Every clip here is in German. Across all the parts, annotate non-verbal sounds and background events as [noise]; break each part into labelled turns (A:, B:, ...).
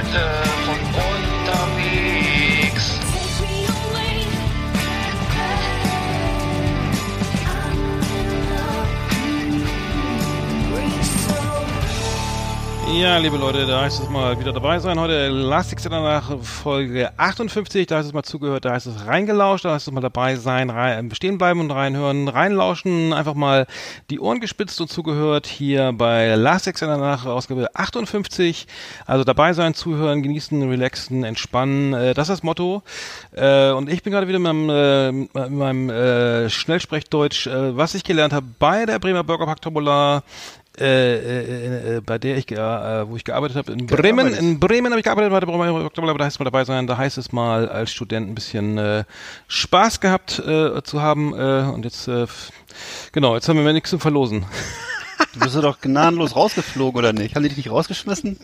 A: Für die
B: Ja, liebe Leute, da heißt es mal wieder dabei sein. Heute Last Exit nach Folge 58. Da heißt es mal zugehört, da heißt es reingelauscht, da heißt es mal dabei sein, rein, stehen bleiben und reinhören, reinlauschen, einfach mal die Ohren gespitzt und zugehört hier bei Last Exit nach Ausgabe 58. Also dabei sein, zuhören, genießen, relaxen, entspannen. Äh, das ist das Motto. Äh, und ich bin gerade wieder mit meinem, äh, mit meinem äh, Schnellsprechdeutsch, äh, was ich gelernt habe bei der Bremer Burgerpack Tombola äh, äh, äh, bei der ich, äh, wo ich gearbeitet habe, in Bremen, in Bremen habe ich gearbeitet, da heißt es mal dabei sein, da heißt es mal als Student ein bisschen äh, Spaß gehabt äh, zu haben und jetzt, äh, genau, jetzt haben wir mehr nichts zum Verlosen.
C: Du bist doch gnadenlos rausgeflogen, oder nicht? Haben die dich nicht rausgeschmissen?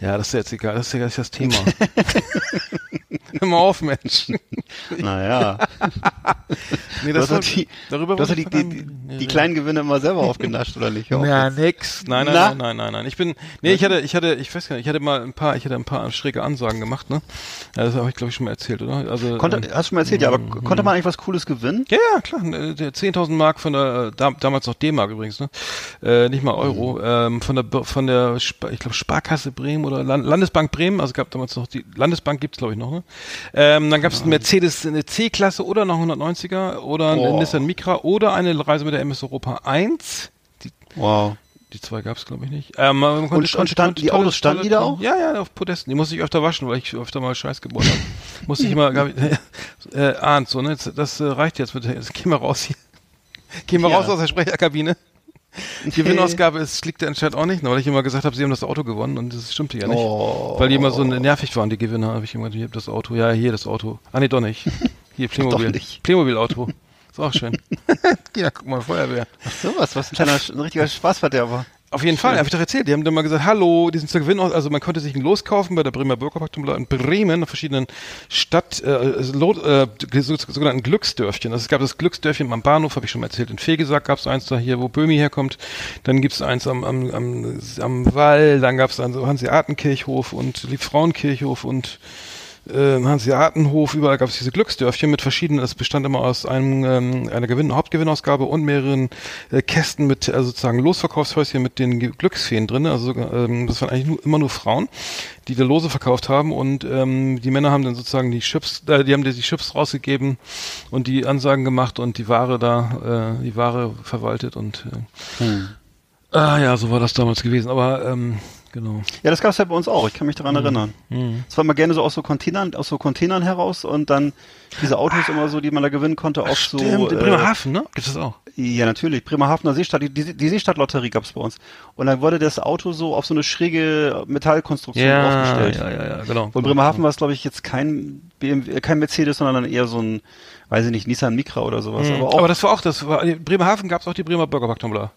B: Ja, das ist jetzt egal, das ist ja das Thema. [laughs] [laughs] Hör mal auf, Mensch. [laughs]
C: Naja. [laughs]
B: Nee, war-
C: doch die,
B: darüber
C: du hast die, die, die kleinen Gewinne immer selber aufgenascht, oder nicht?
B: Ja, nix. Nein, nein, nein, nein, nein, nein. Ich bin, nee, ich hatte, ich hatte, ich weiß gar nicht, ich hatte mal ein paar, ich hatte ein paar schräge Ansagen gemacht, ne? Das habe ich glaube ich schon mal erzählt, oder? Also
C: Konnte,
B: ähm,
C: hast du schon mal erzählt, ja, aber konnte man eigentlich was Cooles gewinnen?
B: ja, ja, klar. äh, Der 10.000 Mark von der, äh, da, damals noch D-Mark übrigens, ne? Äh, nicht mal Euro. Ähm, von der, von der, ich glaube Sparkasse Bremen oder Land Landesbank Bremen. Also gab damals noch die Landesbank gibt's glaube ich noch, ne? Ähm, dann gab's einen Mercedes eine C-Klasse oder noch 190er oder einen
C: Boah.
B: Nissan Micra oder eine Reise mit der MS Europa 1. Die,
C: Wow.
B: die zwei gab's glaube ich nicht. Ähm,
C: Und-
B: konnte-
C: stand-
B: konnte
C: die Autos standen die da auch?
B: Ja, ja, auf Podesten. Die musste ich öfter waschen, weil ich öfter mal Scheiß gebaut habe. musste ich mal, glaub ich, [laughs] äh, ahnt so, ne? Jetzt, das äh, reicht jetzt mit der, jetzt geh mal raus hier. Geh mal
C: Ja.
B: raus aus der Sprecherkabine. Die Gewinnausgabe ist, liegt anscheinend auch nicht, weil ich immer gesagt habe, sie haben das Auto gewonnen und das stimmte ja nicht.
C: Oh.
B: Weil die immer so nervig waren, die Gewinner, habe ich immer, hier das Auto, ja, hier das Auto. Ah, nee, doch nicht. Hier, [laughs] Playmobil. Playmobil-Auto. Ist auch schön. [laughs] ja, guck mal, Feuerwehr.
C: So was, was ein kleiner, ein richtiger Spaßverderber.
B: Auf jeden Fall, habe ich doch erzählt. Die haben dann mal gesagt, hallo, die sind zur Gewinn, also man konnte sich ein Los kaufen bei der Bremer Bürgerpaktumla in Bremen, in verschiedenen Stadt, äh, äh, so- sogenannten Glücksdörfchen. Also es gab das Glücksdörfchen am Bahnhof, habe ich schon mal erzählt. In Fegesack gab es eins da hier, wo Böhmi herkommt. Dann gibt es eins am, am, am, am Wall, dann gab es einen so Hanseatenkirchhof und Liebfrauenkirchhof und äh, Hanseatenhof, überall gab es diese Glücksdörfchen mit verschiedenen, das bestand immer aus einem, ähm, einer Gewinn Hauptgewinnausgabe und mehreren äh, Kästen mit äh, sozusagen Losverkaufshäuschen mit den Glücksfeen drin. Also ähm, das waren eigentlich nur, immer nur Frauen, die da Lose verkauft haben und ähm, die Männer haben dann sozusagen die Chips, äh, die haben die Chips rausgegeben und die Ansagen gemacht und die Ware da, äh, die Ware verwaltet und äh,
C: Hm.
B: ah ja, so war das damals gewesen. Aber ähm, genau.
C: Ja, das gab's ja bei uns auch. Ich kann mich daran
B: Mhm.
C: erinnern. Es war immer gerne so aus so Containern, aus so Containern heraus und dann diese Autos immer so, die man da gewinnen konnte, auch so.
B: Stimmt, in
C: äh,
B: Bremerhaven, ne? Gibt es auch.
C: Ja, natürlich. Bremerhavener Seestadt, die, die, die Seestadtlotterie gab's bei uns. Und dann wurde das Auto so auf so eine schräge Metallkonstruktion aufgestellt.
B: ja, ja, ja, genau.
C: Von Bremerhaven war es, glaube ich, jetzt kein BMW, äh, kein Mercedes, sondern dann eher so ein, weiß ich nicht, Nissan Micra oder sowas.
B: Mhm.
C: Aber auch
B: Aber das war auch, das war, in Bremerhaven gab es auch die Bremer Burgerpack-Tumbler.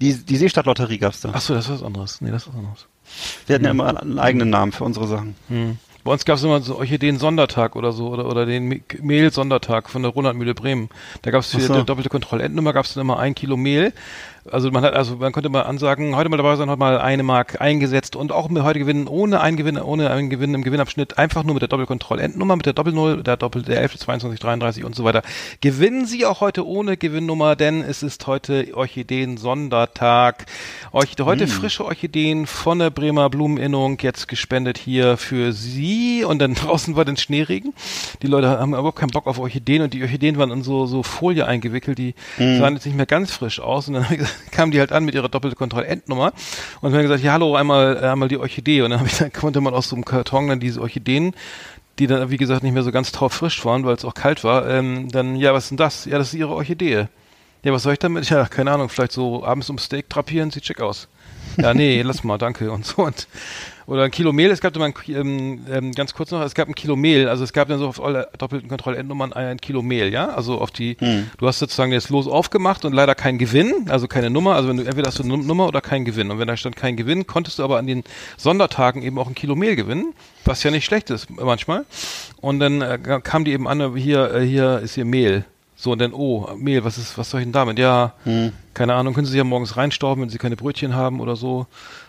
C: Die, die Seestadtlotterie gab's da.
B: Achso, das ist was anderes. Nee, das ist was anderes.
C: Wir hatten ja immer einen eigenen Namen für unsere Sachen.
B: Hm. Bei uns gab es immer so den Sondertag oder so oder, oder den Me- Mehl-Sondertag von der Ronaldmühle Bremen. Da gab es für
C: so.
B: doppelte Kontrollendnummer gab es dann immer ein Kilo Mehl. Also man hat also man konnte mal ansagen, heute mal dabei sein, heute mal eine Mark eingesetzt und auch mit heute gewinnen ohne einen Gewinn, ohne einen Gewinn im Gewinnabschnitt, einfach nur mit der Doppelkontrollendnummer, mit der Doppelnull, der Doppel, der 11, 22, 33 und so weiter. Gewinnen Sie auch heute ohne Gewinnnummer, denn es ist heute Orchideen-Sondertag. Orchide, heute frische Orchideen von der Bremer Blumeninnung, jetzt gespendet hier für Sie. Und dann [laughs] draußen war den Schneeregen. Die Leute haben überhaupt keinen Bock auf Orchideen und die Orchideen waren in so, so Folie eingewickelt, die sahen jetzt nicht mehr ganz frisch aus. Und dann habe ich gesagt, kamen die halt an mit ihrer doppelte Kontrollendnummer und haben gesagt, ja hallo, einmal, äh, einmal die Orchidee. Und dann, ich, [laughs] dann konnte man aus so einem Karton dann diese Orchideen, die dann, wie gesagt, nicht mehr so ganz taufrisch waren, weil es auch kalt war, ähm, dann, ja, was ist denn das? Ja, das ist ihre Orchidee. Ja, was soll ich damit? [laughs] Ja, keine Ahnung, vielleicht so abends um Steak drapieren, sieht schick aus. Ja, nee, lass mal, danke und so. Und, oder ein Kilo Mehl, es gab immer ein, ähm, ähm, ganz kurz noch, es gab ein Kilo Mehl, also es gab dann so auf alle doppelten Kontrollendnummern ein Kilo Mehl, ja, also auf die, du hast sozusagen das Los aufgemacht und leider kein Gewinn, also keine Nummer, also wenn du, entweder hast du eine Nummer oder kein Gewinn. Und wenn da stand kein Gewinn, konntest du aber an den Sondertagen eben auch ein Kilo Mehl gewinnen, was ja nicht schlecht ist manchmal. Und dann äh, kam die eben an, hier, äh, hier ist hier Mehl. So, und dann, oh, Mehl, was ist, was soll ich denn damit? Ja, keine Ahnung, können Sie sich ja morgens reinstauben, wenn Sie keine Brötchen haben oder so.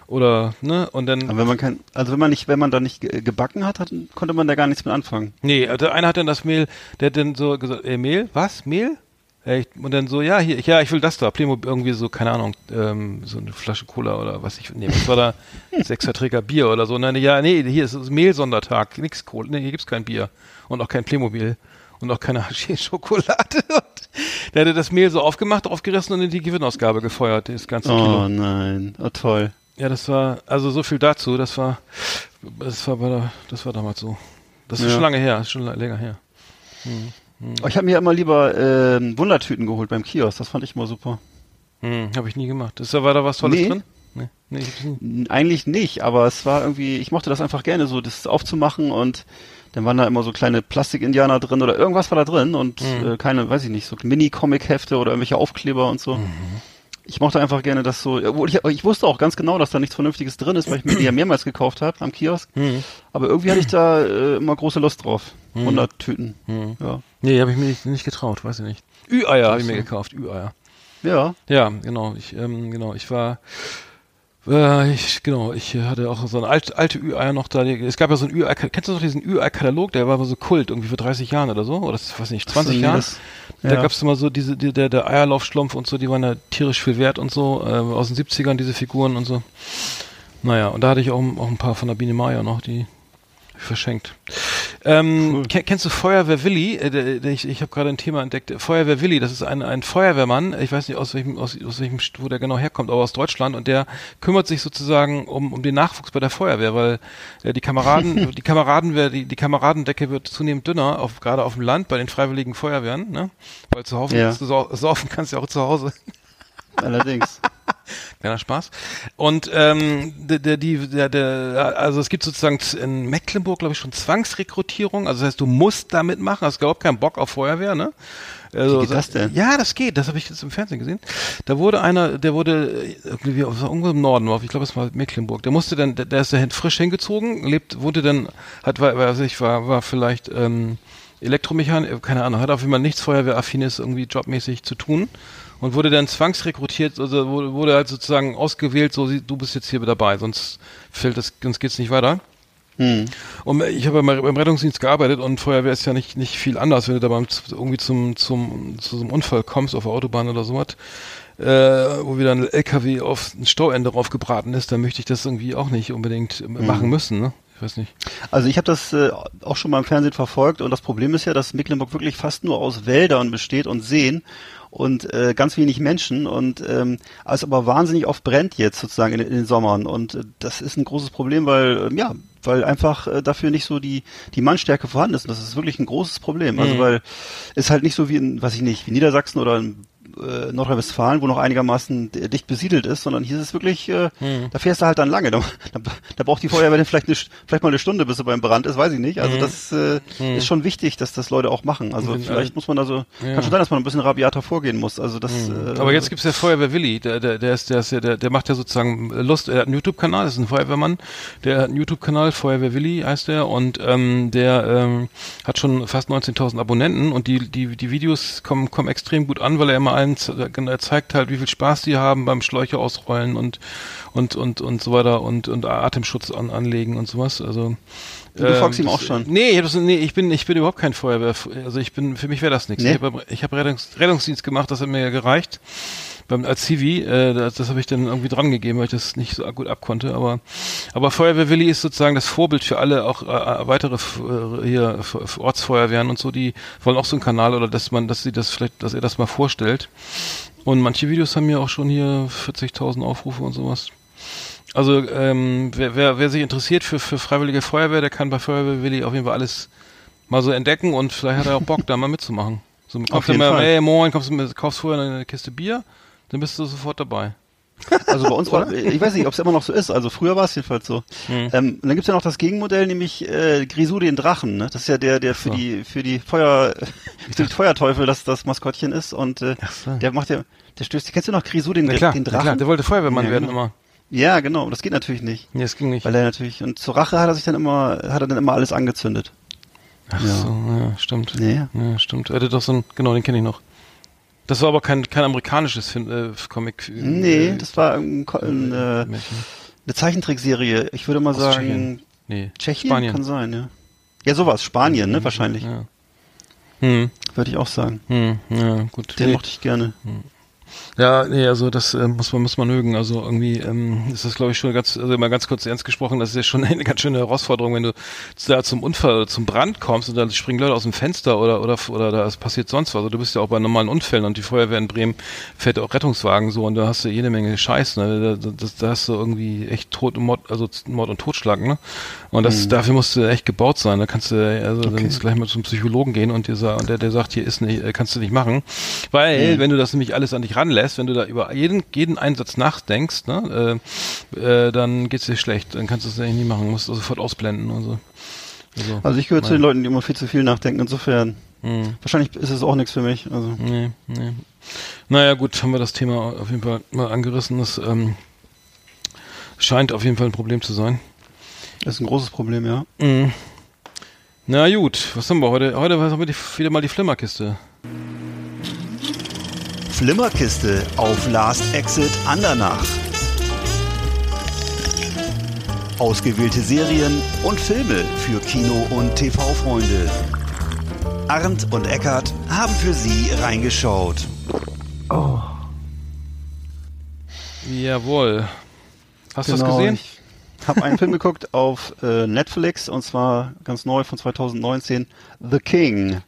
B: Oder, ne, und dann.
C: Aber wenn man kein, also wenn man nicht, wenn man da nicht ge- gebacken hat, hat, konnte man da gar nichts mit anfangen.
B: Nee, der eine hat dann das Mehl, der hat dann so gesagt, äh, Mehl? Was? Mehl? Ich, und dann so, ja, hier, ja, ich will das da. Playmobil, irgendwie so, keine Ahnung, ähm, so eine Flasche Cola oder was ich, nee, was war da? [laughs] Sechserträger Bier oder so. Nein, ja, nee, hier ist es Mehlsondertag, nix Cola, nee, hier gibt's kein Bier. Und auch kein Playmobil. Und auch keine [laughs] Schokolade. Und der hatte das Mehl so aufgemacht, aufgerissen und in die Gewinnausgabe gefeuert, das ganze Kilo.
C: Oh nein, oh toll.
B: Ja, das war, also so viel dazu, das war, das war, bei der, das war damals so. Das ist
C: Ja.
B: schon lange her, schon länger her.
C: Oh, Ich habe mir immer lieber ähm, Wundertüten geholt beim Kiosk, das fand ich immer super.
B: Hm, habe ich nie gemacht. Ist da, war da was Tolles
C: Nee.
B: drin? Nee, nee, ich hab's nie.
C: N- Eigentlich nicht, aber es war irgendwie, ich mochte das einfach gerne, so das aufzumachen und dann waren da immer so kleine Plastik-Indianer drin oder irgendwas war da drin und
B: Mhm.
C: äh, keine, weiß ich nicht, so Mini-Comic-Hefte oder irgendwelche Aufkleber und so.
B: Mhm.
C: Ich mochte einfach gerne das so, ich, ich wusste auch ganz genau, dass da nichts Vernünftiges drin ist, weil ich mir die ja mehrmals gekauft habe am Kiosk.
B: Mhm.
C: Aber irgendwie hatte ich da äh, immer große Lust drauf. 100 Tüten.
B: Mhm.
C: Ja.
B: Nee, habe ich mir nicht, nicht getraut, weiß ich nicht. Ü-Eier habe ich mir gekauft, Ü-Eier.
C: Ja.
B: Ja, genau, ich, ähm, genau, ich war, äh, ich, genau, ich hatte auch so eine alte, alte Ü-Eier noch da. Es gab ja so ein Ü-Ei, kennst du noch diesen Ü-Ei-Katalog? Der war aber so Kult, irgendwie vor 30 Jahren oder so, oder das weiß nicht, 20
C: nee,
B: Jahren.
C: das-
B: Da
C: ja.
B: gab's immer so diese, die, der, der Eierlaufschlumpf und so, die waren ja tierisch viel wert und so, äh, aus den 70ern, diese Figuren und so. Naja, und da hatte ich auch, auch ein paar von der Biene Maya noch, die verschenkt. Ähm, ken- Kennst du Feuerwehr Willi? Äh, ich ich habe gerade ein Thema entdeckt. Feuerwehr Willi, das ist ein, ein Feuerwehrmann. Ich weiß nicht aus welchem, aus, aus welchem, wo der genau herkommt, aber aus Deutschland. Und der kümmert sich sozusagen um, um den Nachwuchs bei der Feuerwehr, weil äh, die Kameraden, [laughs] die Kameraden, die, die Kameradendecke wird zunehmend dünner, auf, gerade auf dem Land bei den freiwilligen Feuerwehren, ne? Weil zu Hause
C: Ja.
B: zu sau- saufen kannst du ja auch zu Hause.
C: Allerdings. [laughs]
B: Kleiner Spaß. Und ähm, der, der, die, der, der, also es gibt sozusagen in Mecklenburg, glaube ich, schon Zwangsrekrutierung. Also das heißt, du musst da mitmachen, hast überhaupt keinen Bock auf Feuerwehr, ne? Also,
C: Wie geht das denn?
B: Ja, das geht. Das habe ich jetzt im Fernsehen gesehen. Da wurde einer, der wurde irgendwie aus- irgendwo im Norden, ich glaube, es war Mecklenburg. Der musste dann, der, der ist da frisch hingezogen, lebt, wohnte dann, hat, war, weiß ich, war, war vielleicht ähm, Elektromechaniker, keine Ahnung, hat auf jeden Fall nichts Feuerwehraffines irgendwie jobmäßig zu tun und wurde dann zwangsrekrutiert, also wurde, wurde halt sozusagen ausgewählt, so du bist jetzt hier dabei, sonst fällt das, sonst geht's nicht weiter.
C: Hm.
B: Und ich habe beim beim Rettungsdienst gearbeitet und Feuerwehr ist ja nicht, nicht viel anders, wenn du da z- irgendwie zum, zum, zu so einem Unfall kommst auf der Autobahn oder sowas, äh, wo wieder ein LKW auf ein Stauende draufgebraten ist, dann möchte ich das irgendwie auch nicht unbedingt äh, machen müssen, ne? Ich weiß nicht.
C: Also ich habe das äh, auch schon mal im Fernsehen verfolgt und das Problem ist ja, dass Mecklenburg wirklich fast nur aus Wäldern besteht und Seen und äh, ganz wenig Menschen und ähm, es aber wahnsinnig oft brennt jetzt sozusagen in, in den Sommern und äh, das ist ein großes Problem, weil ähm, ja, weil einfach äh, dafür nicht so die die Mannstärke vorhanden ist und das ist wirklich ein großes Problem. Also weil es halt nicht so wie in, weiß ich nicht, wie Niedersachsen oder in äh, Nordrhein-Westfalen, wo noch einigermaßen d- dicht besiedelt ist, sondern hier ist es wirklich, äh, da fährst du halt dann lange. [laughs] Da, da, da braucht die Feuerwehr dann vielleicht, eine, vielleicht mal eine Stunde, bis sie beim Brand ist, weiß ich nicht. Also das äh, ist schon wichtig, dass das Leute auch machen. Also
B: wenn
C: vielleicht muss man da so,
B: Ja.
C: kann schon sein, dass man ein bisschen rabiater vorgehen muss. Also das. Äh,
B: Aber jetzt gibt's ja Feuerwehr Willi, der, der, der ist, der ist ja, der, der macht ja sozusagen Lust, er hat einen YouTube-Kanal, ist ein Feuerwehrmann, der hat einen YouTube-Kanal, Feuerwehr Willi heißt der, und ähm, der ähm, hat schon fast 19.000 Abonnenten und die, die, die Videos kommen, kommen extrem gut an, weil er immer allen z- er zeigt halt, wie viel Spaß die haben beim Schläuche ausrollen und, und, und, und so weiter und, und Atemschutz an, anlegen und sowas, also.
C: Du folgst ihm auch schon?
B: Nee, ich, das, nee, ich bin ich bin überhaupt kein Feuerwehr. Also ich bin für mich wäre das nichts.
C: Nee?
B: Ich habe hab Rettungs, Rettungsdienst gemacht, das hat mir gereicht. Beim als Zivi, äh, das, das habe ich dann irgendwie dran gegeben, weil ich das nicht so gut abkonnte. Aber aber Feuerwehr Willi ist sozusagen das Vorbild für alle auch äh, weitere F- äh, hier Ortsfeuerwehren und so. Die wollen auch so einen Kanal oder dass man, dass sie das vielleicht, dass er das mal vorstellt. Und manche Videos haben ja auch schon hier 40.000 Aufrufe und sowas. Also ähm, wer, wer, wer sich interessiert für, für Freiwillige Feuerwehr, der kann bei Feuerwehr Willi auf jeden Fall alles mal so entdecken und vielleicht hat er auch Bock, da mal mitzumachen. So, kommst du mal,
C: Fall.
B: ey, moin, kommst du mit, kaufst vorher eine Kiste Bier, dann bist du sofort dabei. [laughs]
C: Also bei uns war, ich weiß nicht, ob es immer noch so ist. Also früher war es jedenfalls so.
B: Hm.
C: Ähm, und dann gibt's ja noch das Gegenmodell, nämlich äh, Grisou den Drachen. Ne? Das ist ja der, der für
B: so.
C: die für die Feuer, [laughs] für die Feuerteufel das das Maskottchen ist und äh,
B: so.
C: der macht ja, der stößt. Kennst du noch Grisou den,
B: klar,
C: den Drachen?
B: klar, der wollte Feuerwehrmann
C: Ja,
B: werden
C: genau.
B: immer.
C: Ja, genau. Das geht natürlich nicht,
B: Nee, das ging nicht.
C: weil er natürlich und zur Rache hat er sich dann immer hat er dann immer alles angezündet.
B: Ach
C: Ja.
B: so, ja, stimmt.
C: Ja.
B: Ja, stimmt. Er hatte doch so ein, genau, den kenne ich noch. Das war aber kein, kein amerikanisches Fin äh, Comic. äh,
C: Nee,
B: äh,
C: das war ein, Ko- ein, äh, eine Zeichentrickserie. Ich würde mal
B: Aus
C: sagen
B: Tschechien. Nee,
C: Tschechien
B: Spanien.
C: kann sein, ja. Ja, sowas. Spanien, ne? Wahrscheinlich.
B: Ja. Hm,
C: Würde ich auch sagen.
B: hm, ja, gut.
C: Den
B: Nee.
C: mochte ich gerne.
B: Ja, nee, also das äh, muss man muss man mögen. Also irgendwie ähm, ist das glaube ich schon ganz also mal ganz kurz ernst gesprochen, das ist ja schon [laughs] eine ganz schöne Herausforderung, wenn du da zum Unfall zum Brand kommst und dann springen Leute aus dem Fenster oder oder oder da passiert sonst was. Also du bist ja auch bei normalen Unfällen und die Feuerwehr in Bremen fährt auch Rettungswagen so und da hast du jede Menge Scheiß, ne? Da, da, da hast du irgendwie echt Tod und Mord, also Mord und Totschlag, ne? Und das dafür musst du echt gebaut sein. Da kannst du also dann jetzt gleich mal zum Psychologen gehen und dir und der der sagt, hier ist nicht, äh, kannst du nicht machen, weil wenn du das nämlich alles an dich ranlässt, wenn du da über jeden jeden Einsatz nachdenkst, ne, äh, äh, dann geht's dir schlecht, dann kannst du es eigentlich nie machen, musst du sofort ausblenden und so. Also,
C: Also ich gehöre zu den Leuten, die immer viel zu viel nachdenken. Insofern,
B: Hm.
C: wahrscheinlich ist es auch nichts für mich. Also
B: Nee, nee. Naja, gut, haben wir das Thema auf jeden Fall mal angerissen. Das ähm, scheint auf jeden Fall ein Problem zu sein.
C: das ist ein großes Problem, ja.
B: Mhm. Na gut, was haben wir heute? Heute haben wir die, wieder mal die Flimmerkiste.
D: Flimmerkiste auf Last Exit Andernach. Ausgewählte Serien und Filme für Kino- und TV-Freunde. Arndt und Eckart haben für Sie reingeschaut.
B: Jawohl. Hast du das
C: Genau,
B: gesehen?
C: Ich habe einen Film geguckt auf äh, Netflix und zwar ganz neu von 2019, The King.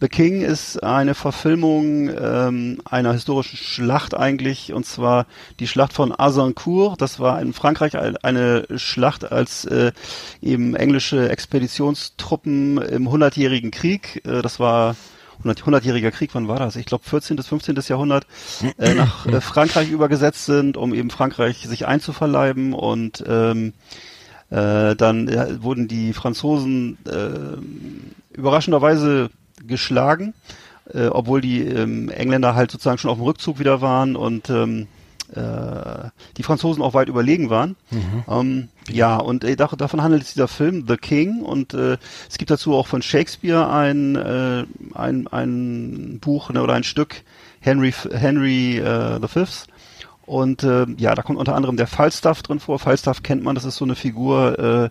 C: The King ist eine Verfilmung ähm, einer historischen Schlacht eigentlich, und zwar die Schlacht von Azincourt. Das war in Frankreich ein- eine Schlacht, als äh, eben englische Expeditionstruppen im Hundertjährigen Krieg, äh, das war 100 100-jähriger Krieg, wann war das? Ich glaube 14. bis 15. Jahrhundert, äh, [clears throat] nach äh, Frankreich übergesetzt sind, um eben Frankreich sich einzuverleiben und ähm, äh, dann wurden die Franzosen äh, überraschenderweise geschlagen, äh, obwohl die ähm, Engländer halt sozusagen schon auf dem Rückzug wieder waren und ähm, äh, die Franzosen auch weit überlegen waren. Ähm, ja, und äh, da- davon handelt dieser Film The King und äh, es gibt dazu auch von Shakespeare ein, äh, ein, ein Buch ne, oder ein Stück Henry Henry äh, V. Und äh, ja, da kommt unter anderem der Falstaff drin vor. Falstaff kennt man, das ist so eine Figur,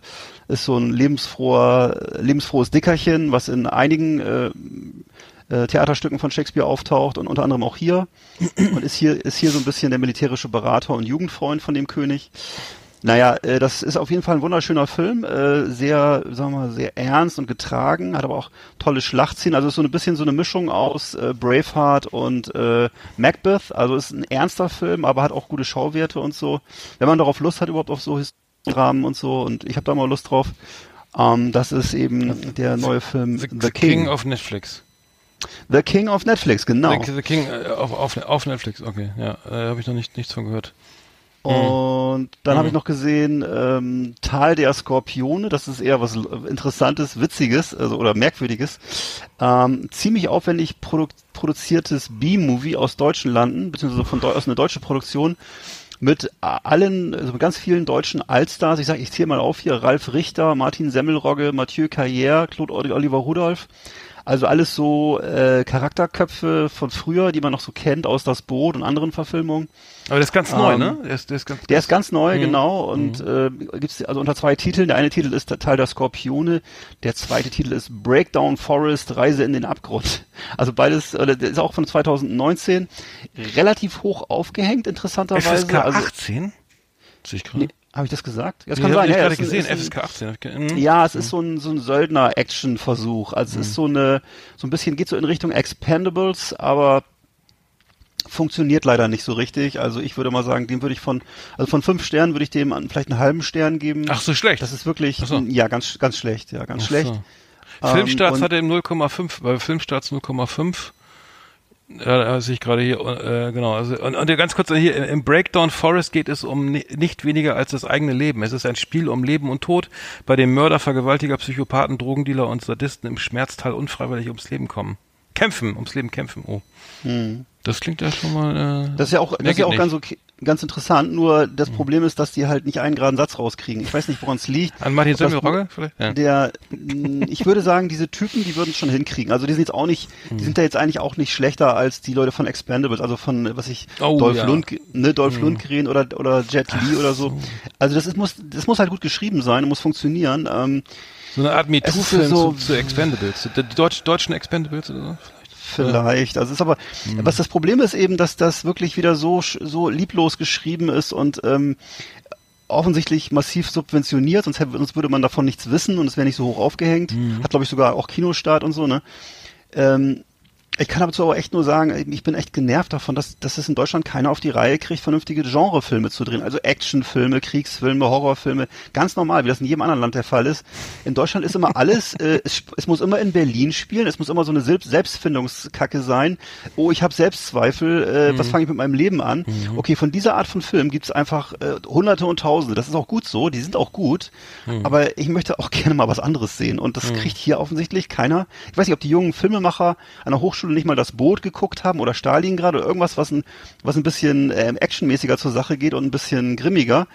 C: äh, ist so ein lebensfroher, lebensfrohes Dickerchen, was in einigen äh, äh, Theaterstücken von Shakespeare auftaucht und unter anderem auch hier. Und ist hier, ist hier so ein bisschen der militärische Berater und Jugendfreund von dem König. Naja, äh, das ist auf jeden Fall ein wunderschöner Film, äh, sehr, sagen wir mal, sehr ernst und getragen, hat aber auch tolle Schlachtszenen, also ist so ein bisschen so eine Mischung aus äh, Braveheart und äh, Macbeth, also ist ein ernster Film, aber hat auch gute Schauwerte und so. Wenn man darauf Lust hat, überhaupt auf so Dramen und so, und ich habe da mal Lust drauf, ähm, das ist eben der neue Film
B: The,
C: The, King.
B: auf Netflix.
C: The King auf Netflix, genau.
B: The, The King äh, auf, auf, auf Netflix, okay. Ja, äh, habe ich noch nicht, nichts von gehört.
C: Und dann
B: Mhm.
C: habe ich noch gesehen ähm, Tal der Skorpione. Das ist eher was Interessantes, Witziges also, oder Merkwürdiges. Ähm, ziemlich aufwendig produ produziertes B-Movie aus deutschen Landen, beziehungsweise von Deu aus einer deutschen Produktion mit allen, also mit ganz vielen deutschen Allstars. Ich sage, ich zähle mal auf hier: Ralf Richter, Martin Semmelrogge, Mathieu Carrière, Claude Oli- Oliver Rudolph. Also alles so äh, Charakterköpfe von früher, die man noch so kennt aus Das Boot und anderen Verfilmungen.
B: Aber der ist ganz neu,
C: Ähm,
B: ne? Der ist, der ist ganz,
C: Der ist ganz neu,
B: Mhm.
C: genau. Und äh, gibt's also unter zwei Titeln. Der eine Titel ist der Teil der Skorpione. Der zweite Titel ist Breakdown Forest, Reise in den Abgrund. Also beides, äh, der ist auch von 2019. Relativ hoch aufgehängt, interessanterweise.
B: FSK
C: also,
B: 18? Sehe ich gerade.
C: Nee, habe ich das gesagt? Ja, das
B: Nee,
C: kann sein.
B: ich
C: Ja,
B: gerade gesehen,
C: ein-
B: FSK 18. Hab ich, ge- mhm.
C: ja, es ist so ein, so ein Söldner-Action-Versuch. Also es ist so eine, so ein bisschen geht so in Richtung Expendables, aber funktioniert leider nicht so richtig. Also ich würde mal sagen, dem würde ich von, also von fünf Sternen würde ich dem vielleicht einen halben Stern geben.
B: Ach, so schlecht.
C: Das ist wirklich,
B: so.
C: ja, ganz, ganz schlecht, ja, ganz
B: Ach
C: schlecht.
B: so.
C: Ähm,
B: Filmstarts
C: und-
B: hat er im 0,5, bei Filmstarts 0,5. Ja, da sehe ich gerade hier, äh, genau. Also, und, und ganz kurz hier, im Breakdown Forest geht es um ni nicht weniger als das eigene Leben. Es ist ein Spiel um Leben und Tod, bei dem Mörder, Vergewaltiger, Psychopathen, Drogendealer und Sadisten im Schmerztal unfreiwillig ums Leben kommen. Kämpfen, ums Leben kämpfen. Oh. Das klingt ja schon mal. Äh,
C: Hm. Das ist ja auch, das ist ja auch ganz okay, ganz interessant. Nur das Problem ist, dass die halt nicht einen geraden Satz rauskriegen. Ich weiß nicht, woran es liegt.
B: An Martin Semmelrogge vielleicht? Ja.
C: Der, ich würde sagen, diese Typen, die würden es schon hinkriegen. Also die sind jetzt auch nicht,
B: Hm.
C: die sind da jetzt eigentlich auch nicht schlechter als die Leute von Expendables, also von, was ich,
B: Oh,
C: Dolph
B: ja. Hm.
C: Lund, ne, Dolph Lundgren oder oder Jet Li oder so. Also das ist, muss, das muss halt gut geschrieben sein, und muss funktionieren. Ähm,
B: So eine Art MeToo-Film
C: so-
B: zu, zu Expendables. Die Deutsch, deutschen Expendables oder so?
C: Vielleicht. Also ist aber,
B: Hm.
C: was das Problem ist eben, dass das wirklich wieder so so lieblos geschrieben ist und ähm, offensichtlich massiv subventioniert, sonst, hätte, sonst würde man davon nichts wissen und es wäre nicht so hoch aufgehängt.
B: Mhm.
C: Hat glaube ich sogar auch Kinostart und so. Ne. Ähm, ich kann dazu aber echt nur sagen, ich bin echt genervt davon, dass, dass es in Deutschland keiner auf die Reihe kriegt, vernünftige Genrefilme zu drehen. Also Actionfilme, Kriegsfilme, Horrorfilme. Ganz normal, wie das in jedem anderen Land der Fall ist. In Deutschland ist immer alles, [laughs] äh, es, es muss immer in Berlin spielen, es muss immer so eine Selbst Selbstfindungskacke sein. Oh, ich habe Selbstzweifel, äh, was fange ich mit meinem Leben an? Okay, von dieser Art von Film gibt's einfach äh, hunderte und tausende. Das ist auch gut so, die sind auch gut. Aber ich möchte auch [laughs] gerne mal was anderes sehen. Und das kriegt hier offensichtlich keiner. Ich weiß nicht, ob die jungen Filmemacher an der Hochschule nicht mal das Boot geguckt haben oder Stalingrad oder irgendwas, was ein, was ein bisschen ähm, actionmäßiger zur Sache geht und ein bisschen grimmiger.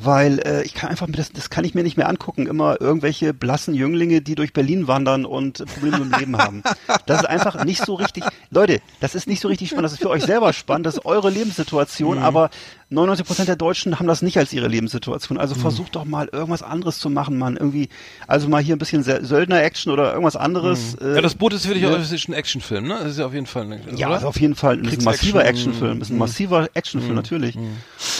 C: Weil äh, ich kann einfach, das, das kann ich mir nicht mehr angucken, immer irgendwelche blassen Jünglinge, die durch Berlin wandern und Probleme im Leben haben. Das ist einfach nicht so richtig. Leute, das ist nicht so richtig spannend. Das ist für euch selber spannend, das ist eure Lebenssituation, aber 99 Prozent der Deutschen haben das nicht als ihre Lebenssituation. Also versucht doch mal irgendwas anderes zu machen, Mann. Irgendwie, also mal hier ein bisschen Söldner-Action oder irgendwas anderes. Äh,
B: Ja, das Boot ist für dich
C: ne?
B: auch ein Actionfilm, ne? Das ist ja auf jeden Fall ein
C: ja, also auf jeden Fall. Ein massiver. Actionfilm. Ist ein massiver Actionfilm, natürlich.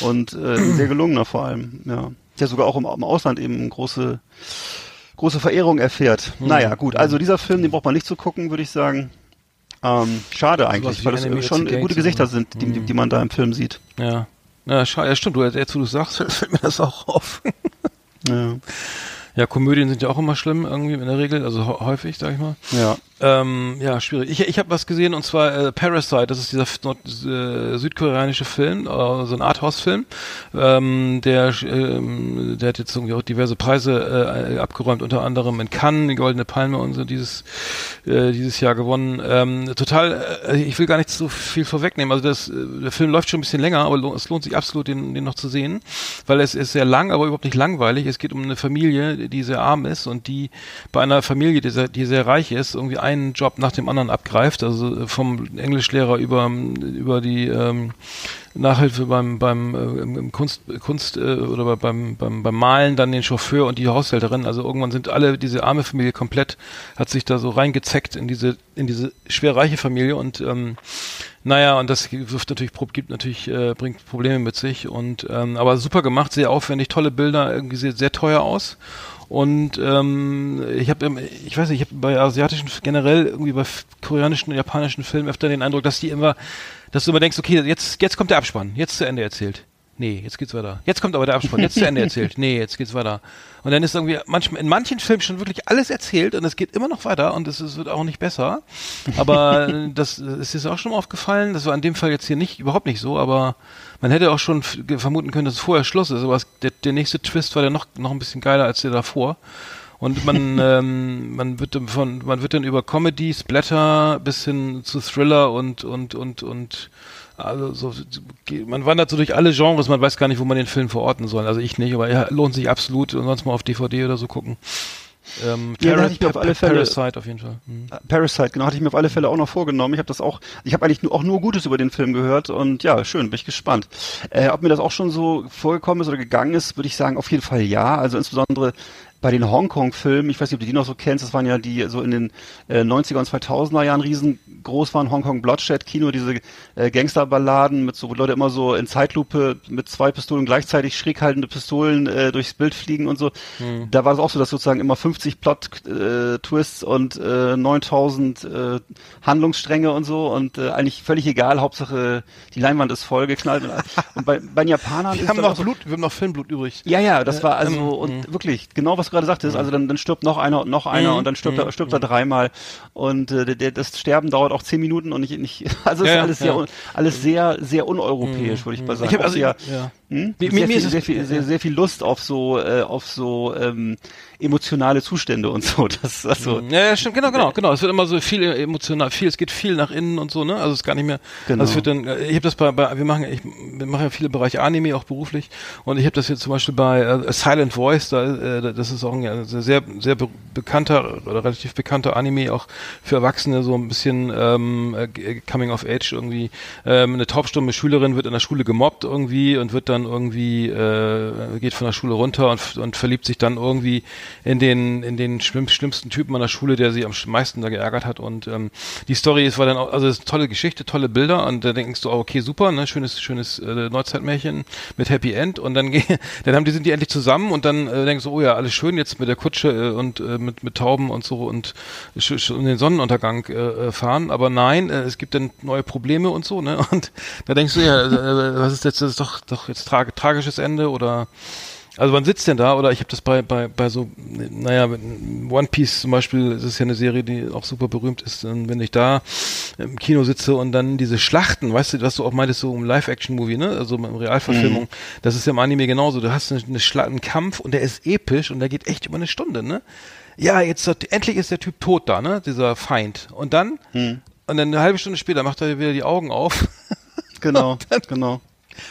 C: Und äh, sehr gelungener vor allem, ja. Der sogar auch im, im Ausland eben große, große Verehrung erfährt. Naja, gut. Also dieser Film, den braucht man nicht zu gucken, würde ich sagen. Ähm, schade eigentlich, weil das
B: Enemy
C: schon
B: at the
C: gute
B: Gates
C: Gesichter
B: oder
C: sind, die, die, die man da im Film sieht.
B: Ja. Ja, scha- ja stimmt, du, jetzt wo du sagst, [laughs] fällt mir das auch auf.
C: Ja.
B: Ja, Komödien sind ja auch immer schlimm, irgendwie in der Regel, also hä- häufig, sag ich mal.
C: ja.
B: Ähm, ja, schwierig. Ich, ich habe was gesehen und zwar äh, Parasite, das ist dieser nord, äh, südkoreanische Film, äh, so ein Arthouse-Film. Ähm, der, ähm, der hat jetzt irgendwie auch diverse Preise äh, abgeräumt, unter anderem in Cannes, die Goldene Palme und so dieses, äh, dieses Jahr gewonnen. Ähm, total, äh, ich will gar nicht so viel vorwegnehmen. Also das, äh, der Film läuft schon ein bisschen länger, aber lo es lohnt sich absolut, den, den noch zu sehen, weil es ist sehr lang, aber überhaupt nicht langweilig. Es geht um eine Familie, die sehr arm ist und die bei einer Familie, die sehr, die sehr reich ist, irgendwie einen Job nach dem anderen abgreift. Also vom Englischlehrer über, über die ähm, Nachhilfe beim beim äh, Kunst Kunst äh, oder bei- beim beim beim Malen dann den Chauffeur und die Haushälterin also irgendwann sind alle diese arme Familie komplett hat sich da so reingezeckt in diese in diese schwer reiche Familie und ähm, naja und das wirft natürlich gibt natürlich äh, bringt Probleme mit sich und ähm, aber super gemacht sehr aufwendig tolle Bilder irgendwie sehr, sehr teuer aus und ähm, ich habe, ich weiß nicht, ich habe bei asiatischen generell irgendwie bei koreanischen und japanischen Filmen öfter den Eindruck, dass die immer, dass du immer denkst, okay, jetzt jetzt kommt der Abspann, jetzt zu Ende erzählt. Nee, jetzt geht's weiter. Jetzt kommt aber der Abspann, jetzt zu Ende erzählt. [laughs] Nee, jetzt geht's weiter. Und dann ist irgendwie manchmal in manchen Filmen schon wirklich alles erzählt und es geht immer noch weiter und es, es wird auch nicht besser. Aber [laughs] das ist jetzt auch schon aufgefallen. Das war in dem Fall jetzt hier nicht überhaupt nicht so, aber man hätte auch schon vermuten können, dass es vorher Schluss ist. Aber es, der, der nächste Twist war dann noch noch ein bisschen geiler als der davor. Und man, [laughs] ähm, man wird dann von, man wird dann über Comedy, Splatter bis hin zu Thriller und und und und also so, man wandert so durch alle Genres, man weiß gar nicht, wo man den Film verorten soll. Also ich nicht, aber er lohnt sich absolut und sonst mal auf DVD oder so gucken. Ähm,
C: Ja, da
B: Para-
C: hatte ich mir auf alle Fälle-
B: Parasite auf jeden Fall. Mhm.
C: Parasite, genau, hatte ich mir auf alle Fälle auch noch vorgenommen. Ich habe das auch, ich habe eigentlich nur, auch nur Gutes über den Film gehört und ja, schön, bin ich gespannt. Äh, ob mir das auch schon so vorgekommen ist oder gegangen ist, würde ich sagen, auf jeden Fall ja. Also insbesondere bei den Hongkong-Filmen, ich weiß nicht, ob du die noch so kennst, das waren ja die so in den äh, 90er und 2000er Jahren riesengroß waren, Hongkong Bloodshed Kino, diese äh, Gangsterballaden mit so, wo Leute immer so in Zeitlupe mit zwei Pistolen gleichzeitig schräg haltende Pistolen äh, durchs Bild fliegen und so.
B: Hm.
C: Da war es auch so, dass sozusagen immer 50 Plot-Twists und äh, 9000 äh, Handlungsstränge und so und äh, eigentlich völlig egal, Hauptsache die Leinwand ist voll geknallt. und, [laughs] und bei, bei den Japanern
B: Wir
C: ist
B: haben noch
C: so,
B: Blut, wir haben noch Filmblut übrig.
C: ja, ja, das war also
B: ähm,
C: und wirklich genau was du gerade sagtest. Also dann, dann stirbt noch einer und noch einer
B: Mhm,
C: und dann stirbt er stirbt er dreimal und äh, der, der, das Sterben dauert auch zehn Minuten und nicht nicht. [laughs] Also ist alles sehr.
B: Mhm.
C: alles sehr sehr uneuropäisch, würde ich mal sagen.
B: Ich habe
C: Auch
B: also ja.
C: Hm?
B: Mir-
C: sehr,
B: mir
C: viel, sehr, viel, sehr, sehr viel Lust auf so äh, auf so ähm, emotionale Zustände und so. [laughs] Das also
B: Ja, ja, stimmt, genau, genau, genau. Es wird immer so viel emotional, viel, es geht viel nach innen und so, ne? Also es ist gar nicht mehr.
C: Genau.
B: Also es wird dann, äh, ich habe das bei, bei, wir machen, ich wir machen ja viele Bereiche Anime auch beruflich und ich habe das jetzt zum Beispiel bei äh, Silent Voice, da, äh, das ist auch ein sehr, sehr be bekannter oder relativ bekannter Anime auch für Erwachsene, so ein bisschen ähm, äh, Coming of Age irgendwie. Ähm, eine taubstumme Schülerin wird in der Schule gemobbt irgendwie und wird dann irgendwie äh, geht von der Schule runter und, und verliebt sich dann irgendwie in den in den schlimm, schlimmsten Typen an der Schule, der sie am meisten da geärgert hat. Und ähm, die Story ist war dann auch, also es ist eine tolle Geschichte, tolle Bilder. Und da denkst du, oh, okay, super, ne, schönes schönes äh, Neuzeitmärchen mit Happy End. Und dann [laughs] dann haben die sind die endlich zusammen und dann äh, denkst du, oh ja, alles schön jetzt mit der Kutsche äh, und äh, mit mit Tauben und so und um den Sonnenuntergang äh, äh, fahren, aber nein, äh, es gibt dann neue Probleme und so, ne? [laughs] Und da denkst du ja, äh, was ist jetzt das ist doch doch jetzt trag tragisches Ende oder also wann sitzt denn da? Oder ich habe das bei, bei, bei so, naja, One Piece zum Beispiel, das ist ja eine Serie, die auch super berühmt ist, und wenn ich da im Kino sitze und dann diese Schlachten, weißt du, was du auch meintest, so im Live-Action-Movie, ne? Also in Realverfilmung, das ist ja im Anime genauso. Du hast eine, eine Schla einen Kampf und der ist episch und der geht echt über eine Stunde, ne? Ja, jetzt endlich ist der Typ tot da, ne? Dieser Feind. Und dann, und dann eine halbe Stunde später macht er wieder die Augen auf.
C: genau, [laughs] genau.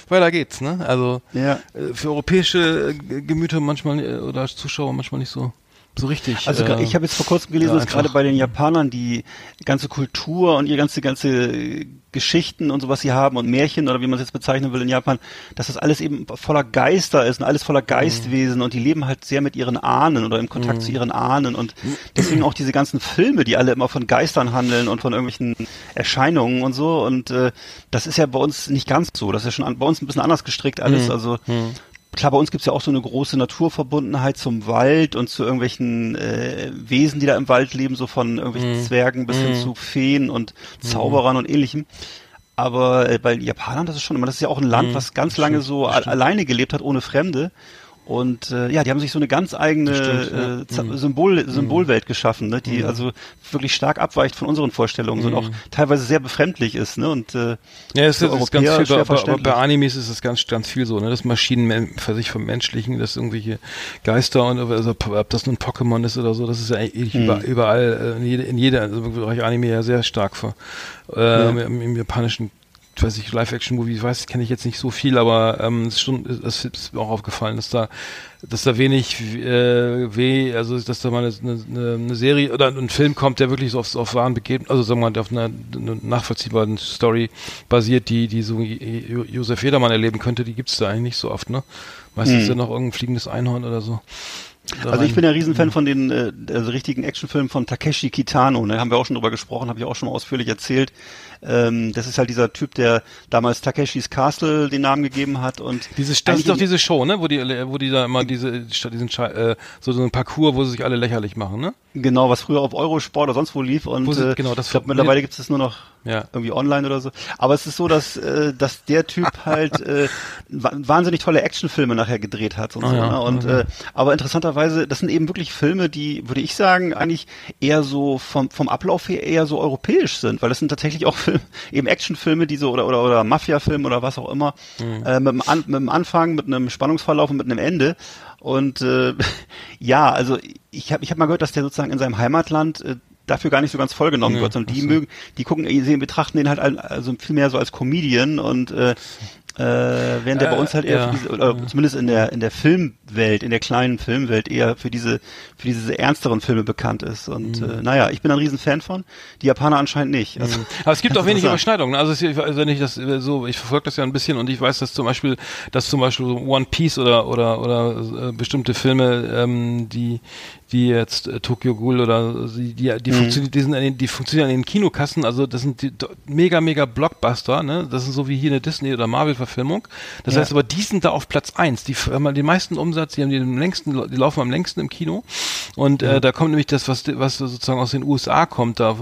B: Weiter geht's, ne? Also
C: Ja.
B: äh, für europäische äh, Gemüter manchmal äh, oder Zuschauer manchmal nicht so so richtig.
C: Also
B: äh,
C: ich habe jetzt vor kurzem gelesen,
B: ja,
C: dass gerade bei den Japanern die ganze Kultur und ihre ganze ganze Geschichten und so was sie haben und Märchen oder wie man es jetzt bezeichnen will in Japan, dass das alles eben voller Geister ist und alles voller Geistwesen und die leben halt sehr mit ihren Ahnen oder im Kontakt zu ihren Ahnen und deswegen auch diese ganzen Filme, die alle immer von Geistern handeln und von irgendwelchen Erscheinungen und so und äh, das ist ja bei uns nicht ganz so, das ist ja schon an, bei uns ein bisschen anders gestrickt alles, also Klar, bei uns gibt's ja auch so eine große Naturverbundenheit zum Wald und zu irgendwelchen äh, Wesen, die da im Wald leben, so von irgendwelchen Zwergen bis hin zu Feen und Zauberern und ähnlichem. Aber äh, bei den Japanern, das ist schon immer, das ist ja auch ein Land, was ganz lange so alleine gelebt hat, ohne Fremde. Und äh, ja, die haben sich so eine ganz eigene
B: stimmt, ja. Mhm.
C: äh, Z- Symbol, Symbolwelt geschaffen, ne, die also wirklich stark abweicht von unseren Vorstellungen
B: Mhm.
C: und auch teilweise sehr befremdlich ist. Ne? Und äh,
B: Ja, es ist, ist ganz viel, bei, bei, Animes ist es ganz, ganz viel so, ne, dass Maschinen für sich vermenschlichen, dass irgendwelche Geister und, also, ob das nun Pokémon ist oder so, das ist ja eigentlich
C: Hm.
B: über, überall, äh, in jeder, in jeder, also Bereich Anime ja sehr stark ver, äh, im, im japanischen, ich weiß nicht, Live-Action-Movie, ich weiß, kenne ich jetzt nicht so viel, aber ähm, es ist schon, es ist mir auch aufgefallen, dass da, dass da wenig äh, weh, also dass da mal eine, eine, eine Serie oder ein Film kommt, der wirklich so auf, auf wahren Begebenheiten, also sagen wir mal, auf einer, einer nachvollziehbaren Story basiert, die, die so Jo- Josef Jedermann erleben könnte, die gibt's da eigentlich nicht so oft, ne? Meistens ist ja noch irgendein fliegendes Einhorn oder so.
C: Also ich bin ja Riesenfan von den äh, also richtigen Actionfilmen von Takeshi Kitano, ne? haben wir auch schon drüber gesprochen, habe ich auch schon mal ausführlich erzählt. Ähm, das ist halt dieser Typ, der damals Takeshis Castle den Namen gegeben hat und
B: Diese, das ist doch diese Show, ne? Wo die, wo die da immer diese, diesen äh, so, so ein Parcours, wo sie sich alle lächerlich machen, ne?
C: genau, was früher auf Eurosport oder sonst wo lief und
B: Wo sie-
C: äh,
B: genau, das
C: ich glaube mittlerweile gibt es das nur noch
B: Ja.
C: irgendwie online oder so. Aber es ist so, dass äh, dass der Typ [laughs] halt äh, wa- wahnsinnig tolle Actionfilme nachher gedreht hat und
B: Ah,
C: so.
B: ja,
C: Ne? Und
B: okay.
C: äh, aber interessanterweise, das sind eben wirklich Filme, die würde ich sagen eigentlich eher so vom vom Ablauf her eher so europäisch sind, weil das sind tatsächlich auch Filme, eben Actionfilme, die so oder oder oder Mafia-Filme oder was auch immer
B: Mhm.
C: äh, mit, dem An mit dem Anfang, mit einem Spannungsverlauf und mit einem Ende. Und äh, [laughs] ja, also ich habe ich hab mal gehört, dass der sozusagen in seinem Heimatland äh, dafür gar nicht so ganz vollgenommen
B: Ja,
C: wird, sondern die
B: so.
C: mögen, die gucken, die sehen, betrachten den halt al- also viel mehr so als Comedian und äh, Äh, während der
B: Äh,
C: bei uns halt eher
B: ja.
C: für diese, oder zumindest in der in der Filmwelt, in der kleinen Filmwelt eher für diese für diese ernsteren Filme bekannt ist. Und
B: Mhm.
C: äh, naja, ich bin ein Riesenfan von. Die Japaner anscheinend nicht. Also,
B: Aber es gibt [laughs] auch wenig. Überschneidungen. Also, es, also wenn ich das so, ich verfolge das ja ein bisschen und ich weiß, dass zum Beispiel, dass zum Beispiel One Piece oder oder oder äh, bestimmte Filme, ähm, die die jetzt äh, Tokyo Ghoul oder die die, die, funktionieren, die, sind an den, die funktionieren an den Kinokassen. Also das sind die, mega mega Blockbuster. Ne, das sind so wie hier eine Disney oder Marvel Verfilmung. Das
C: Ja.
B: heißt aber, die sind da auf Platz eins. Die haben den meisten Umsatz, die haben den längsten, die laufen am längsten im Kino. Und äh, da kommt nämlich das, was was sozusagen aus den USA kommt, da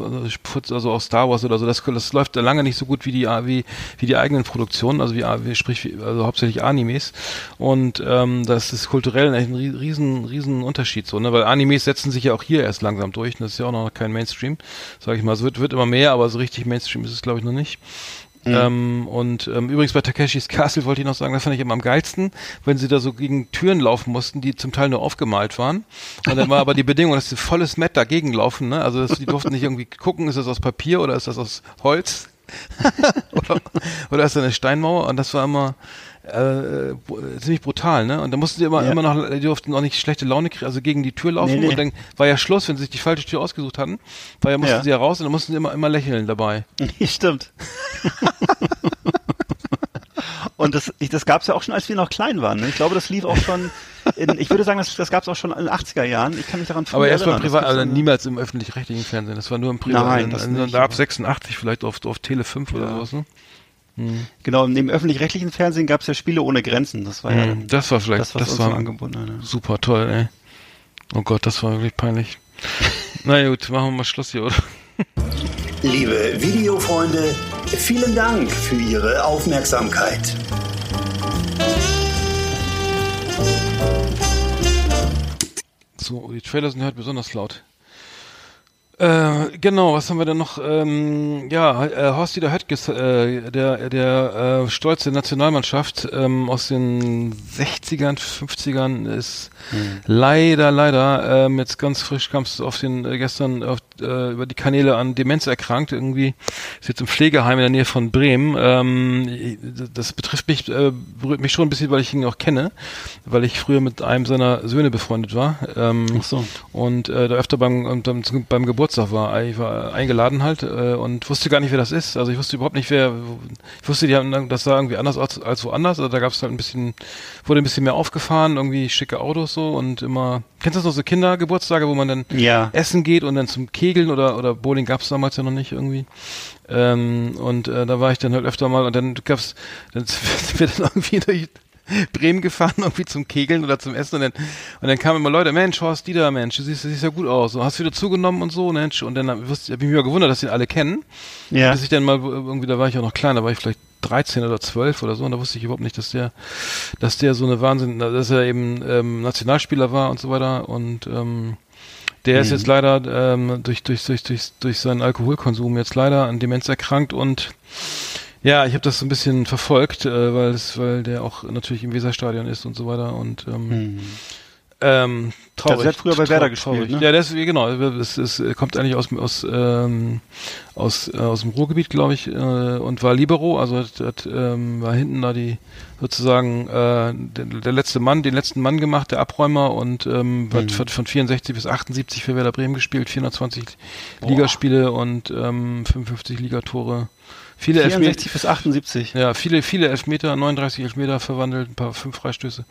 B: also aus Star Wars oder so. Das, das läuft da lange nicht so gut wie die wie wie die eigenen Produktionen, also wie, wie sprich wie, also hauptsächlich Animes. Und ähm, das ist kulturell echt ein rie- riesen riesen Unterschied so, ne? Weil Animes setzen sich ja auch hier erst langsam durch. Und das ist ja auch noch kein Mainstream, sage ich mal. Es wird wird immer mehr, aber so richtig Mainstream ist es glaube ich noch nicht. Ähm, und ähm, übrigens bei Takeshis Castle wollte ich noch sagen, das fand ich immer am geilsten, wenn sie da so gegen Türen laufen mussten, die zum Teil nur aufgemalt waren. Und dann war aber die [laughs] Bedingung, dass sie volles Met dagegen laufen. Ne? Also dass die durften nicht irgendwie gucken, ist das aus Papier oder ist das aus Holz? [laughs] oder, oder ist das eine Steinmauer? Und das war immer äh, br- ziemlich brutal, ne? Und da mussten sie immer,
C: Ja.
B: immer noch, die durften auch nicht schlechte Laune kriegen, also gegen die Tür laufen
C: Nee, nee.
B: und dann war ja Schluss, wenn sie sich die falsche Tür ausgesucht hatten, weil ja mussten
C: Ja.
B: sie ja raus und dann mussten sie immer, immer lächeln dabei. [laughs]
C: Stimmt. [laughs] Und das, ich, das gab es ja auch schon, als wir noch klein waren. Ne? Ich glaube, das lief auch schon, in, ich würde sagen, das, das gab es auch schon in den 80er Jahren. Ich kann mich daran
B: Aber erst.
C: Das
B: Privat, also niemals im öffentlich-rechtlichen Fernsehen. Das war nur im Privat.
C: Nein,
B: in-
C: das
B: in-
C: nicht,
B: ab
C: aber-
B: 86 vielleicht auf, auf Tele 5 oder
C: Ja.
B: sowas. Ne?
C: Genau, neben öffentlich-rechtlichen Fernsehen gab es ja Spiele ohne Grenzen. Das war ja
B: Mhm, Das war vielleicht,
C: das, was
B: das,
C: uns
B: war
C: so angebunden hat.
B: super toll, ey. Oh Gott, das war wirklich peinlich. [laughs] Na gut, machen wir mal Schluss hier, oder?
D: Liebe Videofreunde, vielen Dank für Ihre Aufmerksamkeit.
B: So, die Trailer sind halt besonders laut. Äh, genau, was haben wir denn noch? Ähm, ja, äh, Horst-Dieter Höttges, äh, der, der äh, Stolz der Nationalmannschaft ähm, aus den 60ern, 50ern ist leider, leider ähm, jetzt ganz frisch kam es auf den äh, gestern auf, äh, über die Kanäle an Demenz erkrankt. Irgendwie ist jetzt im Pflegeheim in der Nähe von Bremen. Ähm, das betrifft mich, äh, berührt mich schon ein bisschen, weil ich ihn auch kenne, weil ich früher mit einem seiner Söhne befreundet war. Ähm,
C: Ach so.
B: und äh, da öfter beim, beim, beim Geburtstag war. Ich war eingeladen halt äh, und wusste gar nicht, wer das ist. Also ich wusste überhaupt nicht, wer. Ich wusste, die haben das sah irgendwie anders als, als woanders. Also da gab es halt ein bisschen, wurde ein bisschen mehr aufgefahren, irgendwie schicke Autos so und immer. Kennst du das noch so Kindergeburtstage, wo man dann
C: Ja.
B: essen geht und dann zum Kegeln oder oder Bowling gab es damals ja noch nicht irgendwie. Ähm, und äh, da war ich dann halt öfter mal und dann gab's, dann [laughs] sind wir dann irgendwie durch [laughs] Bremen gefahren, [laughs] irgendwie zum Kegeln oder zum Essen und dann, und dann kamen immer Leute, Mensch, Horst Dieter, Mensch, du siehst, du siehst ja gut aus, so, hast du wieder zugenommen und so, Mensch, und dann hab ich wusste- hab ich mich mal gewundert, dass sie ihn alle kennen,
C: Ja.
B: bis ich dann mal, irgendwie, da war ich auch noch klein, da war ich vielleicht 13 oder 12 oder so und da wusste ich überhaupt nicht, dass der, dass der so eine Wahnsinn, dass er eben ähm, Nationalspieler war und so weiter. Und ähm, der ist jetzt leider ähm, durch, durch, durch, durch, durch seinen Alkoholkonsum jetzt leider an Demenz erkrankt und ja, ich habe das so ein bisschen verfolgt, äh, weil es, weil der auch natürlich im Weserstadion ist und so weiter und ähm,
C: Hm.
B: ähm, traurig.
C: Also er hat früher bei Werder gespielt, ne?
B: Ja, das, genau, es, es kommt eigentlich aus, aus, ähm, aus, äh, aus dem Ruhrgebiet, glaube ich, äh, und war Libero, also hat, hat, ähm, war hinten da die sozusagen äh, der, der letzte Mann, den letzten Mann gemacht, der Abräumer und ähm,
C: Mhm.
B: hat, hat von 64 bis 78 für Werder Bremen gespielt, 420 Ligaspiele und ähm, 55 Ligatore. Viele Elfmeter.
C: 64 bis 78.
B: Ja, viele, viele Elfmeter, 39 Elfmeter verwandelt, ein paar fünf Freistöße.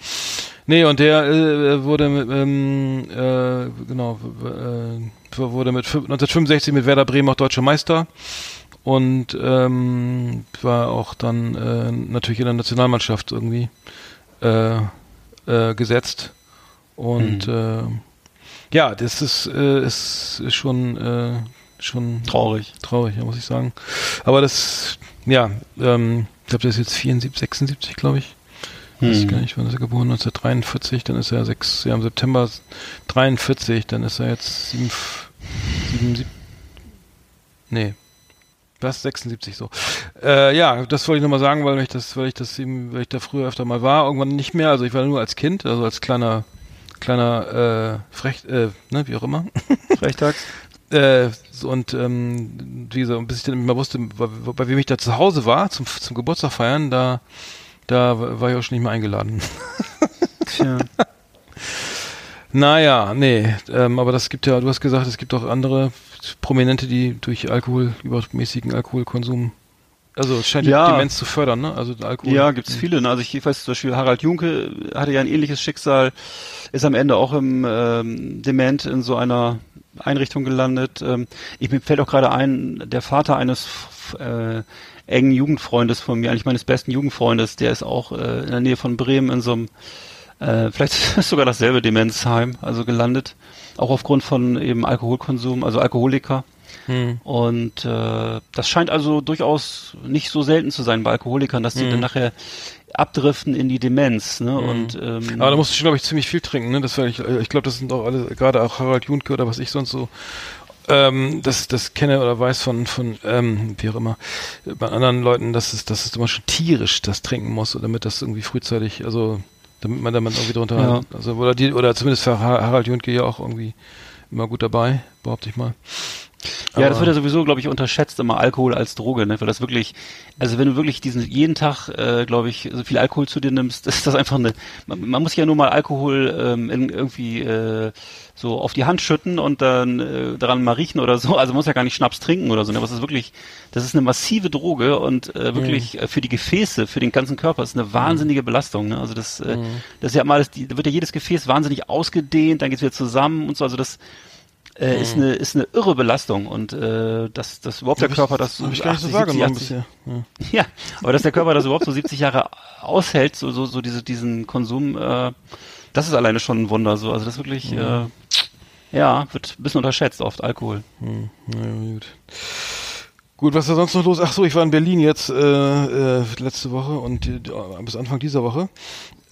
B: Nee, und der äh, wurde mit, ähm, äh, genau, äh, wurde mit fün- 1965 mit Werder Bremen auch deutscher Meister und ähm, war auch dann äh, natürlich in der Nationalmannschaft irgendwie äh, äh, gesetzt. Und äh, ja, das ist, äh, ist schon, äh, schon
C: Traurig.
B: traurig, muss ich sagen. Aber das, ja, ähm, ich glaube, der ist jetzt 74, 76, glaube ich. Weiß ich gar nicht, wann ist er geboren? 1943, dann ist er sechs, ja, im September 43, dann ist er jetzt sieben, sieben, sieb, nee, was? 76 so. Äh, ja, das wollte ich nochmal sagen, weil ich das, weil ich das eben, weil ich da früher öfter mal war, irgendwann nicht mehr, also ich war nur als Kind, also als kleiner, kleiner, äh, Frech, äh, ne, wie auch immer.
C: Frechtags. [laughs]
B: Äh, so, und ähm, wie gesagt, bis ich dann immer wusste, bei, bei wem ich da zu Hause war, zum, zum Geburtstag feiern, da, Da war ich auch schon nicht mehr eingeladen. [laughs]
C: Tja. [laughs]
B: Naja, nee, ähm, aber das gibt ja, du hast gesagt, es gibt auch andere Prominente, die durch Alkohol, übermäßigen Alkoholkonsum, also es scheint
C: Ja.
B: die Demenz zu fördern, ne? Also Alkohol.
C: Ja, gibt's viele. Ne? Also ich, weiß zum Beispiel, Harald Junke hatte ja ein ähnliches Schicksal, ist am Ende auch im ähm, Dement in so einer Einrichtung gelandet. Ähm, ich mir fällt auch gerade ein, der Vater eines äh, engen Jugendfreundes von mir, eigentlich meines besten Jugendfreundes, der ist auch äh, in der Nähe von Bremen in so einem, äh, vielleicht [laughs] ist sogar dasselbe Demenzheim, also gelandet, auch aufgrund von eben Alkoholkonsum, also Alkoholiker.
B: Hm.
C: Und äh, das scheint also durchaus nicht so selten zu sein bei Alkoholikern, dass die dann nachher abdriften in die Demenz. Ne? Und ähm,
B: Aber da musst du schon, glaube ich, ziemlich viel trinken, ne? Das ich, ich glaube, das sind auch alle, gerade auch Harald Junke oder was ich sonst so, ähm, das, das kenne oder weiß von, von, ähm, wie auch immer, bei anderen Leuten, dass es, dass es immer schon tierisch das trinken muss, damit das irgendwie frühzeitig, also, damit man damit irgendwie drunter,
C: Ja.
B: also, oder die, oder zumindest für Ha- Harald Junke ja auch irgendwie immer gut dabei, behaupte ich mal.
C: Ja, das wird ja sowieso, glaube ich, unterschätzt immer Alkohol als Droge, ne? Weil das wirklich, also wenn du wirklich diesen jeden Tag, äh, glaube ich, so viel Alkohol zu dir nimmst, [laughs] ist das einfach eine. Man, man muss ja nur mal Alkohol ähm, in, irgendwie äh, so auf die Hand schütten und dann äh, daran mal riechen oder so. Also man muss ja gar nicht Schnaps trinken oder so. Ne? Aber es ist wirklich, das ist eine massive Droge und äh, wirklich äh, für die Gefäße, für den ganzen Körper ist eine wahnsinnige Belastung. Ne? Also das, äh, das ist ja mal, das, wird ja jedes Gefäß wahnsinnig ausgedehnt, dann geht's wieder zusammen und so. Also das äh, ist eine ist eine irre Belastung und äh, dass dass überhaupt der Körper das so
B: Hab ich gar nicht so
C: 80,
B: wahrgenommen
C: 70,
B: bisher. Ja. [laughs]
C: ja, aber dass der Körper das überhaupt so 70 Jahre aushält, so so, so diese diesen Konsum, äh, das ist alleine schon ein Wunder. So, also das wirklich, äh, ja, wird ein bisschen unterschätzt oft Alkohol.
B: Na ja, gut. Gut, was ist da sonst noch los? Ach so, ich war in Berlin jetzt äh, äh, letzte Woche und äh, bis Anfang dieser Woche.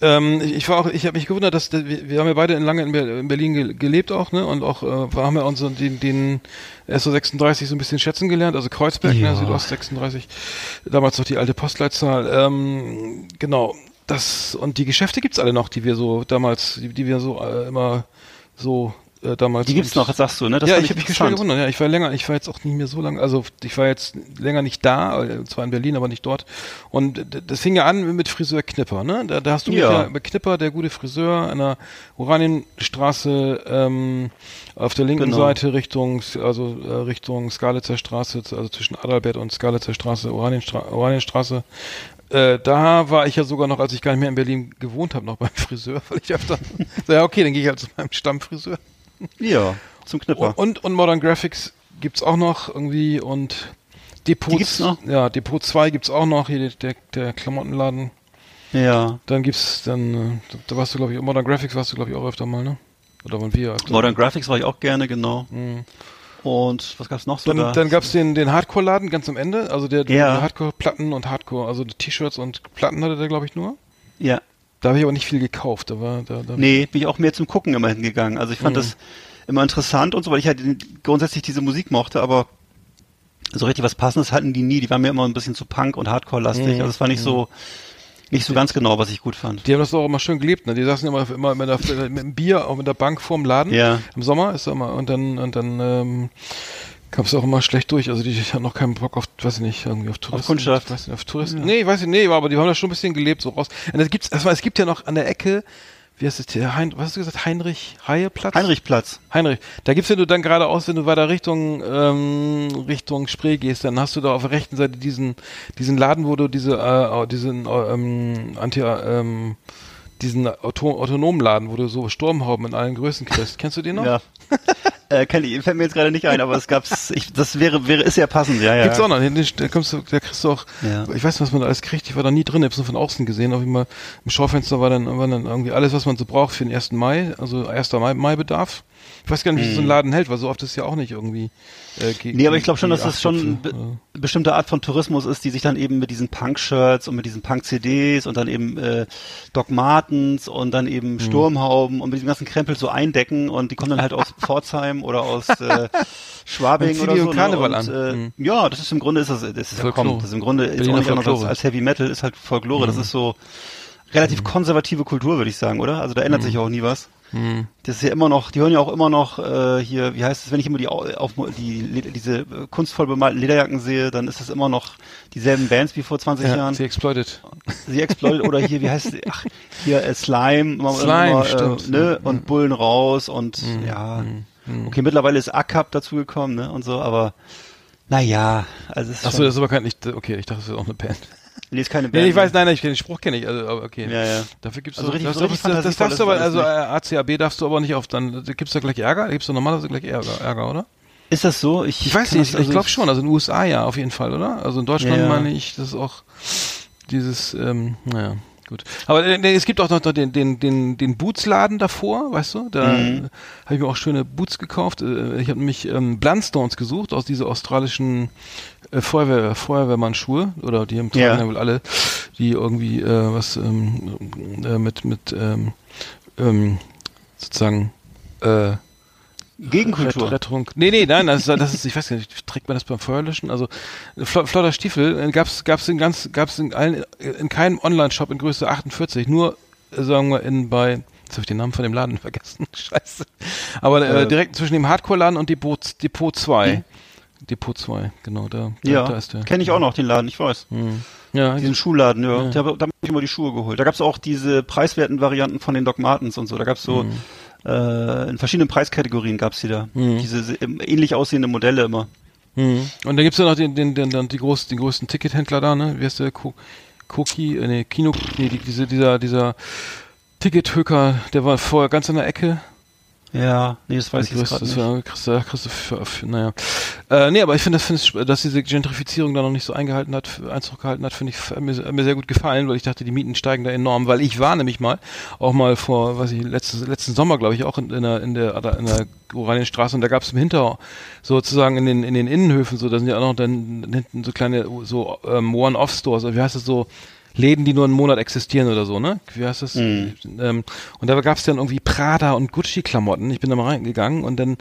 B: Ähm, ich, ich war auch, ich habe mich gewundert, dass wir, wir haben ja beide lange in, Ber in Berlin ge gelebt auch, ne? Und auch äh, wir haben ja uns den, den SO 36 so ein bisschen schätzen gelernt, also Kreuzberg,
C: Ja.
B: ne, Südost 36, damals noch die alte Postleitzahl. Ähm, genau, das und die Geschäfte gibt's alle noch, die wir so damals, die, die wir so äh, immer so äh, damals.
C: Die gibt's noch, sagst du, ne? Das
B: ja, ich habe mich schon gewundert. Ja, ich war länger, ich war jetzt auch nicht mehr so lange, also ich war jetzt länger nicht da, äh, zwar in Berlin, aber nicht dort. Und das fing ja an mit Friseur Knipper, ne? Da, da hast du mich
C: Ja.
B: ja bei Knipper, der gute Friseur, an der Oranienstraße ähm, auf der linken
C: Genau.
B: Seite Richtung, also äh, Richtung Skalitzer Straße, also zwischen Adalbert und Skalitzer Straße, Oranienstra Oranienstraße. Äh, da war ich ja sogar noch, als ich gar nicht mehr in Berlin gewohnt habe, noch beim [laughs] Friseur, weil ich öfter, ja okay, dann gehe ich halt zu meinem Stammfriseur. [laughs]
C: Ja, zum Knipper.
B: Und, und Modern Graphics gibt's auch noch irgendwie und Depot? Ja, Depot 2 gibt's auch noch, hier der, der Klamottenladen.
C: ja.
B: Dann gibt's dann, äh, da, warst du glaube ich, Modern Graphics warst du glaube ich auch öfter mal, ne? Oder waren wir öfter?
C: Modern Graphics war ich auch gerne, genau. Und was gab's noch so.
B: Dann,
C: da?
B: dann gab's den, den Hardcore-Laden ganz am Ende, also der, der
C: Ja.
B: Hardcore-Platten und Hardcore, also die T-Shirts und Platten hatte der glaube ich nur.
C: ja.
B: Da habe ich aber nicht viel gekauft, da war, da, da
C: Nee, bin ich auch mehr zum Gucken immer hingegangen. Also ich fand
B: Mhm.
C: das immer interessant und so, weil ich halt grundsätzlich diese Musik mochte, aber so richtig was Passendes hatten die nie. Die waren mir immer ein bisschen zu Punk und Hardcore-lastig.
B: Mhm.
C: Also es war nicht so, nicht so ganz genau, was ich gut fand.
B: Die haben das auch immer schön gelebt, ne? Die saßen immer, immer mit, der, mit dem Bier auch mit der Bank vorm Laden.
C: Ja.
B: Im Sommer ist immer und dann und dann ähm, kam es auch immer schlecht durch. Also die hatten noch keinen Bock auf, weiß ich nicht, irgendwie auf Touristen.
C: Kundschaft.
B: Weiß nicht, auf Touristen. Nee, weiß ich nee, aber die haben da schon ein bisschen gelebt so raus. Und es gibt's, erstmal, es gibt ja noch an der Ecke, wie heißt es hier, hein, was hast du gesagt, Heinrich Haie-Platz?
C: Heinrichplatz.
B: Heinrich. Da gibt's, wenn du dann geradeaus, wenn du weiter Richtung ähm, Richtung Spree gehst, dann hast du da auf der rechten Seite diesen diesen Laden, wo du diese äh, diesen äh, ähm, Anti ähm, diesen Auto autonomen Laden, wo du so Sturmhauben in allen Größen kriegst. Kennst du den noch?
C: Ja. [laughs] äh, ich, fällt mir jetzt gerade nicht ein, aber es gab's, ich, das wäre, wäre, ist ja passend, ja, ja.
B: Gibt's auch noch. Da, kommst du, da kriegst du auch,
C: Ja.
B: ich weiß nicht, was man da alles kriegt. Ich war da nie drin, ich hab's nur von außen gesehen. Auf Fall im Schaufenster war dann, war dann irgendwie alles, was man so braucht für den 1. Mai, also 1. Mai, Mai-Bedarf. Ich weiß gar nicht, wie so ein Laden hält, weil so oft ist ja auch nicht irgendwie. Äh,
C: Hm. Nee, aber ich glaube schon, dass das schon be bestimmte Art von Tourismus ist, die sich dann eben mit diesen Punk-Shirts und mit diesen Punk-CDs und dann eben äh, Doc Martens und dann
B: Hm.
C: eben Sturmhauben und mit diesem ganzen Krempel so eindecken und die kommen dann halt aus [laughs] Pforzheim oder aus äh, Schwabing oder so.
B: Karneval
C: ne?
B: an.
C: und, Äh,
B: Mhm.
C: Ja, das ist im Grunde ist das, das ist ja komm, das ist im Grunde ist auch nicht anders als.
B: Mhm.
C: Heavy Metal, ist halt Folklore. Das ist so relativ konservative Kultur, würde ich sagen, oder? Also da ändert sich auch nie was. Das ist ja immer noch, die hören ja auch immer noch äh, hier, wie heißt es, wenn ich immer die Au- auf die diese äh, kunstvoll bemalten Lederjacken sehe, dann ist das immer noch dieselben Bands wie vor 20
B: Ja,
C: Jahren.
B: sie exploited.
C: Sie Exploited oder hier, wie heißt es? Ach, hier äh, Slime, immer,
B: Slime,
C: immer,
B: stimmt.
C: Äh, ne? Und Bullen raus und ja. Okay, mittlerweile ist ACAP dazugekommen, ne? Und so, aber naja, also es ist
B: Achso, das ist aber kein, nicht, okay, ich dachte, das ist auch eine Band.
C: Nee, ist keine
B: Nee,
C: Band.
B: ich weiß, nein, nein, ich den Spruch kenne ich, also, okay.
C: Ja, ja.
B: Dafür gibt's
C: Also
B: doch-
C: richtig-
B: das,
C: so richtig
B: das, das, darfst du aber, also äh, ACAB darfst du aber nicht auf, dann da gibt's da gleich Ärger, da gibt's doch normalerweise gleich Ärger, Ärger oder?
C: Ist das so? Ich,
B: Ich weiß nicht,
C: das
B: ich
C: also-
B: glaube schon, also in den USA ja, auf jeden Fall, oder? Also in Deutschland
C: Ja.
B: meine ich, das ist auch dieses, ähm, naja, gut. Aber äh, es gibt auch noch den, den, den, den Bootsladen davor, weißt du? Da
C: Mhm.
B: habe ich mir auch schöne Boots gekauft. Äh, Ich habe nämlich ähm, Blundstones gesucht aus diese australischen äh, Feuerwehr, Feuerwehrmannschuhe oder die haben tragen
C: Ja.
B: wohl alle, die irgendwie äh, was ähm, äh, mit mit ähm, ähm, sozusagen äh,
C: Gegenkultur.
B: Ret- Rettung. Nee, nee, nein, das, ist- das ist, ich weiß gar nicht, trägt man das beim Feuerlöschen? Also, fl flotter Stiefel äh, gab's, gab's in ganz, gab's in allen, in keinem Online-Shop in Größe 48, nur, äh, sagen wir, in, bei, jetzt habe ich den Namen von dem Laden [laughs] vergessen, scheiße. Aber äh,
C: Äh.
B: direkt zwischen dem Hardcore-Laden und Depot, Depot 2. Depot 2, genau, da, da,
C: Ja,
B: da ist der.
C: kenne ich auch noch den Laden, ich weiß.
B: Hm. Ja,
C: Diesen Schuhladen, ja.
B: Ja.
C: Da, da habe ich immer die Schuhe geholt. Da gab's auch diese preiswerten Varianten von den Doc Martens und so. Da gab's so
B: Mhm.
C: äh, in verschiedenen Preiskategorien gab's die da.
B: Mhm.
C: Diese se- ähm, ähnlich aussehende Modelle immer.
B: Mhm. Und da gibt's ja noch den, den, den, den, die groß, den größten Tickethändler da, ne? Wie heißt der? Ko Koki, äh, nee, Kino, nee, die, diese, dieser, dieser Tickethöker, der war vorher ganz in der Ecke.
C: Ja, nee, das weiß ich jetzt gerade nicht.
B: war, kriegst du, kriegst naja. Äh, nee, aber ich finde, das, finde ich, dass diese Gentrifizierung da noch nicht so eingehalten hat, Einzug gehalten hat, finde ich, mir, mir sehr gut gefallen, weil ich dachte, die Mieten steigen da enorm, weil ich war nämlich mal, auch mal vor, weiß ich, letztes, letzten Sommer, glaube ich, auch in, in der, in der, in der Oranienstraße und da gab es im Hinter, sozusagen in den, in den Innenhöfen, so, da sind ja auch noch dann hinten so kleine, so, ähm, One-Off-Stores, also wie heißt das so, Läden, die nur einen Monat existieren oder so, ne? Wie heißt das?
C: Mhm.
B: Ähm, und da gab's dann irgendwie Prada und Gucci-Klamotten. Ich bin da mal reingegangen und dann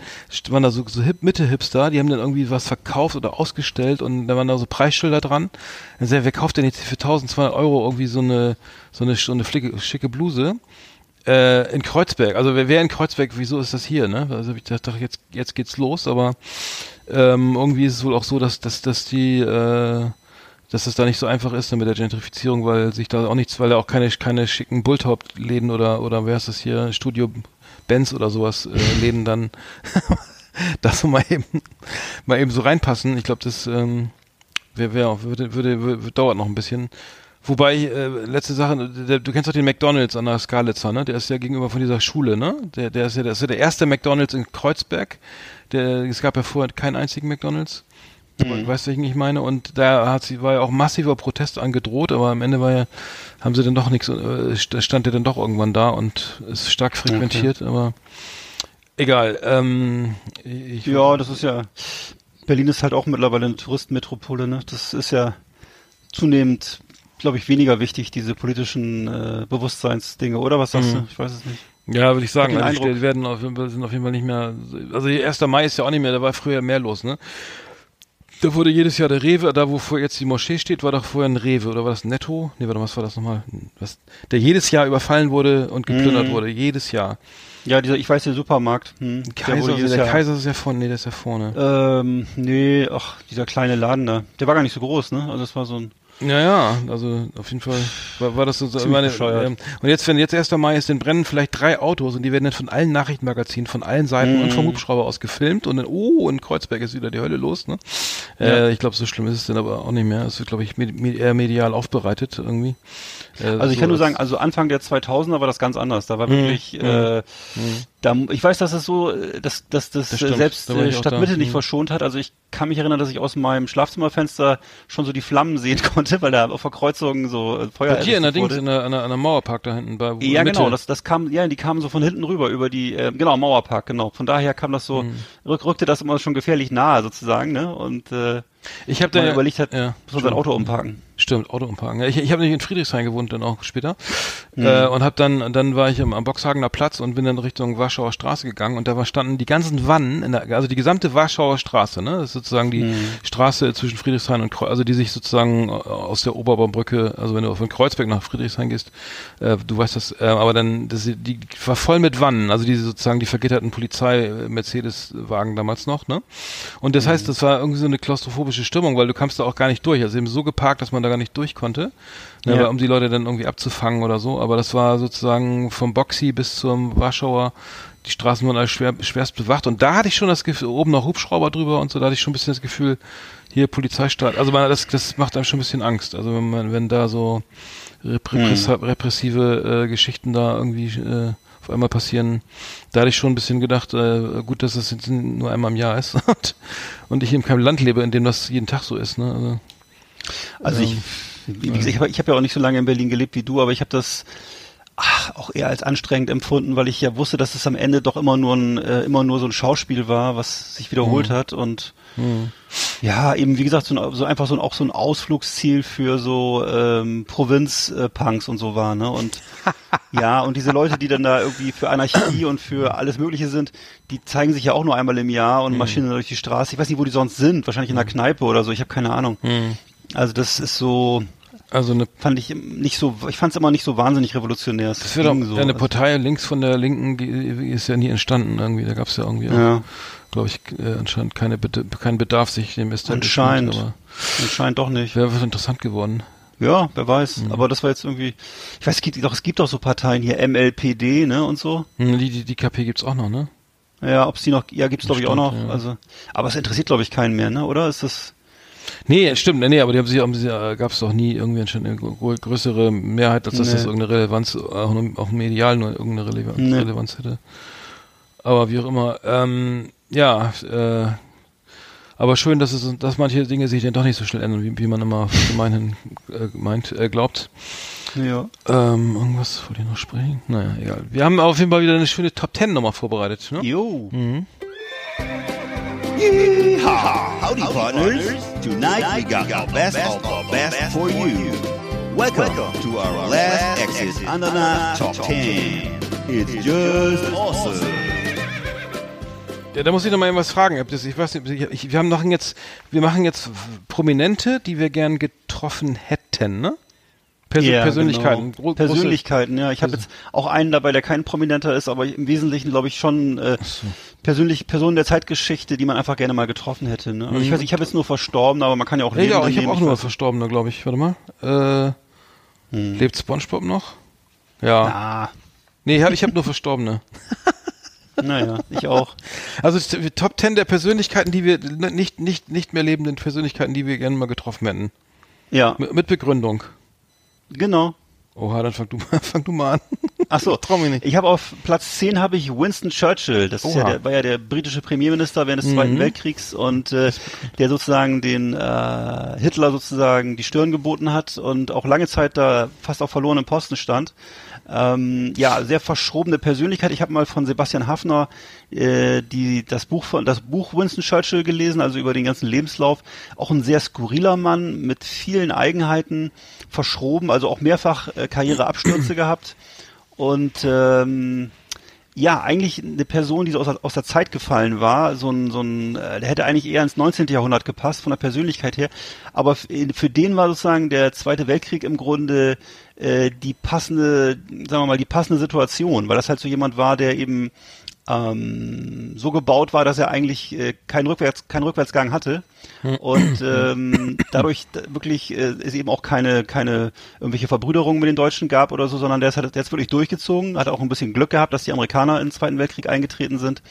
B: waren da so, so Hip Mitte-Hipster, die haben dann irgendwie was verkauft oder ausgestellt und da waren da so Preisschilder dran. Dann ich, wer kauft denn jetzt für 1200 Euro irgendwie so eine, so eine, so eine flicke, schicke Bluse? Äh, in Kreuzberg. Also wer, wer in Kreuzberg, wieso ist das hier, ne? Also ich dachte, jetzt, jetzt geht's los, aber ähm, irgendwie ist es wohl auch so, dass, dass, dass die, äh, dass es da nicht so einfach ist mit der Gentrifizierung, weil sich da auch nichts, weil da auch keine, keine schicken Bulltop-Läden oder, oder wer ist das hier, Studio Benz oder sowas, äh, Läden dann [laughs] da so mal eben, mal eben so reinpassen. Ich glaube, das ähm, wär, wär, würde, würde, würde, dauert noch ein bisschen. Wobei, äh, letzte Sache, der, du kennst doch den McDonalds an der Skalitzer, ne? Der ist ja gegenüber von dieser Schule, ne? Der, der ist ja, der ist ja der erste McDonalds in Kreuzberg. Der, es gab ja vorher keinen einzigen McDonalds.
C: Mhm.
B: Weißt du, ich meine? Und da hat sie, war ja auch massiver Protest angedroht, aber am Ende war ja, haben sie dann doch nichts, äh, st- stand der dann doch irgendwann da und ist stark frequentiert, aber egal. Ähm, ich,
C: Ja, das ist ja. Berlin ist halt auch mittlerweile eine Touristenmetropole, ne? Das ist ja zunehmend, glaube ich, weniger wichtig, diese politischen äh, Bewusstseinsdinge, oder was sagst
B: Mhm.
C: du? Ich weiß es nicht.
B: Ja, würde ich sagen. Also die werden auf sind auf jeden Fall nicht mehr. Also 1. Mai ist ja auch nicht mehr, da war früher mehr los, ne? Da wurde jedes Jahr der Rewe, da wo vor jetzt die Moschee steht, war doch vorher ein Rewe, oder war das ein Netto? Nee, warte, was war das nochmal? Was, der jedes Jahr überfallen wurde und geplündert
C: Mhm.
B: wurde, jedes Jahr.
C: Ja, dieser, ich weiß, der Supermarkt. Hm, der
B: Kaiser,
C: wurde jedes
B: der Kaiser ist ja vorne, nee, der ist ja vorne.
C: Ähm, nee, ach, dieser kleine Laden da. Der war gar nicht so groß, ne? Also das war so ein.
B: Ja, ja, also auf jeden Fall war, war das so. so meine, ähm, und jetzt, wenn jetzt 1. Mai ist, dann brennen vielleicht drei Autos und die werden dann von allen Nachrichtenmagazinen, von allen Seiten
C: Mhm.
B: und vom Hubschrauber aus gefilmt und dann, oh, in Kreuzberg ist wieder die Hölle los, ne?
C: Ja.
B: Äh, ich glaube, so schlimm ist es dann aber auch nicht mehr. Es wird, glaube ich, med med eher medial aufbereitet irgendwie. Äh,
C: Also ich
B: so
C: kann nur sagen, also Anfang der 2000er war das ganz anders. Da war
B: Mhm.
C: wirklich, äh, da, ich weiß, dass es so, äh, dass, dass das,
B: Das
C: äh,
B: stimmt.
C: selbst
B: Da
C: äh, Stadtmitte nicht
B: Mhm.
C: verschont hat. Also ich kann mich erinnern, dass ich aus meinem Schlafzimmerfenster schon so die Flammen sehen [laughs] konnte, weil da auf der Kreuzung so äh, Feuer
B: dir in der Dings, in der, an der, an der Mauerpark da hinten bei
C: Ja,
B: Mitte.
C: genau, das, das kam, ja, die kamen so von hinten rüber über die, äh, genau, Mauerpark, genau. Von daher kam das so,
B: Mhm.
C: rück, rückte das immer schon gefährlich nahe sozusagen, ne? Und äh,
B: ich habe da ja-
C: überlegt hat,
B: ja,
C: muss man sein Auto umparken.
B: Stimmt, Auto umparken. Ja, ich ich habe nicht in Friedrichshain gewohnt, dann auch später.
C: Mhm.
B: Äh, und habe dann, dann war ich am, am Boxhagener Platz und bin dann Richtung Warschauer Straße gegangen und da war, standen die ganzen Wannen, in der, also die gesamte Warschauer Straße, ne? Das ist sozusagen die
C: Mhm.
B: Straße zwischen Friedrichshain und Kreuz, also die sich sozusagen äh, aus der Oberbaumbrücke, also wenn du von Kreuzberg nach Friedrichshain gehst, äh, du weißt das, äh, aber dann, das, die war voll mit Wannen, also diese sozusagen die vergitterten Polizei-Mercedes-Wagen damals noch, ne? Und das heißt, das war irgendwie so eine klaustrophobische Stimmung, weil du kamst da auch gar nicht durch, also eben so geparkt, dass man da gar nicht durch konnte, ne,
C: Ja.
B: um die Leute dann irgendwie abzufangen oder so, aber das war sozusagen vom Boxy bis zum Warschauer die Straßen wurden alles schwer, schwerst bewacht. Und da hatte ich schon das Gefühl, oben noch Hubschrauber drüber und so, da hatte ich schon ein bisschen das Gefühl, hier Polizeistaat, also man, das, das macht einem schon ein bisschen Angst, also wenn man, wenn da so repress repressive äh, Geschichten da irgendwie äh, auf einmal passieren, da hatte ich schon ein bisschen gedacht, äh, gut, dass das jetzt nur einmal im Jahr ist [laughs] und, und ich in keinem Land lebe, in dem das jeden Tag so ist, ne, also,
C: Also ich, wie gesagt, ich habe ich hab ja auch nicht so lange in Berlin gelebt wie du, aber ich habe das ach, auch eher als anstrengend empfunden, weil ich ja wusste, dass es am Ende doch immer nur ein äh, immer nur so ein Schauspiel war, was sich wiederholt
B: Mhm.
C: hat und ja eben wie gesagt so, ein, so einfach so ein, auch so ein Ausflugsziel für so ähm, Provinz-Punks und so war ne und [laughs] ja und diese Leute, die dann da irgendwie für Anarchie und für alles Mögliche sind, die zeigen sich ja auch nur einmal im Jahr
B: Mhm.
C: und marschieren durch die Straße. Ich weiß nicht, wo die sonst sind, wahrscheinlich in der Kneipe oder so. Ich habe keine Ahnung. Also das ist so,
B: also eine
C: fand ich nicht so, ich fand es immer nicht so wahnsinnig revolutionär. Es
B: Das wird auch,
C: so.
B: eine
C: Also,
B: Partei links von der Linken ist ja nie entstanden irgendwie. Da gab es ja irgendwie,
C: Ja.
B: glaube ich, äh, anscheinend keine keinen Bedarf, sich dem Establishment.
C: Anscheinend.
B: Aber
C: Anscheinend doch nicht.
B: wäre interessant geworden.
C: Ja, wer weiß.
B: Mhm.
C: Aber das war jetzt irgendwie, ich weiß, es gibt doch, es gibt doch so Parteien hier, MLPD, ne, und so.
B: Hm, Die, die, die KP gibt's auch noch, ne?
C: Ja, ob's die noch, ja, gibt's glaube ich auch noch.
B: Ja.
C: Also, aber es interessiert glaube ich keinen mehr, ne, oder? Ist das,
B: Nee, stimmt, nee, aber die haben sich, haben sie, äh, gab es doch nie irgendwie eine grö- größere Mehrheit, als dass
C: Nee.
B: das irgendeine Relevanz, auch, nur- auch medial nur irgendeine Relevanz,
C: Nee.
B: Relevanz hätte. Aber wie auch immer, ähm, ja, äh, aber schön, dass es, dass manche Dinge sich dann doch nicht so schnell ändern, wie, wie man immer gemeinhin äh, meint, äh, glaubt.
C: ja.
B: Ähm, irgendwas wollte ich noch sprechen? Naja, egal. Wir haben auf jeden Fall wieder eine schöne Top Ten nochmal vorbereitet, ne?
C: Jo.
D: Yeehaw! Howdy, partners. Tonight we got our best of our best for you. Welcome to our last Exit Ananas Top 10. It's just awesome.
B: Ja, da muss ich noch mal irgendwas fragen. Ich weiß nicht, ich, ich, wir haben noch jetzt, wir machen jetzt Prominente, die wir gern getroffen hätten, ne? Persö
C: Ja,
B: Persönlichkeiten.
C: Genau. Persönlichkeiten, ja. Ich habe jetzt auch einen dabei, der kein Prominenter ist, aber im Wesentlichen glaube ich schon äh, persönlich Personen der Zeitgeschichte, die man einfach gerne mal getroffen hätte. Ne? Also ich weiß, ich habe jetzt nur verstorben, aber man kann ja auch
B: ja,
C: Lebende
B: ich habe auch nur Verstorbene, glaube ich. Warte mal. Äh, Lebt SpongeBob noch? Ja.
C: Ah,
B: Nee, ich habe hab nur Verstorbene. [laughs]
C: naja, ich auch.
B: Also Top Ten der Persönlichkeiten, die wir nicht nicht nicht mehr lebenden Persönlichkeiten, die wir gerne mal getroffen hätten.
C: Ja,
B: Mit, mit Begründung.
C: Genau.
B: Oha, dann fang du mal, [laughs] fang du mal an.
C: Ach so,
B: Ich trau mich nicht.
C: Ich habe auf Platz 10 habe ich Winston Churchill. Das ja der, war ja der britische Premierminister während des
B: Mhm.
C: Zweiten Weltkriegs und äh, der sozusagen den äh, Hitler sozusagen die Stirn geboten hat und auch lange Zeit da fast auf verlorenem Posten stand. Ähm, ja, sehr verschrobene Persönlichkeit. Ich habe mal von Sebastian Hafner äh, die das Buch von das Buch Winston Churchill gelesen, also über den ganzen Lebenslauf. Auch ein sehr skurriler Mann mit vielen Eigenheiten, verschroben, also auch mehrfach äh, Karriereabstürze gehabt und ähm, ja, eigentlich eine Person, die so aus, der- aus der Zeit gefallen war, so ein, so ein, äh, der hätte eigentlich eher ins 19. Jahrhundert gepasst, von der Persönlichkeit her. Aber f- für den war sozusagen der Zweite Weltkrieg im Grunde äh, die passende, sagen wir mal, die passende Situation, weil das halt so jemand war, der eben ähm, so gebaut war, dass er eigentlich äh, keinen Rückwärts, keinen Rückwärtsgang hatte und ähm, dadurch wirklich äh, es eben auch keine keine irgendwelche Verbrüderungen mit den Deutschen gab oder so, sondern der ist der ist wirklich durchgezogen, hat auch ein bisschen Glück gehabt, dass die Amerikaner in den Zweiten Weltkrieg eingetreten sind.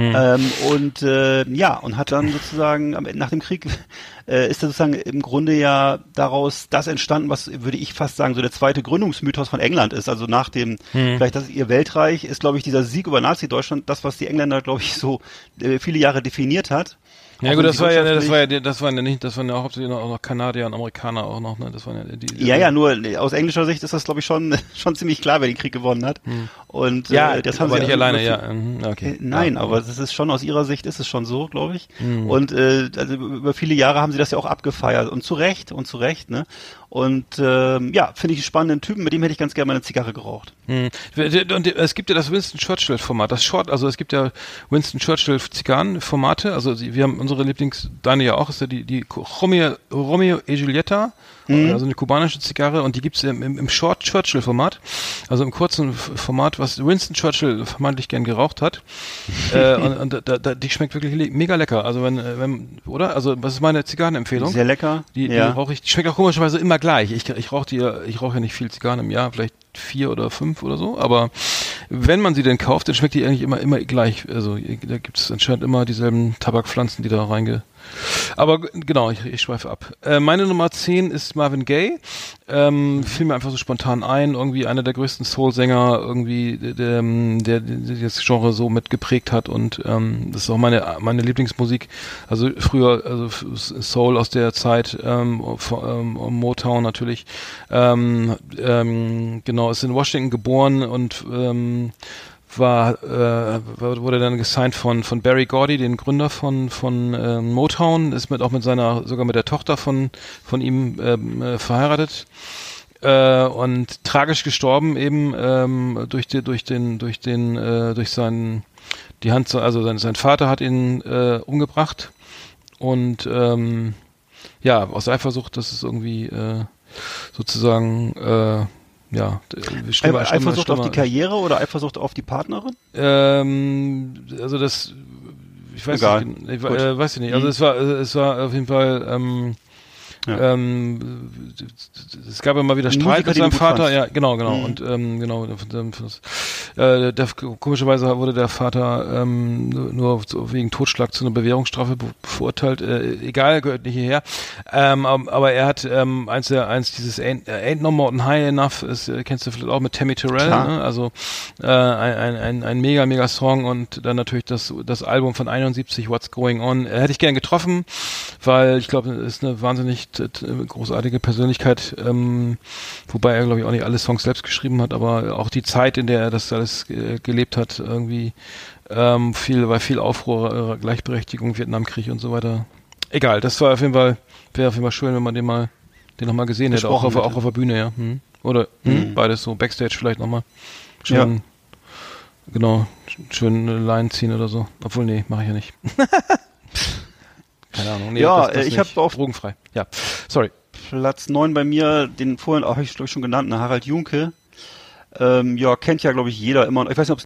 C: Ähm, und äh, ja, und hat dann sozusagen am Ende nach dem Krieg [laughs] äh, ist er sozusagen im Grunde ja daraus das entstanden, was würde ich fast sagen, so der zweite Gründungsmythos von England ist. Also nach dem, vielleicht das ihr Weltreich ist, glaube ich, dieser Sieg über Nazi-Deutschland, das, was die Engländer, glaube ich, so äh, viele Jahre definiert hat.
B: Ja
C: Auch
B: gut, das war ja, das war ja, das waren ja nicht, das waren ja auch hauptsächlich noch, auch noch Kanadier und Amerikaner auch noch, ne? Das waren ja die. die
C: Ja, ja, nur äh, aus englischer Sicht ist das, glaube ich, schon, [laughs] schon ziemlich klar, wer den Krieg gewonnen hat.
B: Hm.
C: Und
B: Ja,
C: äh, das haben sie
B: nicht alleine, ja. mhm, Okay.
C: Äh, Nein,
B: ja.
C: aber das ist schon aus ihrer Sicht ist es schon so, glaube ich.
B: Mhm.
C: Und äh, also über viele Jahre haben sie das ja auch abgefeiert und zu Recht und zu Recht, ne? Und ähm, ja, finde ich einen spannenden Typen, mit dem hätte ich ganz gerne mal eine Zigarre geraucht.
B: Hm. Und es gibt ja das Winston Churchill Format, das Short, also es gibt ja Winston Churchill Zigarren Formate, also wir haben unsere Lieblings, deine ja auch, ist ja die, die Romeo, Romeo e Giulietta, also eine kubanische Zigarre und die gibt's im, im, im Short Churchill Format, also im kurzen Format, was Winston Churchill vermeintlich gern geraucht hat. [laughs] äh, und und da, da, die schmeckt wirklich le mega lecker, also wenn, äh, wenn, oder? Also was ist meine Zigarrenempfehlung?
C: Sehr lecker.
B: Die, die
C: ja.
B: rauche ich, die schmeckt auch komischerweise immer gleich. Ich, ich rauche die, ich rauche ja nicht viel Zigarren im Jahr, vielleicht vier oder fünf oder so, aber wenn man sie denn kauft, dann schmeckt die eigentlich immer, immer gleich. Also da gibt es anscheinend immer dieselben Tabakpflanzen, die da reinge... Aber genau, ich, ich schweife ab. Äh, meine Nummer 10 ist Marvin Gaye. Ähm, fiel mir einfach so spontan ein, irgendwie einer der größten Soul-Sänger, irgendwie, der, der, der das Genre so mitgeprägt hat und ähm, das ist auch meine, meine Lieblingsmusik. Also früher, also Soul aus der Zeit, ähm, ähm, Motown natürlich. Ähm, ähm, genau, ist in Washington geboren und ähm, war äh, wurde dann gesigned von von Barry Gordy, den Gründer von von ähm, Motown, ist mit auch mit seiner sogar mit der Tochter von von ihm ähm, äh, verheiratet. Äh, und tragisch gestorben eben ähm, durch die, durch den durch den äh, durch seinen die Hand also sein sein Vater hat ihn äh, umgebracht. Und ähm, ja aus Eifersucht, das ist irgendwie äh, sozusagen äh, ja, d- schlimmer, schlimmer,
C: Eifersucht auf die
B: schlimmer.
C: Karriere oder Eifersucht auf die Partnerin?
B: Ähm, also das, ich weiß
C: Egal.
B: nicht, ich, äh, weiß ich nicht. Also
C: Mhm.
B: es war, es war auf jeden Fall, ähm,
C: Ja.
B: ähm, es gab immer wieder Streit
C: Musiker,
B: mit seinem Vater,
C: fandst.
B: ja, genau, genau.
C: Mhm.
B: Und ähm, genau, äh, der, komischerweise wurde der Vater ähm, nur, wegen Totschlag zu einer Bewährungsstrafe be verurteilt. Äh, egal, gehört nicht hierher. Ähm, aber er hat ähm, eins der eins dieses Ain't, äh, Ain't No Mountain High Enough, ist, äh, kennst du vielleicht auch mit Tammy Terrell, ne? also äh, ein, ein, ein, mega, mega Song und dann natürlich das, das Album von 71, What's Going On. Äh, hätte ich gern getroffen, weil ich glaube, ist eine wahnsinnig t- t- großartige Persönlichkeit, ähm, wobei er, glaube ich, auch nicht alle Songs selbst geschrieben hat, aber auch die Zeit, in der er das alles äh, gelebt hat, irgendwie ähm, viel, war viel Aufruhr, äh, Gleichberechtigung, Vietnamkrieg und so weiter. Egal, das war auf jeden Fall, wäre auf jeden Fall schön, wenn man den mal, den nochmal gesehen hätte, auch auf, auch auf der Bühne, ja. Hm. Oder hm,
C: Mhm.
B: beides so, Backstage vielleicht nochmal. Schön, genau, sch- schön eine Line ziehen oder so. Obwohl, nee, mache ich ja nicht. [laughs] Keine Ahnung. Nee,
C: Ja,
B: das, das
C: äh, ich
B: nicht.
C: hab auf-
B: Drogenfrei. Ja, sorry.
C: Platz 9 bei mir, den vorhin auch, habe ich glaube ich schon genannt, ne, Harald Junke. Ähm, ja, kennt ja glaube ich jeder immer. Ich weiß nicht, ob es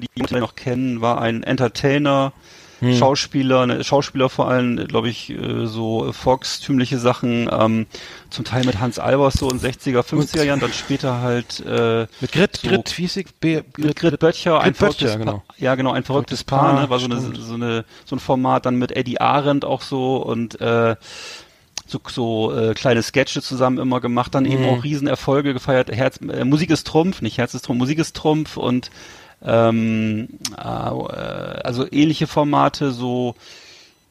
C: die vielleicht noch kennen, war ein Entertainer,
B: Hm.
C: Schauspieler, ne, Schauspieler vor allem, glaube ich, äh, so volkstümliche Sachen, ähm, zum Teil mit Hans Albers so in 60er, 50er Jahren, dann später halt äh,
B: Mit Grit,
C: so-
B: Grit, ich? B,
C: mit Grit Böttcher, ein
B: Grit Böttcher,
C: verrücktes
B: genau.
C: Paar, ja genau, ein verrücktes
B: Verrücktes
C: Paar,
B: Paar,
C: ne, war so eine, so eine so ein Format dann mit Eddie Arendt auch so und äh, so, so äh, kleine Sketche zusammen immer gemacht, dann eben
B: Mhm.
C: auch Riesenerfolge gefeiert. Herz, äh, Musik ist Trumpf, nicht Herz ist Trumpf, Musik ist Trumpf und ähm, äh, also ähnliche Formate, so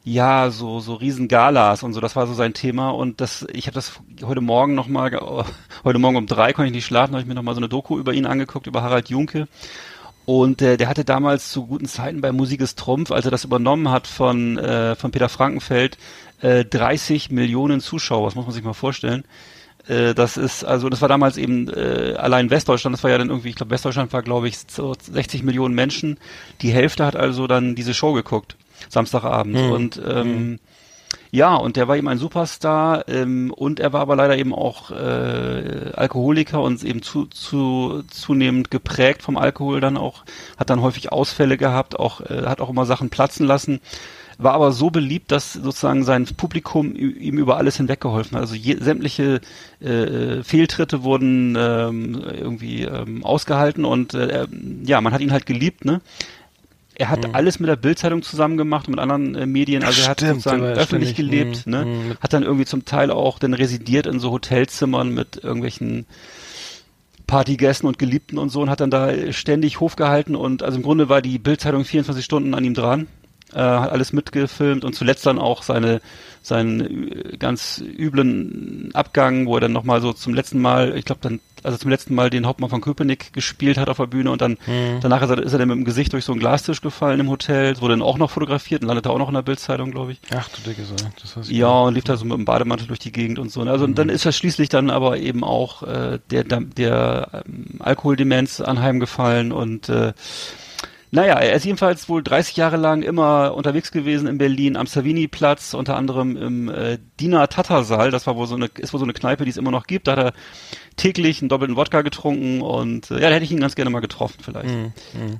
C: ja, so so Riesengalas und so, das war so sein Thema und das ich habe das heute Morgen noch mal [laughs] heute Morgen um drei konnte ich nicht schlafen, habe ich mir noch mal so eine Doku über ihn angeguckt über Harald Junke und äh, der hatte damals zu guten Zeiten bei Musik ist Trumpf, als er das übernommen hat von äh, von Peter Frankenfeld, äh, 30 Millionen Zuschauer, das muss man sich mal vorstellen. Äh, das ist, also das war damals eben äh, allein Westdeutschland, das war ja dann irgendwie, ich glaube Westdeutschland war glaube ich so 60 Millionen Menschen. Die Hälfte hat also dann diese Show geguckt, Samstagabend.
B: Mhm.
C: Und ähm, ja, und der war eben ein Superstar ähm, und er war aber leider eben auch äh, Alkoholiker und eben zu, zu zunehmend geprägt vom Alkohol dann auch, hat dann häufig Ausfälle gehabt, auch äh, hat auch immer Sachen platzen lassen, war aber so beliebt, dass sozusagen sein Publikum ihm über alles hinweggeholfen hat. Also je, sämtliche äh, Fehltritte wurden ähm, irgendwie ähm, ausgehalten und äh, ja, man hat ihn halt geliebt, ne? Er hat alles mit der Bildzeitung zusammen gemacht und mit anderen äh, Medien, also er hat
B: Stimmt,
C: sozusagen öffentlich
B: ständig,
C: gelebt,
B: mm,
C: ne?
B: mm, mit-
C: Hat dann irgendwie zum Teil auch dann residiert in so Hotelzimmern mit irgendwelchen Partygästen und Geliebten und so und hat dann da ständig Hof gehalten und also im Grunde war die Bildzeitung 24 Stunden an ihm dran, äh, hat alles mitgefilmt und zuletzt dann auch seine seinen äh, ganz üblen Abgang, wo er dann nochmal so zum letzten Mal, ich glaube dann als er zum letzten Mal den Hauptmann von Köpenick gespielt hat auf der Bühne und dann danach ist er, ist er dann mit dem Gesicht durch so einen Glastisch gefallen im Hotel, wurde dann auch noch fotografiert und landete auch noch in der Bildzeitung, glaube ich.
B: Ach du Dicke, so. das heißt,
C: Ja, und lief da so mit dem Bademantel durch die Gegend und so. ne? Also und dann ist er schließlich dann aber eben auch äh, der, der, der ähm, Alkoholdemenz anheimgefallen und äh, naja, er ist jedenfalls wohl 30 Jahre lang immer unterwegs gewesen in Berlin am Savini-Platz, unter anderem im äh, Dina Tattersal. Das war wohl so eine, ist wohl so eine Kneipe, die es immer noch gibt. Da hat er täglich einen doppelten Wodka getrunken und äh, ja, da hätte ich ihn ganz gerne mal getroffen vielleicht.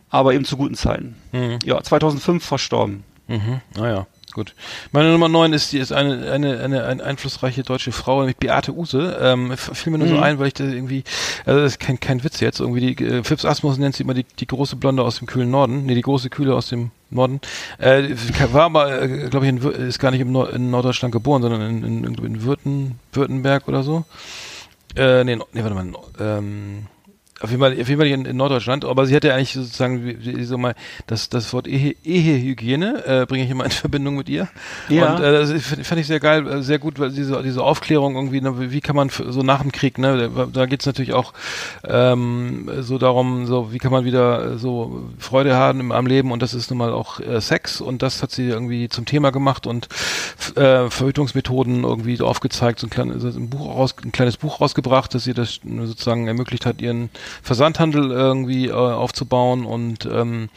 C: Aber eben zu guten Zeiten. Ja, 2005 verstorben.
B: Mhm, naja, gut. Meine Nummer 9 ist, die ist eine, eine, eine, eine einflussreiche deutsche Frau, nämlich Beate Use. Ähm, fiel mir nur so ein, weil ich da irgendwie, also das ist kein, kein Witz jetzt, irgendwie die, äh, Phipps Asmus nennt sie immer die, die große Blonde aus dem kühlen Norden, nee, die große Kühle aus dem Norden. Äh, war aber, äh, glaube ich, in, ist gar nicht im Nord in Norddeutschland geboren, sondern in, in, in, Würten, Württemberg oder so. Äh, nee, nee, warte mal, ähm, auf jeden Fall, auf jeden Fall in, in Norddeutschland, aber sie hatte eigentlich sozusagen, wie, wie so mal, das, das Wort Ehe, Ehehygiene äh, bringe ich immer in Verbindung mit ihr.
C: Ja.
B: Und äh, das fand ich sehr geil, äh, sehr gut, weil diese, diese Aufklärung irgendwie, ne, wie- kann man so nach dem Krieg, ne, da, geht's natürlich auch ähm, so darum, so wie kann man wieder so Freude haben im, am Leben und das ist nun mal auch äh, Sex und das hat sie irgendwie zum Thema gemacht und äh, Verhütungsmethoden irgendwie so aufgezeigt, so ein, klein, so ein Buch raus, ein kleines Buch rausgebracht, das ihr das sozusagen ermöglicht hat, ihren Versandhandel irgendwie äh, aufzubauen und ähm,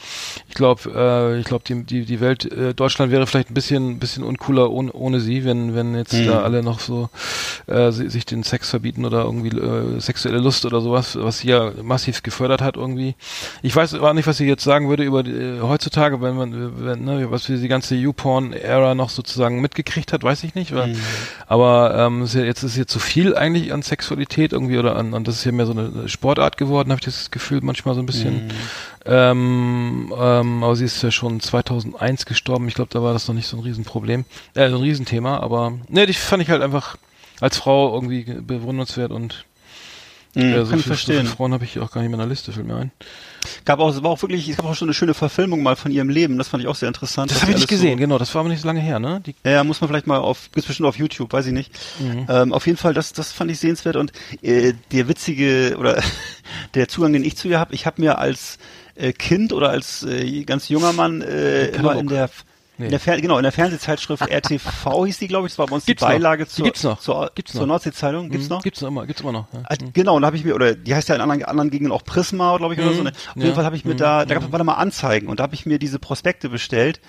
B: ich glaube, äh, ich glaube, die, die, die Welt, äh, Deutschland wäre vielleicht ein bisschen, bisschen uncooler ohne, ohne sie, wenn, wenn jetzt da alle noch so äh, si- sich den Sex verbieten oder irgendwie äh, sexuelle Lust oder sowas, was sie ja massiv gefördert hat irgendwie. Ich weiß auch nicht, was ich jetzt sagen würde über die, äh, heutzutage, wenn man, wenn, ne, was für die ganze YouPorn-Ära noch sozusagen mitgekriegt hat, weiß ich nicht. Weil, Aber ähm, ist ja, jetzt ist hier zu viel eigentlich an Sexualität irgendwie oder an, an das ist ja mehr so eine Sportart geworden, habe ich das Gefühl manchmal so ein bisschen. Ähm, ähm, aber sie ist ja schon 2001 gestorben. Ich glaube, da war das noch nicht so ein Riesenproblem, äh, so ein Riesenthema. Aber ne, die fand ich halt einfach als Frau irgendwie bewundernswert und
C: Mhm,
B: äh, so,
C: kann ich
B: viel, so
C: verstehen.
B: Frauen habe ich auch gar nicht mehr in der Liste, fällt mir ein.
C: Gab auch, es war auch wirklich, es gab auch schon eine schöne Verfilmung mal von ihrem Leben. Das fand ich auch sehr interessant.
B: Das habe ich nicht gesehen,
C: So,
B: genau. Das war aber nicht so lange her, ne? Die,
C: Ja, muss man vielleicht mal auf, gibt's bestimmt auf YouTube, weiß ich nicht.
B: Mhm.
C: Ähm, auf jeden Fall, das, das fand ich sehenswert und äh, der witzige oder [laughs] der Zugang, den ich zu ihr habe, ich habe mir als äh, Kind oder als äh, ganz junger Mann äh, immer in der
B: Nee.
C: in der Fer genau in der Fernsehzeitschrift [laughs] RTV hieß die, glaube ich, das war bei uns
B: Gibt's
C: die
B: noch.
C: Beilage
B: Die
C: zur,
B: gibt's noch.
C: zur,
B: Gibt's
C: zur
B: noch.
C: Nordsee-Zeitung. Gibt's
B: Mhm,
C: noch?
B: Gibt's noch immer, gibt's immer noch. Ja.
C: Ah, Genau, und da habe ich mir, oder die heißt ja in anderen, anderen Gegenden auch Prisma, glaube ich, oder so. Ne? Auf
B: Mhm. Ja.
C: jeden Fall habe ich mir
B: Mhm.
C: da, da gab es mal Anzeigen und da habe ich mir diese Prospekte bestellt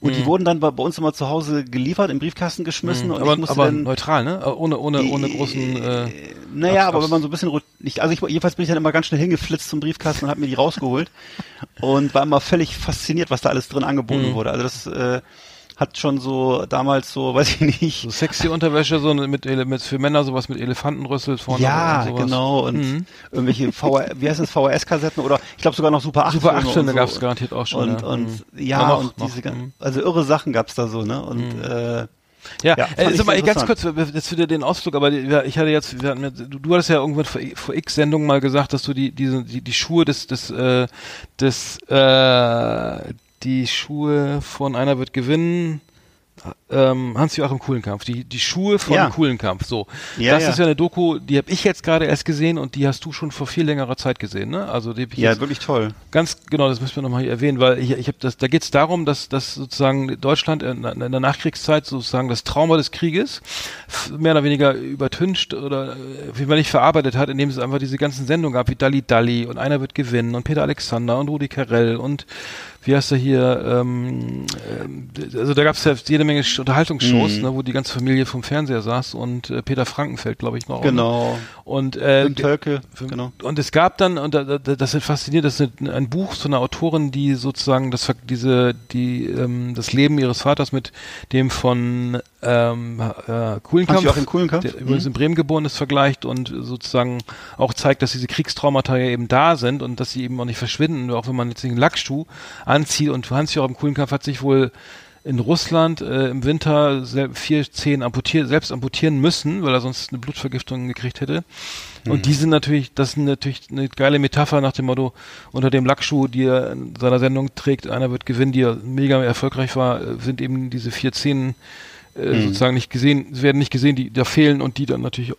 C: und
B: Mhm.
C: die wurden dann bei, bei uns immer zu Hause geliefert, im Briefkasten geschmissen und
B: aber
C: ich musste
B: aber
C: dann
B: neutral, ne? Ohne, ohne, ohne großen. Äh,
C: naja, aber wenn man so ein bisschen, nicht, also ich, jedenfalls bin ich dann immer ganz schnell hingeflitzt zum Briefkasten und habe mir die rausgeholt [laughs] und war immer völlig fasziniert, was da alles drin angeboten
B: Mhm.
C: wurde. Also das äh, hat schon so damals so, weiß ich nicht,
B: so sexy Unterwäsche, so mit, mit für Männer sowas mit Elefantenrüssel vorne.
C: ja,
B: und
C: genau. Und
B: Mhm.
C: irgendwelche VR, [laughs] wie heißt das, VHS-Kassetten oder ich glaube sogar noch Super 8
B: Super 8
C: Filme
B: Filme
C: und
B: gab's
C: so.
B: garantiert auch schon.
C: Und,
B: ja.
C: und
B: Mhm.
C: ja,
B: noch,
C: und
B: noch,
C: diese gan-
B: mhm.
C: also irre Sachen gab's da so, ne? Und äh,
B: Ja,
C: Ja,
B: äh, sag mal, ganz kurz, jetzt wieder den Ausflug, aber ich hatte jetzt, wir hatten, jetzt- du, du hattest ja irgendwann vor, vor x Sendungen mal gesagt, dass du die, diese, die, die Schuhe des, des, äh, des, äh, die Schuhe von einer wird gewinnen, ähm, Hans-Joachim Kuhlenkampf, die, die Schuhe von
C: Ja.
B: Kuhlenkampf, so.
C: Ja,
B: das
C: ja.
B: ist ja eine Doku, die habe ich jetzt gerade erst gesehen und die hast du schon vor viel längerer Zeit gesehen, ne? Also die
C: ja, wirklich toll.
B: Ganz genau, das müssen wir nochmal hier erwähnen, weil ich, ich habe das, da geht es darum, dass, dass sozusagen Deutschland in, in der Nachkriegszeit sozusagen das Trauma des Krieges mehr oder weniger übertüncht oder äh, wie man nicht verarbeitet hat, indem es einfach diese ganzen Sendungen gab, wie Dalli Dalli und einer wird gewinnen und Peter Alexander und Rudi Carell und wie heißt er hier, ähm, ähm, also da gab es ja jede Menge Unterhaltungsshows,
C: Mhm.
B: ne, wo die ganze Familie vom Fernseher saß und äh, Peter Frankenfeld, glaube ich, noch.
C: Genau.
B: Und äh,
C: Tölke, genau.
B: Und es gab dann, und da- da- das ist faszinierend, das ist ein, Buch von einer Autorin, die sozusagen das, diese, die, ähm, das Leben ihres Vaters mit dem von ähm, äh, Kuhlenkampf,
C: Kuhlenkampf?
B: der übrigens in Bremen geboren ist, vergleicht und sozusagen auch zeigt, dass diese Kriegstraumata ja eben da sind und dass sie eben auch nicht verschwinden, auch wenn man jetzt einen Lackschuh anzieht. Und Hans-Joachim Kuhlenkampf hat sich wohl in Russland äh, im Winter vier Zehen amputiert, selbst amputieren müssen, weil er sonst eine Blutvergiftung gekriegt hätte. Und die sind natürlich, das ist natürlich eine geile Metapher nach dem Motto, unter dem Lackschuh, die er in seiner Sendung trägt, einer wird gewinnen, die ja mega erfolgreich war, äh, sind eben diese vier Zähnen äh, sozusagen nicht gesehen, werden nicht gesehen, die da fehlen und die dann natürlich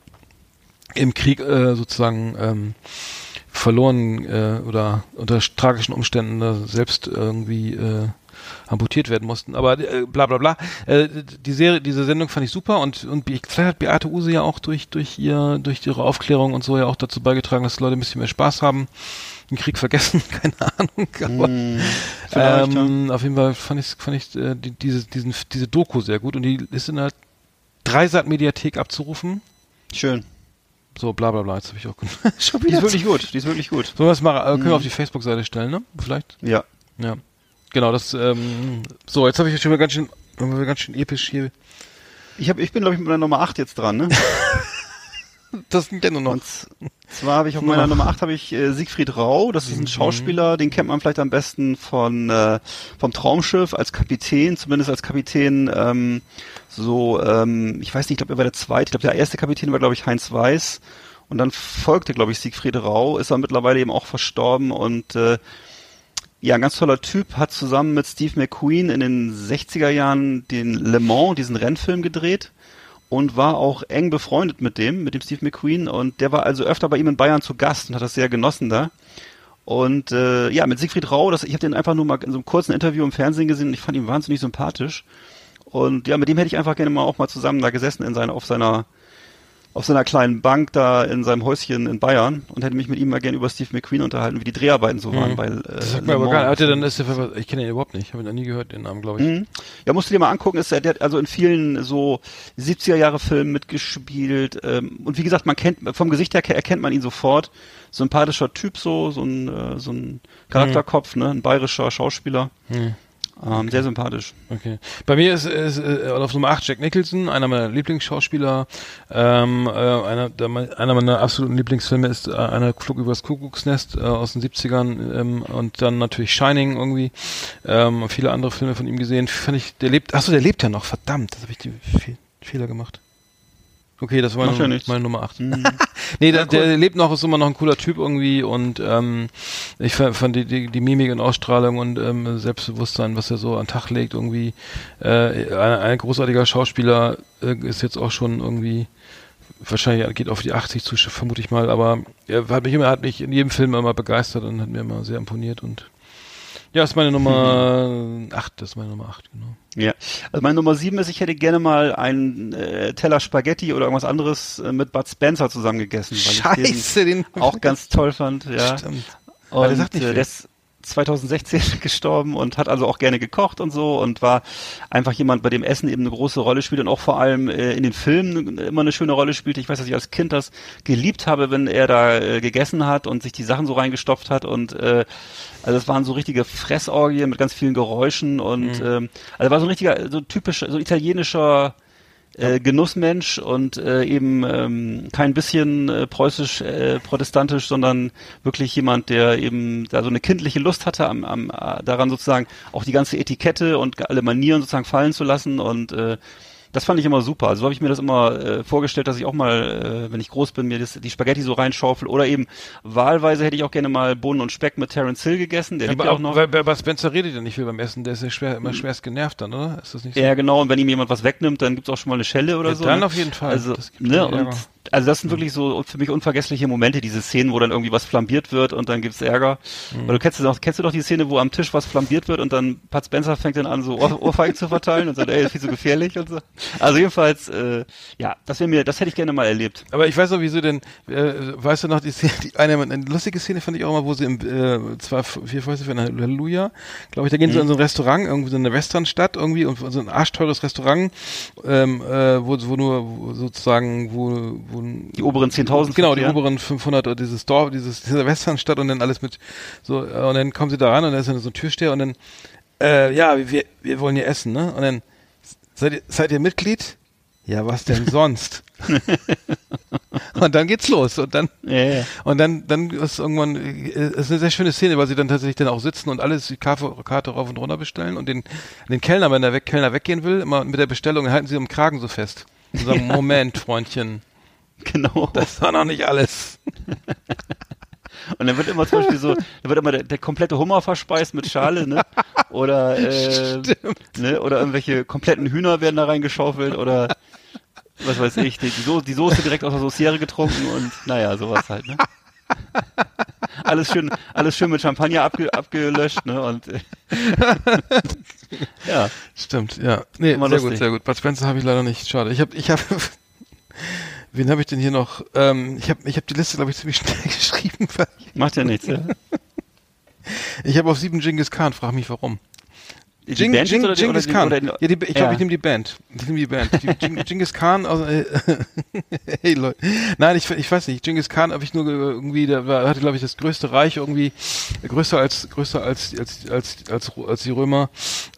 B: im Krieg äh, sozusagen ähm, verloren äh, oder unter tragischen Umständen äh, selbst irgendwie äh, amputiert werden mussten. Aber äh, bla bla bla. Äh, die Serie, diese Sendung fand ich super und und vielleicht hat Beate Use ja auch durch durch ihr durch ihre Aufklärung und so ja auch dazu beigetragen, dass die Leute ein bisschen mehr Spaß haben. Den Krieg vergessen, [laughs] keine Ahnung. Aber,
C: vielleicht,
B: ähm, auf jeden Fall fand ich fand ich äh, die, diese diesen diese Doku sehr gut und die ist in der Dreisat Mediathek abzurufen.
C: Schön.
B: So bla bla bla. Jetzt habe ich auch [laughs] schon
C: Die ist wirklich gut. Die ist wirklich gut.
B: Sollen wir das mal äh, können
C: Mhm.
B: wir auf die Facebook-Seite stellen, ne? Vielleicht.
C: Ja.
B: Ja. Genau, das, ähm, so, jetzt habe ich schon mal ganz schön, ganz schön episch hier.
C: Ich, hab, ich bin, glaube ich, mit meiner Nummer 8 jetzt dran, ne? [laughs]
B: Das sind ja nur noch.
C: Und zwar habe ich auf meiner Nummer 8 habe ich äh, Siegfried Rau, das ist ein Schauspieler, den kennt man vielleicht am besten von äh, vom Traumschiff als Kapitän, zumindest als Kapitän ähm, so ähm, ich weiß nicht, ich glaube er war der zweite, ich glaube der erste Kapitän war glaube ich Heinz Weiß. Und dann folgte glaube ich Siegfried Rau, ist er mittlerweile eben auch verstorben. Und äh, ja, ein ganz toller Typ, hat zusammen mit Steve McQueen in den 60er Jahren den Le Mans, diesen Rennfilm gedreht und war auch eng befreundet mit dem, mit dem Steve McQueen und der war also öfter bei ihm in Bayern zu Gast und hat das sehr genossen da. Und äh, ja, mit Siegfried Rau, das, ich habe den einfach nur mal in so einem kurzen Interview im Fernsehen gesehen und ich fand ihn wahnsinnig sympathisch. Und ja, mit dem hätte ich einfach gerne mal auch mal zusammen da gesessen in seiner, auf seiner auf seiner kleinen Bank da in seinem Häuschen in Bayern und hätte mich mit ihm mal gerne über Steve McQueen unterhalten, wie die Dreharbeiten so waren, weil äh,
B: Mhm. Das sagt mir
C: Le
B: aber gar nicht. Dann ist der, ich kenne ihn überhaupt nicht. Habe ihn noch nie gehört, den Namen, glaube ich.
C: Mhm. Ja, musst du dir mal angucken, ist er, der hat also in vielen so 70er Jahre Filmen mitgespielt. Ähm, und wie gesagt, man kennt, vom Gesicht her erkennt man ihn sofort. Sympathischer Typ so, so ein, äh, so ein Charakterkopf, ne, ein bayerischer Schauspieler.
B: Mhm.
C: Ähm, sehr sympathisch.
B: Okay. Bei mir ist, ist äh, auf Nummer 8 Jack Nicholson, einer meiner Lieblingsschauspieler. Ähm, äh, einer, der, einer meiner absoluten Lieblingsfilme ist äh, einer Flug übers Kuckucksnest äh, aus den 70ern ähm, und dann natürlich Shining irgendwie. Ähm, viele andere Filme von ihm gesehen. Fand ich, der lebt, achso, der lebt ja noch, verdammt, das habe ich die Fe Fehler gemacht. Okay, das war
C: ja
B: meine, meine Nummer 8.
C: Mhm. [laughs]
B: Nee, der, der lebt noch, ist immer noch ein cooler Typ irgendwie und ähm, ich fa- fand die, die, die Mimik und Ausstrahlung und ähm, Selbstbewusstsein, was er so an den Tag legt, irgendwie äh, ein, ein großartiger Schauspieler äh, ist jetzt auch schon irgendwie wahrscheinlich geht auf die 80 zu, vermute ich mal, aber er hat mich immer, hat mich in jedem Film immer begeistert und hat mir immer sehr imponiert und ja, ist meine Nummer [laughs] 8, das ist meine Nummer 8, genau.
C: Ja, also meine Nummer sieben ist, ich hätte gerne mal einen äh, Teller Spaghetti oder irgendwas anderes äh, mit Bud Spencer zusammen gegessen, weil ich
B: Scheiße, den
C: den auch ganz toll fand. Ja.
B: Stimmt.
C: Und
B: Aber der sagt nicht
C: äh,
B: viel.
C: ist 2016 [laughs] gestorben und hat also auch gerne gekocht und so und war einfach jemand, bei dem Essen eben eine große Rolle spielt und auch vor allem äh, in den Filmen immer eine schöne Rolle spielt. Ich weiß, dass ich als Kind das geliebt habe, wenn er da äh, gegessen hat und sich die Sachen so reingestopft hat und äh, also es waren so richtige Fressorgien mit ganz vielen Geräuschen und
B: Mhm.
C: ähm, also war so ein richtiger, so typisch, so italienischer äh, Genussmensch und äh, eben ähm, kein bisschen äh, preußisch äh, protestantisch, sondern wirklich jemand, der eben da so eine kindliche Lust hatte am, am äh, daran sozusagen auch die ganze Etikette und alle Manieren sozusagen fallen zu lassen und äh, das fand ich immer super. Also so habe ich mir das immer äh, vorgestellt, dass ich auch mal, äh, wenn ich groß bin, mir das, die Spaghetti so reinschaufel. Oder eben wahlweise hätte ich auch gerne mal Bohnen und Speck mit Terence Hill gegessen. Der
B: Ja, aber
C: ja
B: auch
C: noch.
B: Weil, bei Spencer redet ja nicht viel beim Essen, der ist ja schwer, immer schwerst genervt dann, oder? Ist das nicht so?
C: Ja, genau. Und wenn ihm jemand was wegnimmt, dann gibt's auch schon mal eine Schelle oder
B: Ja,
C: so.
B: dann
C: ne?
B: auf jeden Fall.
C: Also,
B: Das gibt
C: ne, und, also das sind wirklich so für mich unvergessliche Momente, diese Szenen, wo dann irgendwie was flambiert wird und dann gibt's Ärger.
B: Mhm.
C: Weil du kennst du doch, kennst du doch die Szene, wo am Tisch was flambiert wird und dann Pat Spencer fängt dann an, so Ohr, Ohrfeigen zu verteilen und sagt, ey, das ist viel zu gefährlich und so. Also jedenfalls, äh, ja, das wäre mir, das hätte ich gerne mal erlebt.
B: Aber ich weiß noch, wieso denn, äh, weißt du noch, die Szene, die, eine, eine lustige Szene fand ich auch mal, wo sie im, äh, zwar vier Fäuste für ein Halleluja, glaube ich, da gehen sie in so ein Restaurant, irgendwie so eine Westernstadt irgendwie und so ein arschteures Restaurant, ähm, äh, wo, wo nur wo sozusagen, wo, wo
C: Die oberen 10.000
B: Genau, die
C: verkehren.
B: oberen 500 oder dieses Dorf, dieses, diese Westernstadt und dann alles mit so, äh, und dann kommen sie da ran und da ist dann so ein Türsteher und dann, äh, ja, wir, wir wollen hier essen, ne? Und dann, seid ihr, seid ihr Mitglied? Ja, was denn [laughs] sonst? [laughs] und dann geht's los und dann,
C: Ja, ja.
B: und dann, dann ist irgendwann, äh, ist eine sehr schöne Szene, weil sie dann tatsächlich dann auch sitzen und alles die Karte, rauf und runter bestellen und den, den Kellner, wenn der weg, Kellner weggehen will, immer mit der Bestellung, halten sie am Kragen so fest. Und sagen, [laughs] Moment, Freundchen,
C: Genau.
B: das war noch nicht alles.
C: Und dann wird immer zum Beispiel so, da wird immer der, der komplette Hummer verspeist mit Schale, ne? Oder, [laughs] äh, ne? Oder irgendwelche kompletten Hühner werden da reingeschaufelt oder was weiß ich, die, die, Soße, die Soße direkt aus der Sauciere getrunken und naja, sowas halt, ne? alles schön, alles schön mit Champagner abge, abgelöscht, ne? Und äh, [laughs] ja,
B: Stimmt, ja. Nee,
C: Immer
B: sehr
C: lustig.
B: gut, sehr gut. Bud Spencer habe ich leider nicht. Schade. Ich habe, ich habe, [laughs] wen habe ich denn hier noch? Ähm, ich habe, ich habe die Liste, glaube ich, ziemlich [laughs] schnell geschrieben.
C: Macht ja nichts, ja. [laughs]
B: ich habe auf sieben Genghis Khan. Frag mich warum. Jing,
C: Band
B: Jing,
C: oder die-
B: Genghis
C: oder die-
B: Khan.
C: oder die-
B: ja, die, ich glaube,
C: Ja.
B: ich nehme die Band. Ich nehme die Band. Jing, [laughs] Genghis Khan. Also, äh, [laughs] hey Leute. Nein, ich, ich weiß nicht. Genghis Khan habe ich nur ge- irgendwie, der war, hatte glaube ich das größte Reich irgendwie, größer als größer als als als als, als die Römer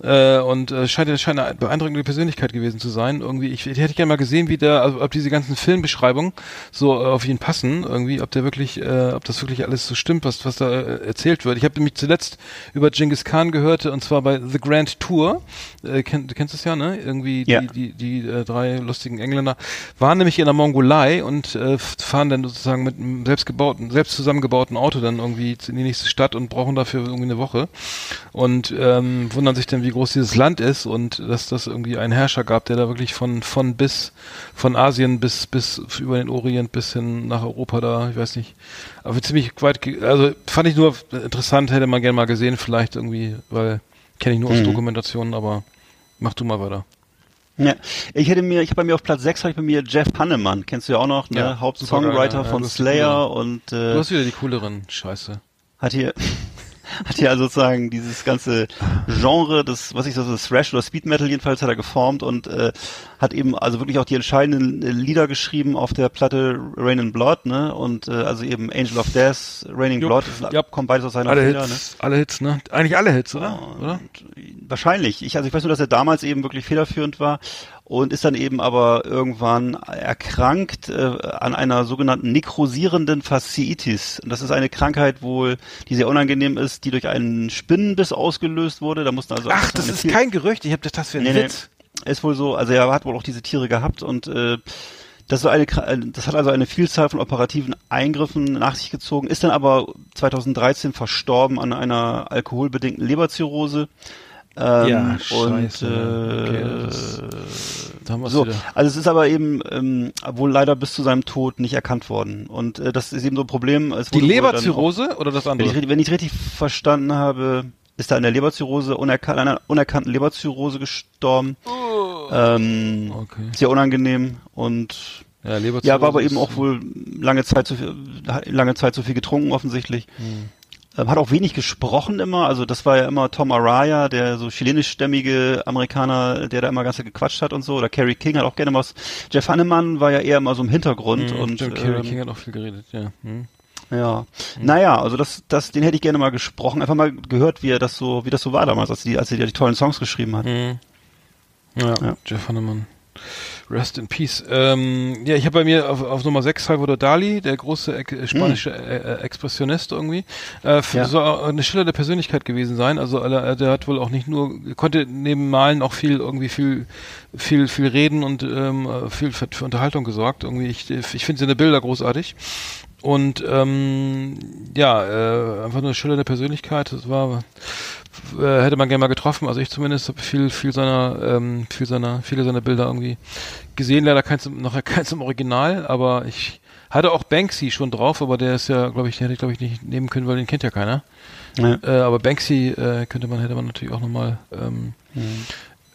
B: äh, und äh, scheint scheint eine beeindruckende Persönlichkeit gewesen zu sein. Irgendwie, ich, ich hätte gerne mal gesehen, wie der, also, ob diese ganzen Filmbeschreibungen so äh, auf ihn passen. Irgendwie, ob der wirklich, äh, ob das wirklich alles so stimmt, was was da äh, erzählt wird. Ich habe nämlich zuletzt über Genghis Khan gehört und zwar bei The Grand Tour. Äh, kenn, du kennst es ja, ne? Irgendwie
C: Ja.
B: die die, die äh, drei lustigen Engländer waren nämlich in der Mongolei und äh, fahren dann sozusagen mit einem selbstgebauten, selbst zusammengebauten Auto dann irgendwie in die nächste Stadt und brauchen dafür irgendwie eine Woche und ähm, wundern sich dann, wie groß dieses Land ist und dass das irgendwie einen Herrscher gab, der da wirklich von von bis von Asien bis bis über den Orient bis hin nach Europa da, ich weiß nicht, aber ziemlich weit, also fand ich nur interessant, hätte man gerne mal gesehen, vielleicht irgendwie, weil kenne ich nur aus
C: Mhm.
B: Dokumentationen, aber mach du mal weiter.
C: Ja, ich hätte mir, ich habe bei mir auf Platz 6 habe ich bei mir Jeff Hannemann, kennst du ja auch noch, ne?
B: Ja,
C: Hauptsongwriter
B: ja,
C: von
B: die
C: Slayer und
B: Du
C: äh,
B: hast wieder die cooleren Scheiße.
C: hat hier hat also sozusagen dieses ganze Genre, das was ich so so Thrash oder Speed Metal jedenfalls hat er geformt und äh, hat eben also wirklich auch die entscheidenden äh, Lieder geschrieben auf der Platte Rain and Blood, ne? Und äh, also eben Angel of Death, Raining Blood, das
B: jupp.
C: kommt beides aus seiner
B: Alle
C: Feder, ne?
B: Hits, alle Hits, ne? Eigentlich alle Hits, oder? oder?
C: Wahrscheinlich. Ich, also ich weiß nur, dass er damals eben wirklich federführend war und ist dann eben aber irgendwann erkrankt äh, an einer sogenannten nekrosierenden Fasziitis. Und das ist eine Krankheit wohl, die sehr unangenehm ist, die durch einen Spinnenbiss ausgelöst wurde. Da mussten also
B: Ach, das ist
C: viel-
B: kein Gerücht, ich habe das, das für einen
C: Nee, nee.
B: Witz.
C: Ist wohl so, also er hat wohl auch diese Tiere gehabt und äh, das, eine, äh, das hat also eine Vielzahl von operativen Eingriffen nach sich gezogen, ist dann aber 2013 verstorben an einer alkoholbedingten Leberzirrhose. Ähm,
B: Ja,
C: und
B: scheiße.
C: äh,
B: Okay, das- Da haben wir's
C: so,
B: wieder.
C: also es ist aber eben ähm, wohl leider bis zu seinem Tod nicht erkannt worden. Und äh, das ist eben so ein Problem. Es
B: Die
C: dann auch-
B: Leberzirrhose oder das
C: wenn ich,
B: andere?
C: wenn ich richtig verstanden habe, ist er an der Leberzirrhose, unerkan an einer unerkannten Leberzirrhose gestorben. Ähm,
B: Okay.
C: Sehr unangenehm und
B: Ja, Leberzirrhose.
C: ja, war aber eben auch wohl lange Zeit zu viel, lange Zeit zu viel getrunken offensichtlich. Ähm, hat auch wenig gesprochen immer, also das war ja immer Tom Araya, der so chilenischstämmige Amerikaner, der da immer ganz gequatscht hat und so, oder Kerry King hat auch gerne was. Jeff Hannemann war ja eher immer so im Hintergrund
B: Mhm,
C: und
B: Carrey
C: ähm,
B: King hat auch viel geredet, ja. Mhm.
C: ja. Naja, also das, das, den hätte ich gerne mal gesprochen, einfach mal gehört, wie er das so, wie das so war damals, als die, als er die tollen Songs geschrieben hat.
B: Mhm. Ja,
C: Ja.
B: Jeff Hannemann. Rest in Peace. Ähm, ja, ich habe bei mir auf, auf Nummer 6 Salvador Dali, der große äh, spanische äh, äh, Expressionist irgendwie. Äh,
C: Ja.
B: Soll auch eine schillernde Persönlichkeit gewesen sein. Also äh, der hat wohl auch nicht nur, konnte neben Malen auch viel, irgendwie viel, viel, viel reden und ähm, äh, viel für, für Unterhaltung gesorgt. Irgendwie, ich, ich finde seine Bilder großartig. Und ähm, ja, äh, einfach nur eine schillernde Persönlichkeit. Das war äh, hätte man gerne mal getroffen. Also ich zumindest habe viel, viel seiner, ähm, viel seiner, viele seiner Bilder irgendwie gesehen. Leider keins, im- noch [laughs] keins im Original, aber ich hatte auch Banksy schon drauf, aber der ist ja, glaube ich, den hätte ich glaube ich nicht nehmen können, weil den kennt ja keiner.
C: Ja.
B: Äh, aber Banksy äh, könnte man, hätte man natürlich auch nochmal, ähm,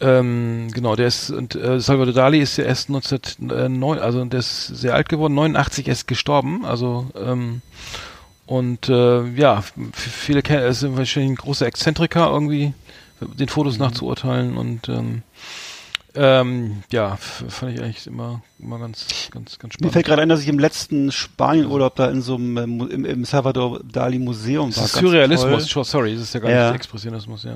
B: ähm, genau, der ist, und äh, Salvador Dali ist ja erst 1909, also der ist sehr alt geworden, 89 erst gestorben, also ähm, und äh, ja, viele kennen, es sind wahrscheinlich ein großer Exzentriker irgendwie, den Fotos
C: Mhm.
B: nachzuurteilen und ähm, ähm, ja, fand ich eigentlich immer, immer ganz, ganz, ganz
C: Mir
B: spannend.
C: fällt gerade ein, dass ich im letzten Spanienurlaub da in so einem, im, im Salvador Dali Museum
B: das
C: war.
B: ist
C: ganz
B: Surrealismus,
C: toll.
B: sorry, das ist ja gar
C: Ja.
B: nicht Expressionismus, ja.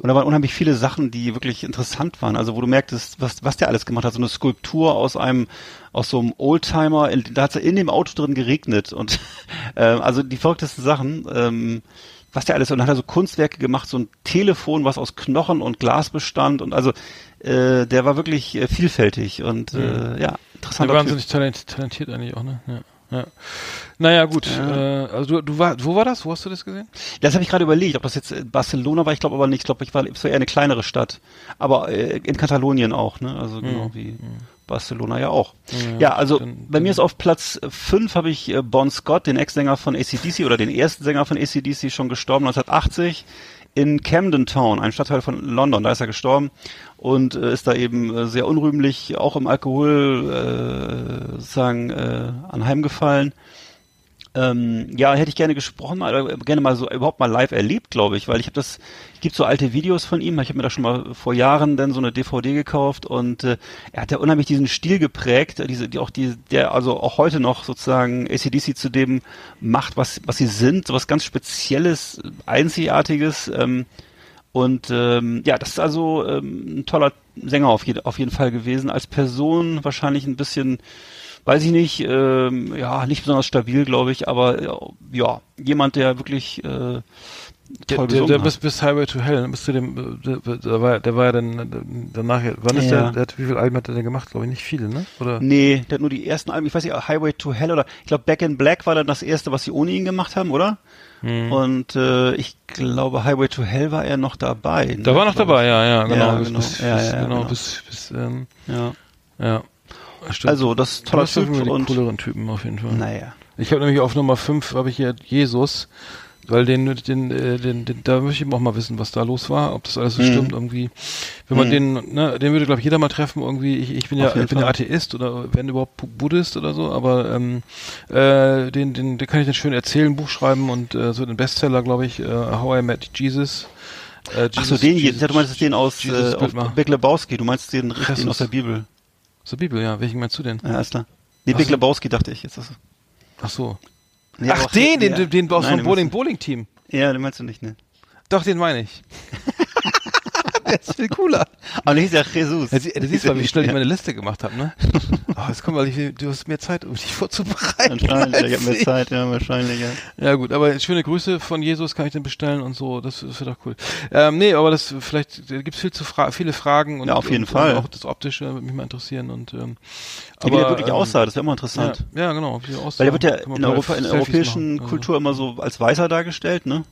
C: Und da waren unheimlich viele Sachen, die wirklich interessant waren. Also wo du merktest, was, was der alles gemacht hat. So eine Skulptur aus einem, aus so einem Oldtimer, da hat es in dem Auto drin geregnet und [laughs] ähm, also die verrücktesten Sachen. Ähm, was der alles und dann hat er so Kunstwerke gemacht, so ein Telefon, was aus Knochen und Glas bestand und also äh, der war wirklich äh, vielfältig und äh, ja
B: Der
C: interessanter
B: war wahnsinnig talent, talentiert eigentlich auch, ne? Ja. Ja. Naja, gut. Äh, also du, du war, wo war das? Wo hast du das gesehen?
C: Das habe ich gerade überlegt, ob das jetzt äh, Barcelona war. Ich glaube aber nicht. Ich glaube, ich war, es war eher eine kleinere Stadt. Aber äh, in Katalonien auch, ne? Also genau wie Barcelona ja auch. Ja, also
B: dann-
C: bei mir ist auf Platz 5 habe ich äh, Bon Scott, den Ex-Sänger von ACDC oder den ersten Sänger von ACDC, schon gestorben 1980 in Camden Town, ein Stadtteil von London. Da ist er gestorben und äh, ist da eben äh, sehr unrühmlich auch im Alkohol äh, sozusagen äh, anheimgefallen. Ähm, ja, hätte ich gerne gesprochen, oder gerne mal so überhaupt mal live erlebt, glaube ich, weil ich habe das, gibt so alte Videos von ihm, ich habe mir da schon mal vor Jahren dann so eine DVD gekauft und äh, er hat ja unheimlich diesen Stil geprägt, äh, diese, die auch die, der also auch heute noch sozusagen ACDC zu dem macht, was was sie sind, so was ganz Spezielles, Einzigartiges. Ähm, und ähm, ja, das ist also ähm, ein toller Sänger auf, jed auf jeden Fall gewesen. Als Person wahrscheinlich ein bisschen, weiß ich nicht, ähm, ja, nicht besonders stabil, glaube ich, aber äh, ja, jemand, der wirklich äh, toll
B: Der, der, der bis, bis Highway to Hell, bis zu dem, äh, der, der, war, der war ja dann äh, danach, wann ist
C: Ja.
B: der, der hat, wie viele Alben hat der denn gemacht? Glaube ich nicht viele, ne? Oder?
C: Nee, der hat nur die ersten Alben, ich weiß nicht, Highway to Hell oder ich glaube Back in Black war dann das erste, was sie ohne ihn gemacht haben, oder?
B: Hm.
C: Und äh, ich glaube Highway to Hell war er noch dabei. ne,
B: Da war noch dabei, ja, ja, genau.
C: Ja, genau.
B: Bis,
C: Ja,
B: bis,
C: ja,
B: genau,
C: genau.
B: bis, bis, ähm.
C: Ja.
B: ja. Stimmt.
C: Also, das ist toller
B: doch
C: Typ
B: die
C: und
B: cooleren Typen auf jeden Fall.
C: naja.
B: Ich habe nämlich auf Nummer 5 habe ich hier Jesus, weil den, den, äh, den, den, da möchte ich auch mal wissen, was da los war, ob das alles so
C: Mhm.
B: stimmt irgendwie. Wenn man
C: Mhm.
B: den, ne, den würde glaube ich jeder mal treffen irgendwie. Ich, ich bin ja, ich bin ja. Atheist oder wenn überhaupt Bu- Buddhist oder so, aber ähm, äh, den, den, den kann ich dann schön erzählen, Buch schreiben und äh, so den Bestseller, glaube ich, äh, How I Met Jesus. Äh,
C: Ach so,
B: Jesus-
C: den,
B: Jesus-
C: ja, du meinst den aus,
B: Jesus
C: äh. Big Lebowski, du meinst den
B: Jesus.
C: richtigen aus der Bibel.
B: Zur Bibel, ja. Welchen meinst du denn?
C: Ja, ist klar. Nee, Big. Lebowski dachte ich jetzt.
B: Ach so.
C: nee,
B: Ach, den, den, den, den aus dem
C: den
B: Bowling,
C: meinst
B: Bowling Team.
C: du- Ja, den meinst du nicht, ne?
B: Doch, den meine ich. [laughs] [laughs] Der ist viel cooler.
C: Aber der hieß ja Jesus.
B: Ja, sie- du siehst mal, wie schnell ich
C: Ja.
B: meine Liste gemacht habe, ne? [laughs] Oh, jetzt komm mal, ich, du hast mehr Zeit, um dich vorzubereiten.
C: Wahrscheinlich, ich
B: als
C: hab mehr. Zeit, ja, wahrscheinlich, ja.
B: Ja gut, aber schöne Grüße von Jesus kann ich dann bestellen und so, das, das wird doch cool. Ähm, nee, aber das vielleicht da gibt's viel zu fra viele Fragen und,
C: Ja, auf jeden
B: und,
C: Fall.
B: Und auch das Optische würde mich mal interessieren und ähm,
C: Wie der wirklich
B: ähm,
C: aussah, das wäre immer
B: Ja,
C: interessant.
B: ja, genau. Wie der aussah.
C: Weil der wird ja in, Europa, in der europäischen
B: machen, also.
C: Kultur immer so als Weißer dargestellt, ne?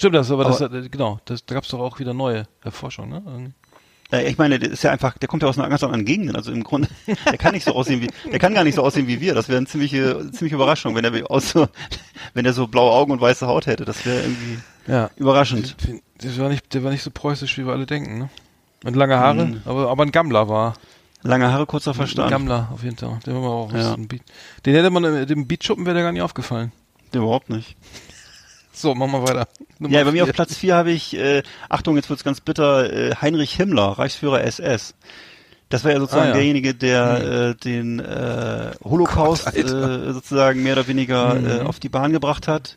B: Stimmt das, aber, das,
C: Aber-
B: äh, genau, das, da gab's doch auch wieder neue Erforschung, ne? Irgendwie.
C: Äh, Ich meine, der ist ja einfach, der kommt ja aus einer ganz anderen Gegend. Also im Grunde, der kann nicht so aussehen wie, der kann gar nicht so aussehen wie wir. Das wäre eine ziemliche, ziemliche Überraschung, wenn er aus so, wenn er so blaue Augen und weiße Haut hätte. Das wäre irgendwie
B: Ja.
C: überraschend.
B: Der war nicht, der war nicht so preußisch, wie wir alle denken, ne? Und lange Haare,
C: Mhm.
B: aber, aber ein Gammler war.
C: Lange Haare, kurzer
B: Ein
C: Verstand.
B: Gammler, auf jeden Fall. Der war auch
C: Ja.
B: ein. Den hätte man, äh, dem Beatschuppen wäre der gar nicht aufgefallen.
C: Überhaupt nicht.
B: So, machen wir weiter. Nummer
C: Ja, bei mir auf
B: vier.
C: Platz 4 habe ich, äh, Achtung, jetzt wird's ganz bitter, äh, Heinrich Himmler, Reichsführer SS. Das war ja sozusagen
B: Ah, ja.
C: derjenige, der äh, den äh, Holocaust
B: Gott,
C: äh, sozusagen mehr oder weniger
B: Mhm.
C: äh, auf die Bahn gebracht hat.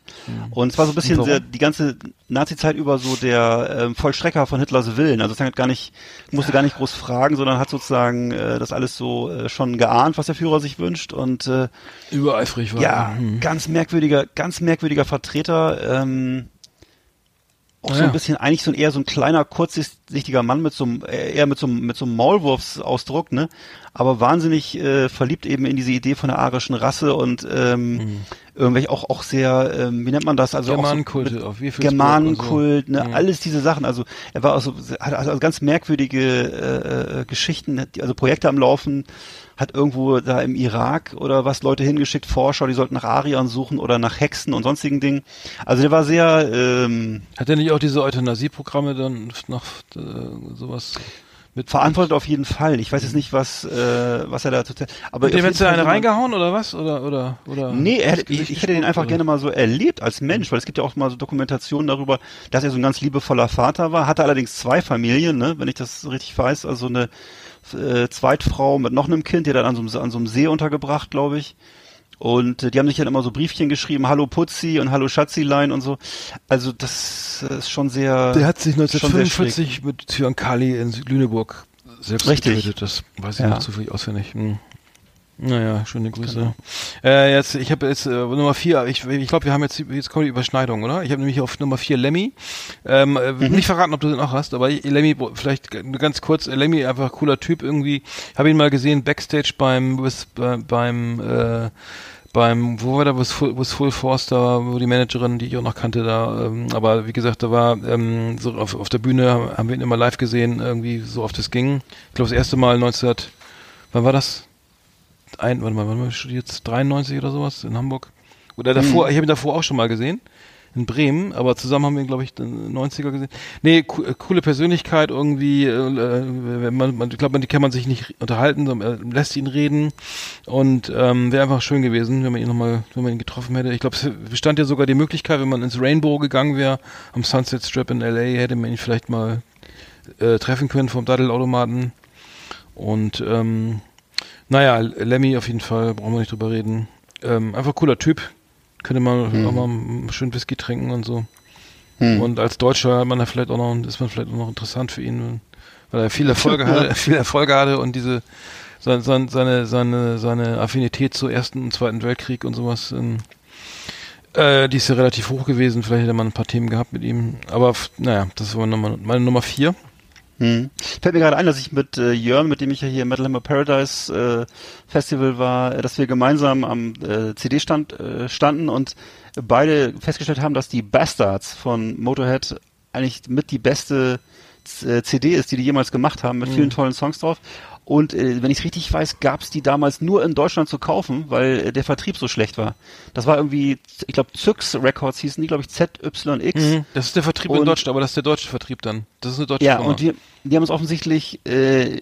C: Und es war so ein bisschen sehr, die ganze Nazi-Zeit über so der ähm, Vollstrecker von Hitlers Willen. Also sozusagen hat gar nicht, musste gar nicht groß fragen, sondern hat sozusagen äh, das alles so äh, schon geahnt, was der Führer sich wünscht. Und äh,
B: übereifrig war.
C: ja,
B: er. Hm.
C: ganz merkwürdiger, ganz merkwürdiger Vertreter. Ähm, auch
B: Ah,
C: so
B: ja.
C: ein bisschen, eigentlich so ein eher so ein kleiner, kurzsichtiger Mann mit so einem, äh, eher mit so einem, mit so einem Maulwurfsausdruck, ne? Aber wahnsinnig äh, verliebt eben in diese Idee von der arischen Rasse und ähm, irgendwelche auch auch sehr, ähm, wie nennt man das? Also so
B: Germanenkulte
C: mit-
B: auf Wiefelsburg
C: Germanenkult,
B: und so.
C: ne,
B: Mhm.
C: alles diese Sachen. Also er war also hat also ganz merkwürdige äh, äh, Geschichten, also Projekte am Laufen, hat irgendwo da im Irak oder was Leute hingeschickt, Forscher, die sollten nach Ariern suchen oder nach Hexen und sonstigen Dingen. Also der war sehr ähm,
B: Hat er nicht auch diese Euthanasieprogramme dann noch äh, sowas mit
C: verantwortet auf jeden Fall. Ich weiß jetzt nicht, was äh, was er da total. Aber
B: dem hättest du eine reingehauen oder was? Oder oder oder
C: Nee, er ich, ich hätte den einfach
B: oder?
C: gerne mal so erlebt als Mensch, weil es gibt ja auch mal so Dokumentationen darüber, dass er so ein ganz liebevoller Vater war, hatte allerdings zwei Familien, ne, wenn ich das richtig weiß, also eine äh, Zweitfrau mit noch einem Kind, die dann an so einem, an so einem See untergebracht, glaube ich. Und äh, die haben sich dann immer so Briefchen geschrieben, Hallo Putzi und Hallo Schatzilein und so. Also das ist schon sehr.
B: Der hat sich
C: schon sehr schräg.
B: 1945 mit Zyankali in Lüneburg selbst
C: Richtig.
B: getötet. Das weiß ich
C: Ja.
B: noch zufällig auswendig. Hm. Naja, schöne Grüße. Äh, jetzt, ich habe jetzt äh, Nummer vier. Ich, ich glaube, wir haben jetzt jetzt kommt die Überschneidung, oder? Ich habe nämlich auf Nummer vier Lemmy. Ähm, äh,
C: Mhm.
B: Nicht verraten, ob du den auch hast, aber Lemmy, vielleicht ganz kurz. äh, Lemmy einfach cooler Typ irgendwie. Habe ihn mal gesehen backstage beim with, bei, beim äh, beim, wo war da, wo es Full, wo es Full Force da, wo die Managerin, die ich auch noch kannte, da, ähm, aber wie gesagt, da war ähm, so auf, auf der Bühne haben wir ihn immer live gesehen, irgendwie so oft es ging. Ich glaube das erste Mal 19, wann war das? Ein, warte mal, wann war ich jetzt 93 oder sowas in Hamburg? Oder davor, ich habe ihn davor auch schon mal gesehen in Bremen, aber zusammen haben wir ihn, glaube ich, in den 90er gesehen. Nee, co äh, coole Persönlichkeit irgendwie, äh, äh, man, man, ich glaube, man, kann man sich nicht unterhalten, sondern er lässt ihn reden und ähm, wäre einfach schön gewesen, wenn man ihn nochmal, wenn man ihn getroffen hätte. Ich glaube, es bestand ja sogar die Möglichkeit, wenn man ins Rainbow gegangen wäre, am Sunset Strip in L.A., hätte man ihn vielleicht mal äh, treffen können vom Daddelautomaten und ähm, naja, Lemmy auf jeden Fall, brauchen wir nicht drüber reden. Ähm, einfach cooler Typ. Könnte man auch mal schön Whisky trinken und so. Und als Deutscher hat man da vielleicht auch noch, ist man vielleicht auch noch interessant für ihn, weil er viele Erfolge [laughs] hatte, viele Erfolge hatte und diese seine, seine, seine, seine, Affinität zu Ersten und Zweiten Weltkrieg und sowas, ähm, äh, die ist ja relativ hoch gewesen. Vielleicht hätte man ein paar Themen gehabt mit ihm. Aber naja, das war Nummer, meine Nummer vier.
C: Hm. Fällt mir gerade ein, dass ich mit äh, Jörn, mit dem ich ja hier im Metal Hammer Paradise äh, Festival war, dass wir gemeinsam am äh, CD-Stand äh, standen und beide festgestellt haben, dass die Bastards von Motorhead eigentlich mit die beste äh, CD ist, die die jemals gemacht haben, mit vielen tollen Songs drauf. Und äh, wenn ich es richtig weiß, gab es die damals nur in Deutschland zu kaufen, weil äh, der Vertrieb so schlecht war. Das war irgendwie, ich glaube, Zyx Records hießen die, glaube ich, ZYX.
B: Das ist der Vertrieb in
C: Und-
B: Deutschland, aber das ist der deutsche Vertrieb dann. Das ist eine deutsche
C: Ja,
B: Firma.
C: und die, die haben es offensichtlich, äh,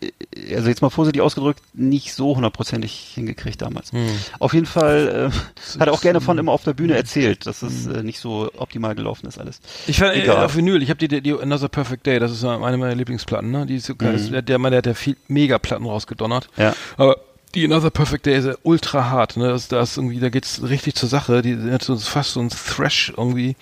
C: also jetzt mal vorsichtig ausgedrückt, nicht so hundertprozentig hingekriegt damals.
B: Hm.
C: Auf jeden Fall äh, hat er auch gerne von immer auf der Bühne erzählt, dass es äh, nicht so optimal gelaufen ist alles.
B: Ich fand äh,
C: Egal.
B: auf Vinyl, ich habe die, die, die Another Perfect Day, das ist ja eine meiner Lieblingsplatten, ne? Die ist geil. Der, der Mann, der hat ja viel mega Platten rausgedonnert.
C: Ja.
B: Aber die Another Perfect Day ist ja ultra hart, ne? Das, das irgendwie, da geht's richtig zur Sache. Die hat so fast so ein Thrash irgendwie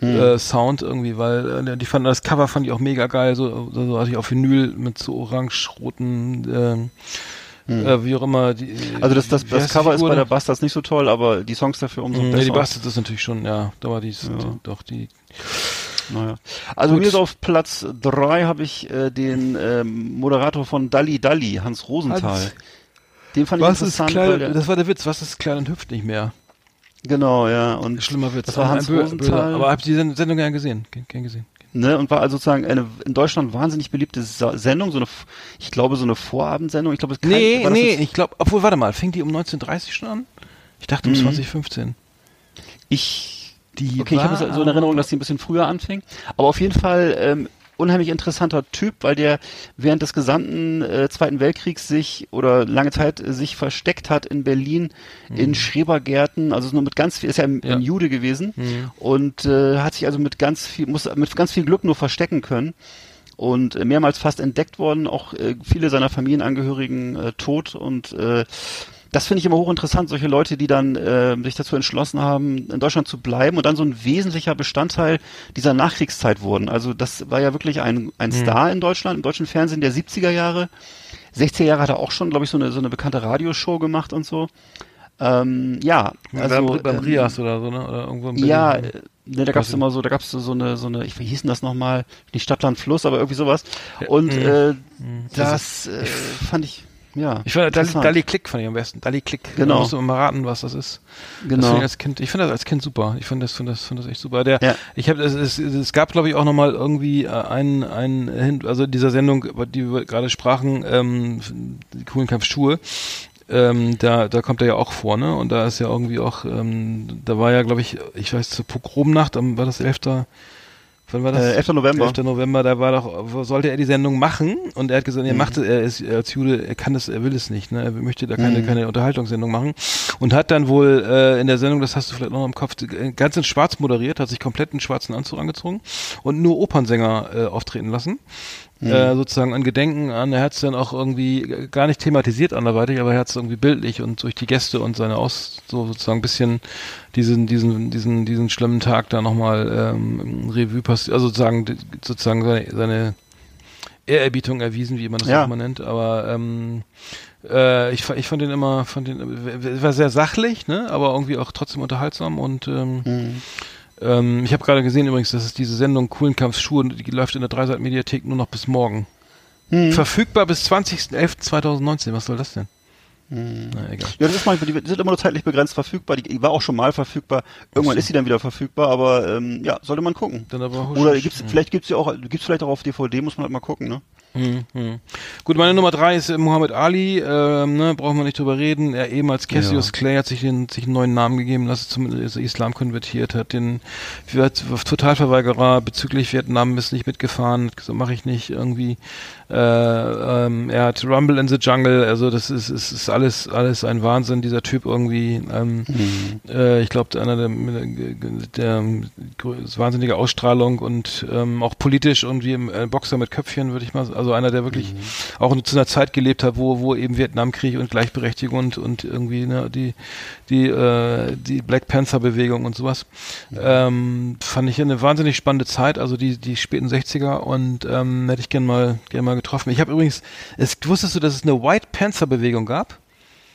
B: äh, Sound irgendwie, weil äh, die fanden das Cover fand ich auch mega geil, so, so, so hatte ich auf Vinyl mit so orange-roten ähm, äh, wie auch immer. Die,
C: Also das, das, das Cover ist bei der? Bastards nicht so toll, aber die Songs dafür umso
B: Mhm,
C: besser.
B: Nee, die Bastards ist natürlich schon, ja, da war die, die doch die
C: Naja. Also
B: Gut.
C: mir ist auf Platz drei habe ich äh, den ähm, Moderator von Dalli Dalli, Hans Rosenthal.
B: Hans-
C: Den fand ich
B: Was ist
C: interessant, weil
B: klein,
C: der,
B: das war der Witz, was ist klein und hüpft nicht mehr?
C: genau, ja. Und
B: Schlimmer Witz.
C: Das war Hans Rosenthal.
B: Aber habt ihr die Send- Sendung gern gesehen? Gern, gesehen.
C: ne, und war also sozusagen eine in Deutschland wahnsinnig beliebte Sa Sendung, so eine, ich glaube so eine Vorabendsendung. Ich glaube, es
B: Nee,
C: war das
B: nee, ich glaube, obwohl, warte mal, fing die um 1930 schon an? Ich dachte um
C: Mhm.
B: 2015.
C: ich,
B: Die
C: okay, ich habe
B: war-
C: so in Erinnerung, dass die ein bisschen früher anfing. Aber auf jeden Fall ähm, unheimlich interessanter Typ, weil der während des gesamten äh, Zweiten Weltkriegs sich oder lange Zeit äh, sich versteckt hat in Berlin in Schrebergärten, also nur mit ganz viel, ist ja, ein-
B: Mhm. Ja.
C: ein Jude gewesen und äh, hat sich also mit ganz viel, muss mit ganz viel Glück nur verstecken können. Und äh, mehrmals fast entdeckt worden, auch äh, viele seiner Familienangehörigen äh, tot und äh, das finde ich immer hochinteressant, solche Leute, die dann äh, sich dazu entschlossen haben, in Deutschland zu bleiben und dann so ein wesentlicher Bestandteil dieser Nachkriegszeit wurden. Also das war ja wirklich ein, ein Star in Deutschland, im deutschen Fernsehen der 70er Jahre. 60er Jahre hat er auch schon, glaube ich, so eine, so eine bekannte Radioshow gemacht und so. Ähm, ja, also
B: beim, beim
C: ähm,
B: Rias oder so, ne? Oder irgendwo Berlin.
C: ja, äh, ne, da gab's
B: Weiß
C: immer so, da gab's so, so eine, so eine, ich, wie hieß denn das nochmal? Nicht Stadtland Fluss, aber irgendwie sowas. Und äh, das äh, fand ich, ja.
B: Ich fand Dali. Dali Klick fand ich am besten. Dali Klick.
C: Genau.
B: Da musst du immer raten, was das ist. Das
C: Genau.
B: fand ich als Kind, ich finde das als Kind super. Ich finde das, finde das, finde das echt super. Der,
C: Ja.
B: ich habe, es, es, es gab, glaube ich, auch nochmal irgendwie äh, einen, einen, also dieser Sendung, über die wir gerade sprachen, ähm, die coolen Kampfschuhe. Ähm, da, da kommt er ja auch vor, ne? Und da ist ja irgendwie auch, ähm, da war ja, glaube ich, ich weiß, zur Pogromnacht, war das 11. Wann war das?
C: Äh, 11. November.
B: 11. November, da war doch, wo sollte er die Sendung machen und er hat gesagt, er macht es, er ist als Jude, er kann es, er will es nicht, ne? Er möchte da keine, keine Unterhaltungssendung machen und hat dann wohl äh, in der Sendung, das hast du vielleicht noch im Kopf, ganz in Schwarz moderiert, hat sich komplett einen schwarzen Anzug angezogen und nur Opernsänger äh, auftreten lassen. Äh, sozusagen an Gedenken an, er hat es dann auch irgendwie äh, gar nicht thematisiert anderweitig, aber er hat es irgendwie bildlich und durch die Gäste und seine Aus, so sozusagen ein bisschen diesen, diesen, diesen, diesen schlimmen Tag da nochmal ähm, Revue passiert, also sozusagen, sozusagen seine, seine Ehrerbietung erwiesen, wie man das
C: Ja.
B: auch mal nennt, aber ähm, äh, ich, ich fand den immer, fand den, äh, war sehr sachlich, ne, aber irgendwie auch trotzdem unterhaltsam und ähm,
C: Mhm.
B: Ähm, ich habe gerade gesehen übrigens, dass es diese Sendung Coolen Kampfschuhe, die läuft in der Dreisat-Mediathek nur noch bis morgen.
C: Mhm.
B: Verfügbar bis 20.11.2019, was soll das denn? Na, egal.
C: Ja, das ist manchmal, die sind immer nur zeitlich begrenzt verfügbar. Die war auch schon mal verfügbar. Irgendwann ist sie dann wieder verfügbar, aber ähm, ja, sollte man gucken.
B: Dann aber husch,
C: Oder
B: husch.
C: gibt's, vielleicht gibt's ja auch, gibt's vielleicht auch auf DVD, muss man halt mal gucken, ne?
B: Hm, hm. Gut, meine Nummer drei ist äh, Muhammad Ali, ähm, ne, brauchen wir nicht drüber reden. Er ehemals Cassius
C: Ja.
B: Clay hat sich, den, sich einen neuen Namen gegeben, lassen zum Islam konvertiert, hat den wird Totalverweigerer bezüglich Vietnam ist nicht mitgefahren, gesagt, mache ich nicht irgendwie. Äh, ähm, er hat Rumble in the Jungle, also das ist, ist, ist alles alles ein Wahnsinn, dieser Typ irgendwie. Ähm, äh, ich glaube, einer der, der, der wahnsinnige Ausstrahlung und ähm, auch politisch irgendwie im äh, Boxer mit Köpfchen, würde ich mal, also einer, der wirklich auch zu einer Zeit gelebt hat, wo wo eben Vietnamkrieg und Gleichberechtigung und und irgendwie ne, die die äh, die Black Panther Bewegung und sowas ähm, fand ich eine wahnsinnig spannende Zeit, also die die späten 60er und ähm, hätte ich gern mal gern mal getroffen. Ich habe übrigens, es, wusstest du, dass es eine White Panther Bewegung gab?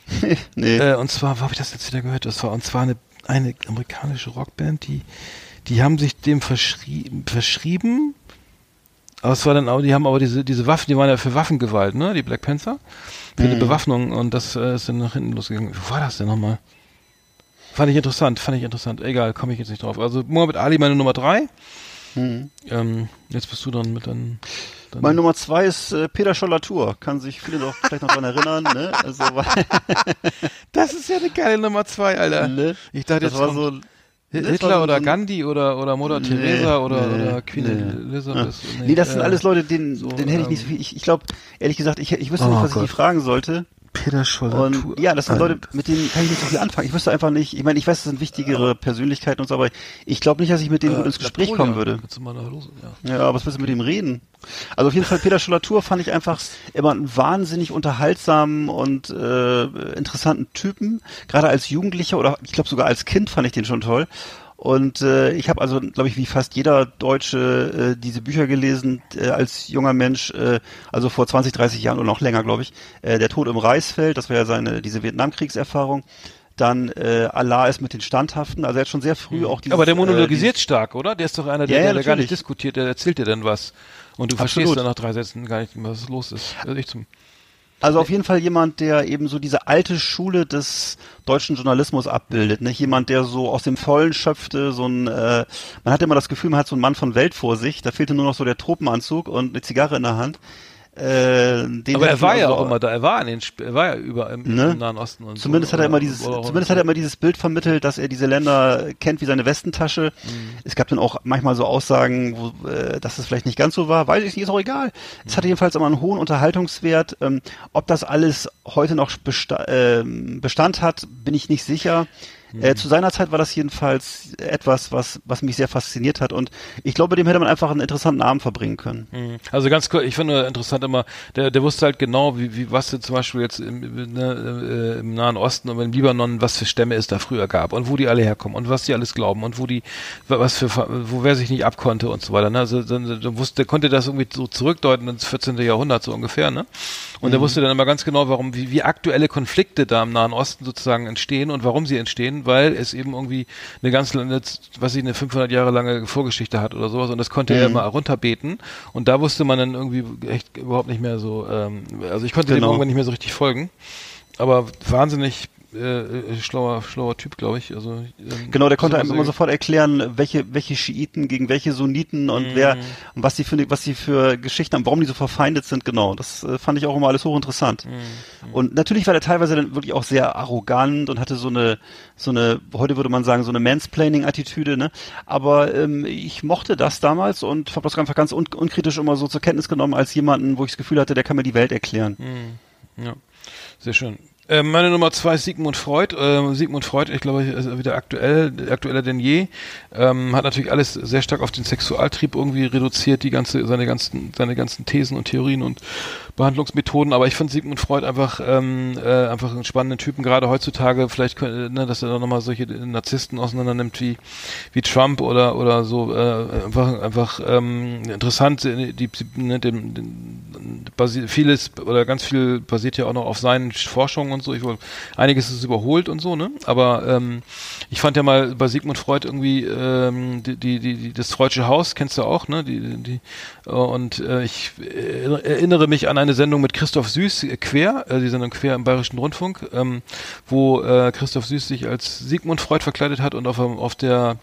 B: [laughs]
C: Nee.
B: Äh, und zwar, wo habe ich das jetzt wieder gehört? Das war, und zwar eine, eine amerikanische Rockband, die, die haben sich dem verschrieben, verschrieben. Aber es war dann auch, die haben aber diese, diese Waffen, die waren ja für Waffengewalt, ne? Die Black Panther. Für die Bewaffnung und das äh, ist dann nach hinten losgegangen. Wo war das denn nochmal? Fand ich interessant, fand ich interessant. Egal, komme ich jetzt nicht drauf. Also Mohammed Ali, meine Nummer drei.
C: Hm.
B: Ähm, jetzt bist du dann mit dann. dann
C: Meine Nummer zwei ist äh, Peter Schollatur. Kann sich viele noch vielleicht noch dran erinnern, ne? Also, [laughs]
B: das ist ja eine geile Nummer zwei, Alter.
C: ne?
B: Ich dachte,
C: Das
B: jetzt
C: war
B: kommt
C: so,
B: Hitler oder Gandhi oder, oder Mutter
C: Nee,
B: Teresa oder,
C: nee,
B: oder Queen
C: nee.
B: Elizabeth.
C: Nee, das sind
B: äh,
C: alles Leute, denen,
B: so,
C: denen hätte ich nicht so
B: ähm,
C: viel. Ich, ich glaube, ehrlich gesagt, ich, ich wüsste
B: Oh
C: nicht, was ich
B: Gott.
C: die fragen sollte.
B: Peter Scholler.
C: Und ja, das sind Leute, mit denen kann ich nicht so viel anfangen. Ich wüsste einfach nicht, ich meine, ich weiß, das sind wichtigere Persönlichkeiten und so, aber ich glaube nicht, dass ich mit denen gut ins Gespräch kommen würde.
B: Los, ja.
C: Ja, aber was willst du mit ihm reden? Also auf jeden Fall Peter Schollatur fand ich einfach immer einen wahnsinnig unterhaltsamen und äh, interessanten Typen. Gerade als Jugendlicher oder ich glaube sogar als Kind fand ich den schon toll. Und äh, ich habe also, glaube ich, wie fast jeder Deutsche äh, diese Bücher gelesen äh, als junger Mensch, äh, also vor 20, 30 Jahren oder noch länger, glaube ich. Äh, Der Tod im Reisfeld, das war ja seine diese Vietnamkriegserfahrung. Dann äh, Allah ist mit den Standhaften. Also er hat schon sehr früh auch dieses,
B: Aber der
C: äh,
B: monologisiert stark, oder? Der ist doch einer, der,
C: Ja, ja,
B: der, gar nicht diskutiert, der erzählt dir dann was. Und du
C: Absolut.
B: verstehst dann nach drei Sätzen gar nicht, was los ist. Also ich zum,
C: Also auf jeden Fall jemand, der eben so diese alte Schule des deutschen Journalismus abbildet. Nicht jemand, der so aus dem Vollen schöpfte, so ein, äh, man hatte immer das Gefühl, man hat so einen Mann von Welt vor sich. Da fehlte nur noch so der Tropenanzug und eine Zigarre in der Hand. Äh,
B: aber er war ja
C: also
B: auch immer da, er war in den, Sp er war ja über im,
C: Ne?
B: im Nahen Osten und
C: Zumindest
B: so.
C: hat er immer dieses, zumindest
B: in-
C: hat er immer dieses Bild vermittelt, dass er diese Länder kennt wie seine Westentasche.
B: Mhm.
C: Es gab dann auch manchmal so Aussagen, wo, äh, dass es vielleicht nicht ganz so war. Weiß ich nicht, ist auch egal. Es
B: Mhm.
C: hatte jedenfalls immer einen hohen Unterhaltungswert. Ähm, ob das alles heute noch besta ähm, Bestand hat, bin ich nicht sicher.
B: Mhm.
C: Äh, zu seiner Zeit war das jedenfalls etwas, was, was mich sehr fasziniert hat. Und ich glaube, dem hätte man einfach einen interessanten Abend verbringen können.
B: Mhm. Also ganz kurz, ich finde interessant immer, der, der wusste halt genau, wie, wie was zum Beispiel jetzt im, ne, äh, im Nahen Osten und im Libanon, was für Stämme es da früher gab und wo die alle herkommen und was die alles glauben und wo die, was für, wo wer sich nicht abkonnte und so weiter. Ne? Also dann, dann wusste, der konnte das irgendwie so zurückdeuten ins 14. Jahrhundert so ungefähr, ne? Und er wusste dann immer ganz genau, warum, wie, wie aktuelle Konflikte da im Nahen Osten sozusagen entstehen und warum sie entstehen, weil es eben irgendwie eine ganz, eine, was ich, eine 500 Jahre lange Vorgeschichte hat oder sowas und das konnte er immer runterbeten und da wusste man dann irgendwie echt überhaupt nicht mehr so, ähm, also ich konnte dem
C: Genau.
B: irgendwann nicht mehr so richtig folgen, aber wahnsinnig äh, äh, schlauer, schlauer Typ, glaube ich. Also ähm,
C: Genau, der konnte einem immer sofort erklären, welche, welche Schiiten gegen welche Sunniten und wer, und was die für, was die für Geschichten haben, warum die so verfeindet sind, genau. Das äh, fand ich auch immer alles hochinteressant. Und natürlich war der teilweise dann wirklich auch sehr arrogant und hatte so eine, so eine, heute würde man sagen, so eine Mansplaining-Attitüde, ne? Aber ähm, ich mochte das damals und habe das einfach ganz un unkritisch immer so zur Kenntnis genommen als jemanden, wo ich das Gefühl hatte, der kann mir die Welt erklären.
B: Ja, sehr schön. Ähm, meine Nummer zwei ist Sigmund Freud. Ähm, Sigmund Freud, ich glaube, ist wieder aktuell, aktueller denn je. Ähm, hat natürlich alles sehr stark auf den Sexualtrieb irgendwie reduziert, die ganze, seine ganzen, seine ganzen Thesen und Theorien und Behandlungsmethoden. Aber ich finde Sigmund Freud einfach, ähm, äh, einfach einen spannenden Typen, gerade heutzutage. Vielleicht, ne, dass er dann nochmal solche Narzissten auseinander nimmt wie, wie Trump oder, oder so, äh, einfach, einfach, ähm, interessant, die, die, ne, dem, den, vieles oder ganz viel basiert ja auch noch auf seinen Forschungen und so. Ich einiges ist überholt und so, ne? Aber ähm, ich fand ja mal bei Sigmund Freud irgendwie ähm, die, die, die, das Freudsche Haus, kennst du auch, ne? Die, die, äh, und äh, ich erinnere mich an eine Sendung mit Christoph Süß, äh, Quer, äh, die Sendung Quer im Bayerischen Rundfunk, ähm, wo äh, Christoph Süß sich als Sigmund Freud verkleidet hat und auf, auf der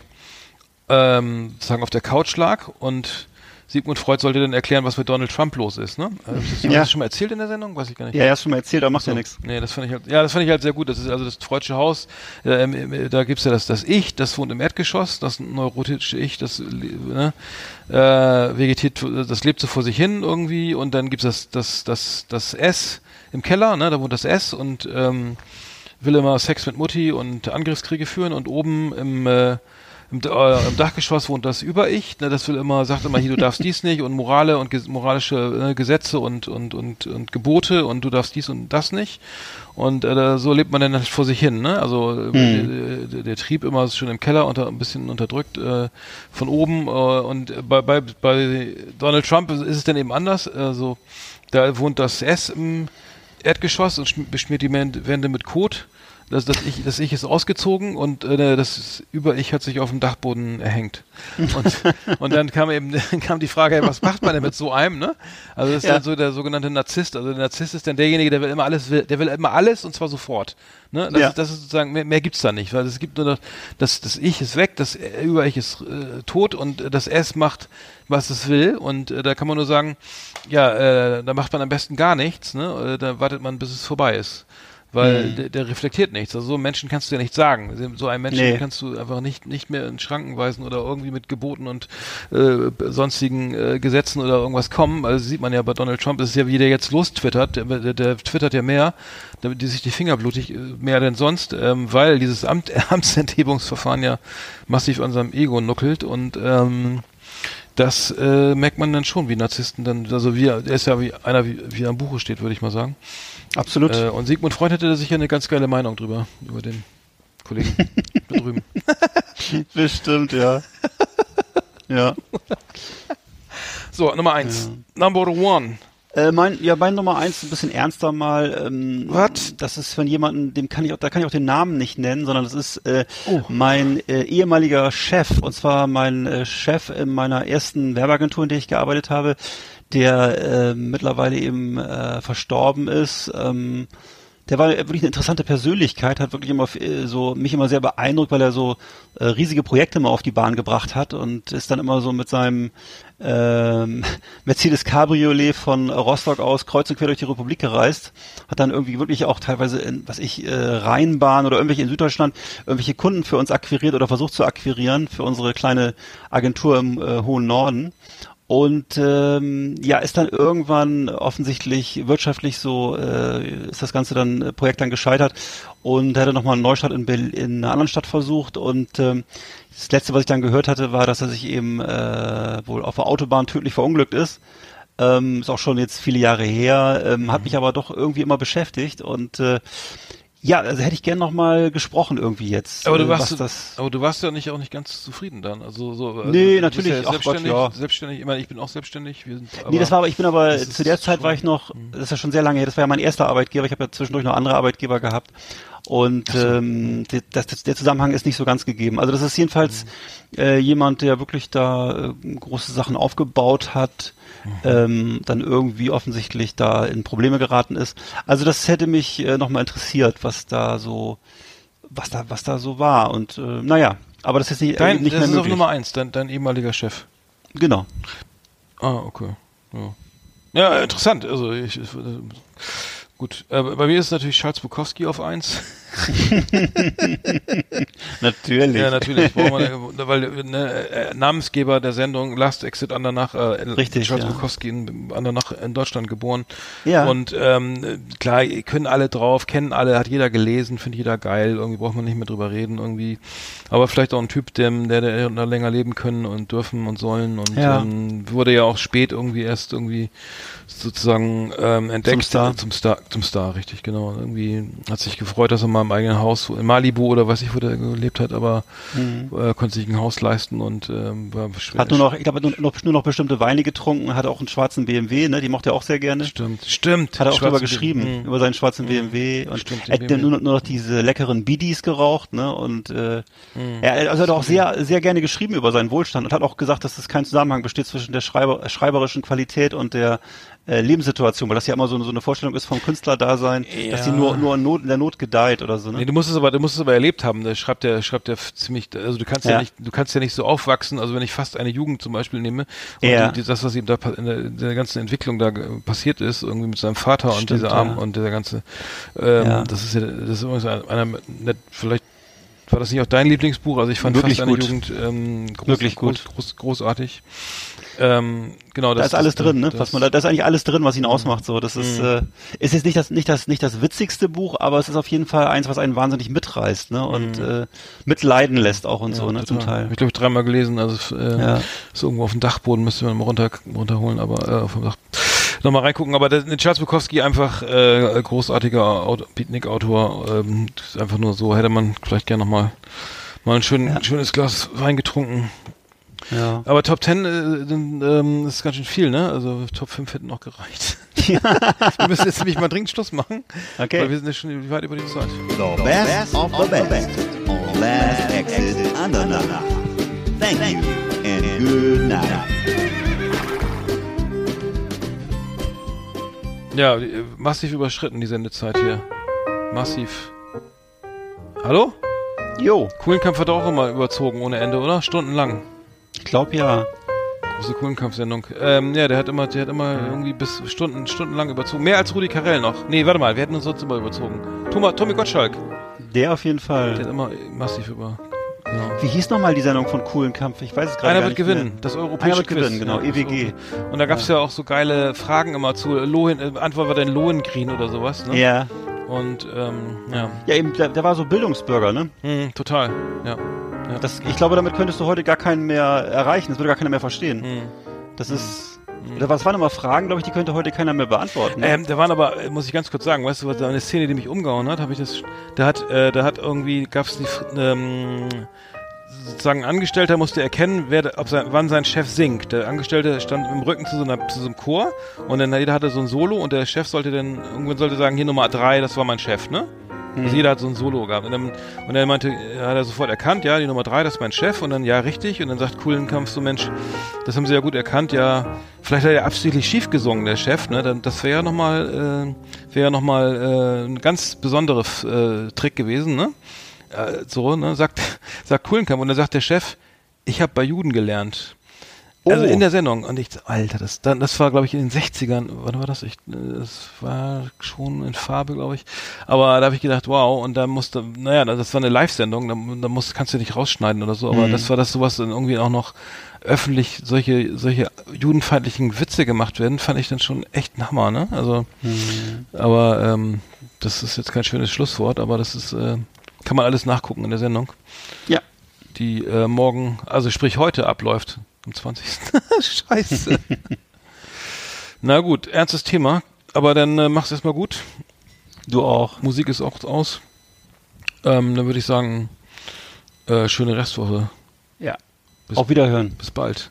B: ähm, sozusagen auf der Couch lag und Sigmund Freud sollte dann erklären, was mit Donald Trump los ist, ne? Hast du
C: Ja.
B: das schon mal erzählt in der Sendung? Weiß ich gar nicht.
C: Ja, er hast schon mal erzählt, aber macht ja nichts.
B: Nee, das fand ich halt, ja, das fand ich halt sehr gut. Das ist also das Freudsche Haus. Äh, da gibt's ja das, das Ich, das wohnt im Erdgeschoss, das neurotische Ich, das ne, äh, vegetiert, das lebt so vor sich hin irgendwie und dann gibt's das, das, das, das S im Keller, ne, da wohnt das S und ähm, will immer Sex mit Mutti und Angriffskriege führen und oben im äh, im, äh, im Dachgeschoss wohnt das Über-Ich, ne, das will immer, sagt immer hier, du darfst dies nicht und Morale und ges moralische äh, Gesetze und, und, und, und Gebote und du darfst dies und das nicht. Und äh, so lebt man dann halt vor sich hin, ne? Also äh, der, der Trieb immer ist schon im Keller unter, ein bisschen unterdrückt äh, von oben. Äh, und bei, bei, bei Donald Trump ist es dann eben anders. Also da wohnt das S im Erdgeschoss und schm- beschmiert die Wände mit Kot. Das, das, ich, das Ich ist ausgezogen und äh, das Über-Ich hat sich auf dem Dachboden erhängt. Und, [laughs] und dann kam eben [laughs] kam die Frage, was macht man denn mit so einem, ne? Also das ist
C: Ja.
B: dann so der sogenannte Narzisst. Also der Narzisst ist dann derjenige, der will immer alles, der will immer alles und zwar sofort. Ne? Das,
C: Ja.
B: ist, das ist sozusagen, mehr, mehr gibt's da nicht, weil es gibt nur noch, das, das Ich ist weg, das Über-Ich ist äh, tot und das S macht, was es will und äh, da kann man nur sagen, ja, äh, da macht man am besten gar nichts, ne? Äh, da wartet man, bis es vorbei ist. Weil
C: Mhm.
B: der, der reflektiert nichts. Also so einen Menschen kannst du ja nicht sagen. So einen Menschen
C: Nee.
B: kannst du einfach nicht, nicht mehr in Schranken weisen oder irgendwie mit Geboten und äh, sonstigen äh, Gesetzen oder irgendwas kommen. Also sieht man ja bei Donald Trump, das ist ja wie der jetzt lostwittert. Der, der, der twittert ja mehr, damit die sich die Finger blutig äh, mehr denn sonst, ähm, weil dieses Amt, [laughs] Amtsenthebungsverfahren ja massiv an seinem Ego nuckelt und ähm, das äh, merkt man dann schon, wie Narzissten dann, also wie, er ist ja wie einer, wie, wie er am Buche steht, würde ich mal sagen.
C: Absolut.
B: Äh, und Sigmund Freud hätte da sicher eine ganz geile Meinung drüber, über den Kollegen [laughs] da drüben.
C: Bestimmt, ja. [laughs] ja.
B: So, Nummer eins. Number one.
C: Äh, mein, ja, mein Nummer eins ein bisschen ernster mal. Ähm,
B: Was?
C: Das ist von jemandem, dem kann ich auch, da kann ich auch den Namen nicht nennen, sondern das ist äh,
B: Oh.
C: mein äh, ehemaliger Chef und zwar mein äh, Chef in meiner ersten Werbeagentur, in der ich gearbeitet habe, der äh, mittlerweile eben äh, verstorben ist. Ähm, der war wirklich eine interessante Persönlichkeit, hat wirklich immer äh, so mich immer sehr beeindruckt, weil er so äh, riesige Projekte mal auf die Bahn gebracht hat und ist dann immer so mit seinem ähm, [laughs] Mercedes Cabriolet von Rostock aus kreuz und quer durch die Republik gereist, hat dann irgendwie wirklich auch teilweise in, was ich, äh, Rheinbahn oder irgendwelche in Süddeutschland irgendwelche Kunden für uns akquiriert oder versucht zu akquirieren für unsere kleine Agentur im äh, hohen Norden. Und ähm, ja, ist dann irgendwann offensichtlich wirtschaftlich so, äh, ist das ganze dann äh, Projekt dann gescheitert und er hatte nochmal einen Neustart in, Berlin, in einer anderen Stadt versucht und ähm, das letzte, was ich dann gehört hatte, war, dass er sich eben äh, wohl auf der Autobahn tödlich verunglückt ist. Ähm, ist auch schon jetzt viele Jahre her, ähm, hat mich aber doch irgendwie immer beschäftigt und äh, ja, also hätte ich gern noch mal gesprochen irgendwie jetzt.
B: Aber du
C: äh,
B: warst,
C: das
B: aber du warst ja nicht auch nicht ganz zufrieden dann. Also so. Also,
C: Nee, natürlich.
B: Ja
C: Ach Gott,
B: selbstständig,
C: ja.
B: selbstständig. Ich meine, ich bin auch selbstständig. Wir sind,
C: nee, das war aber, ich bin aber, zu der Zeit war ich noch, das ist ja schon sehr lange her, das war ja mein erster Arbeitgeber, ich habe ja zwischendurch noch andere Arbeitgeber gehabt und ähm, der, das, das, der Zusammenhang ist nicht so ganz gegeben. Also das ist jedenfalls äh, jemand, der wirklich da äh, große Sachen aufgebaut hat, ähm, dann irgendwie offensichtlich da in Probleme geraten ist. Also das hätte mich äh, nochmal interessiert, was da so, was da, was da so war und äh, naja, aber das ist nicht,
B: Dein,
C: äh, nicht
B: das
C: mehr
B: ist auf
C: möglich.
B: Nummer eins, dein, dein ehemaliger Chef.
C: Genau.
B: Ah, okay. Ja, ja interessant. Also ich, ich äh, gut. Äh, bei mir ist natürlich Charles Bukowski auf eins. [laughs]
C: Natürlich.
B: Ja, natürlich. Wir, weil ne, äh, Namensgeber der Sendung Last Exit Andernach, äh,
C: Richtig,
B: Charles
C: ja.
B: Bukowski in Andernach in Deutschland geboren.
C: Ja.
B: Und ähm, klar, können alle drauf, kennen alle, hat jeder gelesen, findet jeder geil. Irgendwie braucht man nicht mehr drüber reden irgendwie. Aber vielleicht auch ein Typ, dem, der, der länger leben können und dürfen und sollen. Und
C: Ja.
B: ähm, wurde ja auch spät irgendwie erst irgendwie sozusagen ähm, entdeckt
C: Zum Star.
B: zum Star, zum Star, richtig genau. Irgendwie hat sich gefreut, dass er mal im eigenen Haus, in Malibu oder weiß ich, wo der gelebt hat, aber äh, konnte sich ein Haus leisten und ähm, war schwer.
C: Mhm. Hat nur noch, ich glaube, nur noch, nur noch bestimmte Weine getrunken, hat auch einen schwarzen BMW, ne? Die mochte er auch sehr gerne.
B: Stimmt, stimmt.
C: Hat er auch drüber geschrieben,
B: Mhm.
C: über seinen schwarzen BMW und
B: Stimmt,
C: er hat
B: BMW.
C: nur, noch- nur noch diese leckeren Bidis geraucht, ne? Und äh,
B: Mhm.
C: er also hat auch sehr, sehr gerne geschrieben über seinen Wohlstand und hat auch gesagt, dass es kein Zusammenhang besteht zwischen der Schreiber, schreiberischen Qualität und der äh, Lebenssituation, weil das ja immer so, so eine Vorstellung ist vom Künstlerdasein, dass die
B: Ja.
C: nur, nur in, Not, in der Not gedeiht oder so, ne?
B: Nee, du musst es aber, du musst es aber erlebt haben. Da schreibt der, schreibt der ziemlich, also du kannst ja.
C: Ja.
B: nicht, du kannst ja nicht so aufwachsen. Also wenn ich fast eine Jugend zum Beispiel nehme und
C: Ja.
B: die, das, was ihm da in der, in der ganzen Entwicklung da ge- passiert ist, irgendwie mit seinem Vater und
C: Stimmt,
B: dieser
C: ja.
B: Arm und der ganze, ähm,
C: Ja.
B: das ist ja, das ist übrigens einer, einer vielleicht war das nicht auch dein Lieblingsbuch? Also ich fand
C: Wirklich
B: fast eine
C: gut.
B: Jugend ähm, groß,
C: Wirklich
B: groß,
C: gut.
B: groß, großartig. Ähm, genau,
C: Da
B: das
C: ist alles
B: das,
C: drin, ne?
B: das-
C: Was man da, da ist eigentlich alles drin, was ihn ausmacht. So, das ist, äh, ist jetzt nicht das, nicht das, nicht das witzigste Buch, aber es ist auf jeden Fall eins, was einen wahnsinnig mitreißt, ne? Und äh, mitleiden lässt auch und so, ne? Zum
B: total.
C: Teil.
B: Hab Ich glaube, ich dreimal gelesen. Also äh,
C: Ja.
B: ist irgendwo auf dem Dachboden, müsste man mal runter, runterholen, aber äh, auf dem Dach. Nochmal reingucken, aber der, Charles Bukowski einfach äh, großartiger Auto, Beatnik-Autor. Ähm, ist einfach nur so, hätte man vielleicht gerne nochmal mal ein schön, schönes Glas Wein getrunken.
C: Ja.
B: Aber Top 10 äh, ähm, ist ganz schön viel, ne? Also Top 5 hätten noch gereicht. [laughs] wir müssen jetzt nämlich mal dringend Schluss machen.
C: Okay.
B: Weil wir sind ja schon weit über die Zeit.
D: The best of the best on Last Exit Andernach. Thank you and good night.
B: Ja, äh, massiv überschritten die Sendezeit hier. Massiv. Hallo?
C: Jo,
B: Kuhlenkampf hat auch immer überzogen ohne Ende, oder? Stundenlang.
C: Ich glaube ja.
B: Große Kuhlenkampf-Sendung. Ähm, ja, der hat immer, der hat immer irgendwie bis Stunden, stundenlang überzogen. Mehr als Rudi Carell noch. Nee, warte mal, wir hätten uns sonst immer überzogen. Thomas, Tommy Gottschalk.
C: Der auf jeden
B: Der
C: Fall.
B: hat immer massiv über. Genau.
C: Wie hieß nochmal die Sendung von Coolen Kampf? Ich weiß es gerade
B: Einer wird gewinnen,
C: mehr.
B: das europäische
C: Einer wird
B: Quiz.
C: gewinnen, genau,
B: Ja,
C: EWG.
B: Und da gab's ja. auch so geile Fragen immer zu Lohen, äh, Antwort war dann Lohengrin oder sowas, ne?
C: Ja.
B: Und ähm, ja,
C: Ja, eben, der, der war so Bildungsbürger, ne?
B: hm, total, ja. Ja.
C: Das, ich glaube, damit könntest du heute gar keinen mehr erreichen. Das würde gar keiner mehr verstehen.
B: Hm.
C: Das ist. Oder was waren immer Fragen, glaube ich, die könnte heute keiner mehr beantworten. Ne?
B: Ähm, da waren aber, äh, muss ich ganz kurz sagen, weißt du, was da eine Szene, die mich umgehauen hat, habe ich das, da hat, äh, da hat irgendwie, gab's die, ähm, sozusagen ein Angestellter musste erkennen, wer, ob sein, wann sein Chef singt. Der Angestellte stand im Rücken zu so, einer, zu so einem Chor und dann jeder hatte so ein Solo und der Chef sollte dann, irgendwann sollte sagen, hier Nummer drei, das war mein Chef, ne? Also jeder hat so ein Solo gehabt. Und dann, und er meinte, er hat er sofort erkannt, ja, die Nummer drei, das ist mein Chef. Und dann, ja, richtig. Und dann sagt Kuhlenkampf so, Mensch, das haben sie ja gut erkannt, ja, vielleicht hat er absichtlich schief gesungen, der Chef, ne? Dann, das wäre ja nochmal, äh, wäre ja nochmal äh, ein ganz besonderer äh, Trick gewesen, ne? Äh, so, ne? Sagt, [laughs] sagt Kuhlenkampf. Und dann sagt der Chef, ich habe bei Juden gelernt. Also
C: Oh.
B: in der Sendung. Und ich, Alter, das, dann, das war, glaube ich, in den 60ern. Wann war das? Ich, das war schon in Farbe, glaube ich. Aber da habe ich gedacht, wow. Und da musste, naja, das war eine Live-Sendung. Da, da musst, kannst du nicht rausschneiden oder so. Aber das war das sowas dann irgendwie auch noch öffentlich solche, solche judenfeindlichen Witze gemacht werden, fand ich dann schon echt ein Hammer, ne? Also, aber ähm, das ist jetzt kein schönes Schlusswort, aber das ist, äh, kann man alles nachgucken in der Sendung
C: Ja.
B: die äh, morgen, also sprich heute abläuft, am 20. [laughs] Scheiße. Na gut, ernstes Thema, aber dann äh, mach's erstmal gut.
C: Du auch.
B: Musik ist auch aus. Ähm, dann würde ich sagen, äh, schöne Restwoche.
C: Ja.
B: Bis-
C: Auf Wiederhören.
B: Bis bald.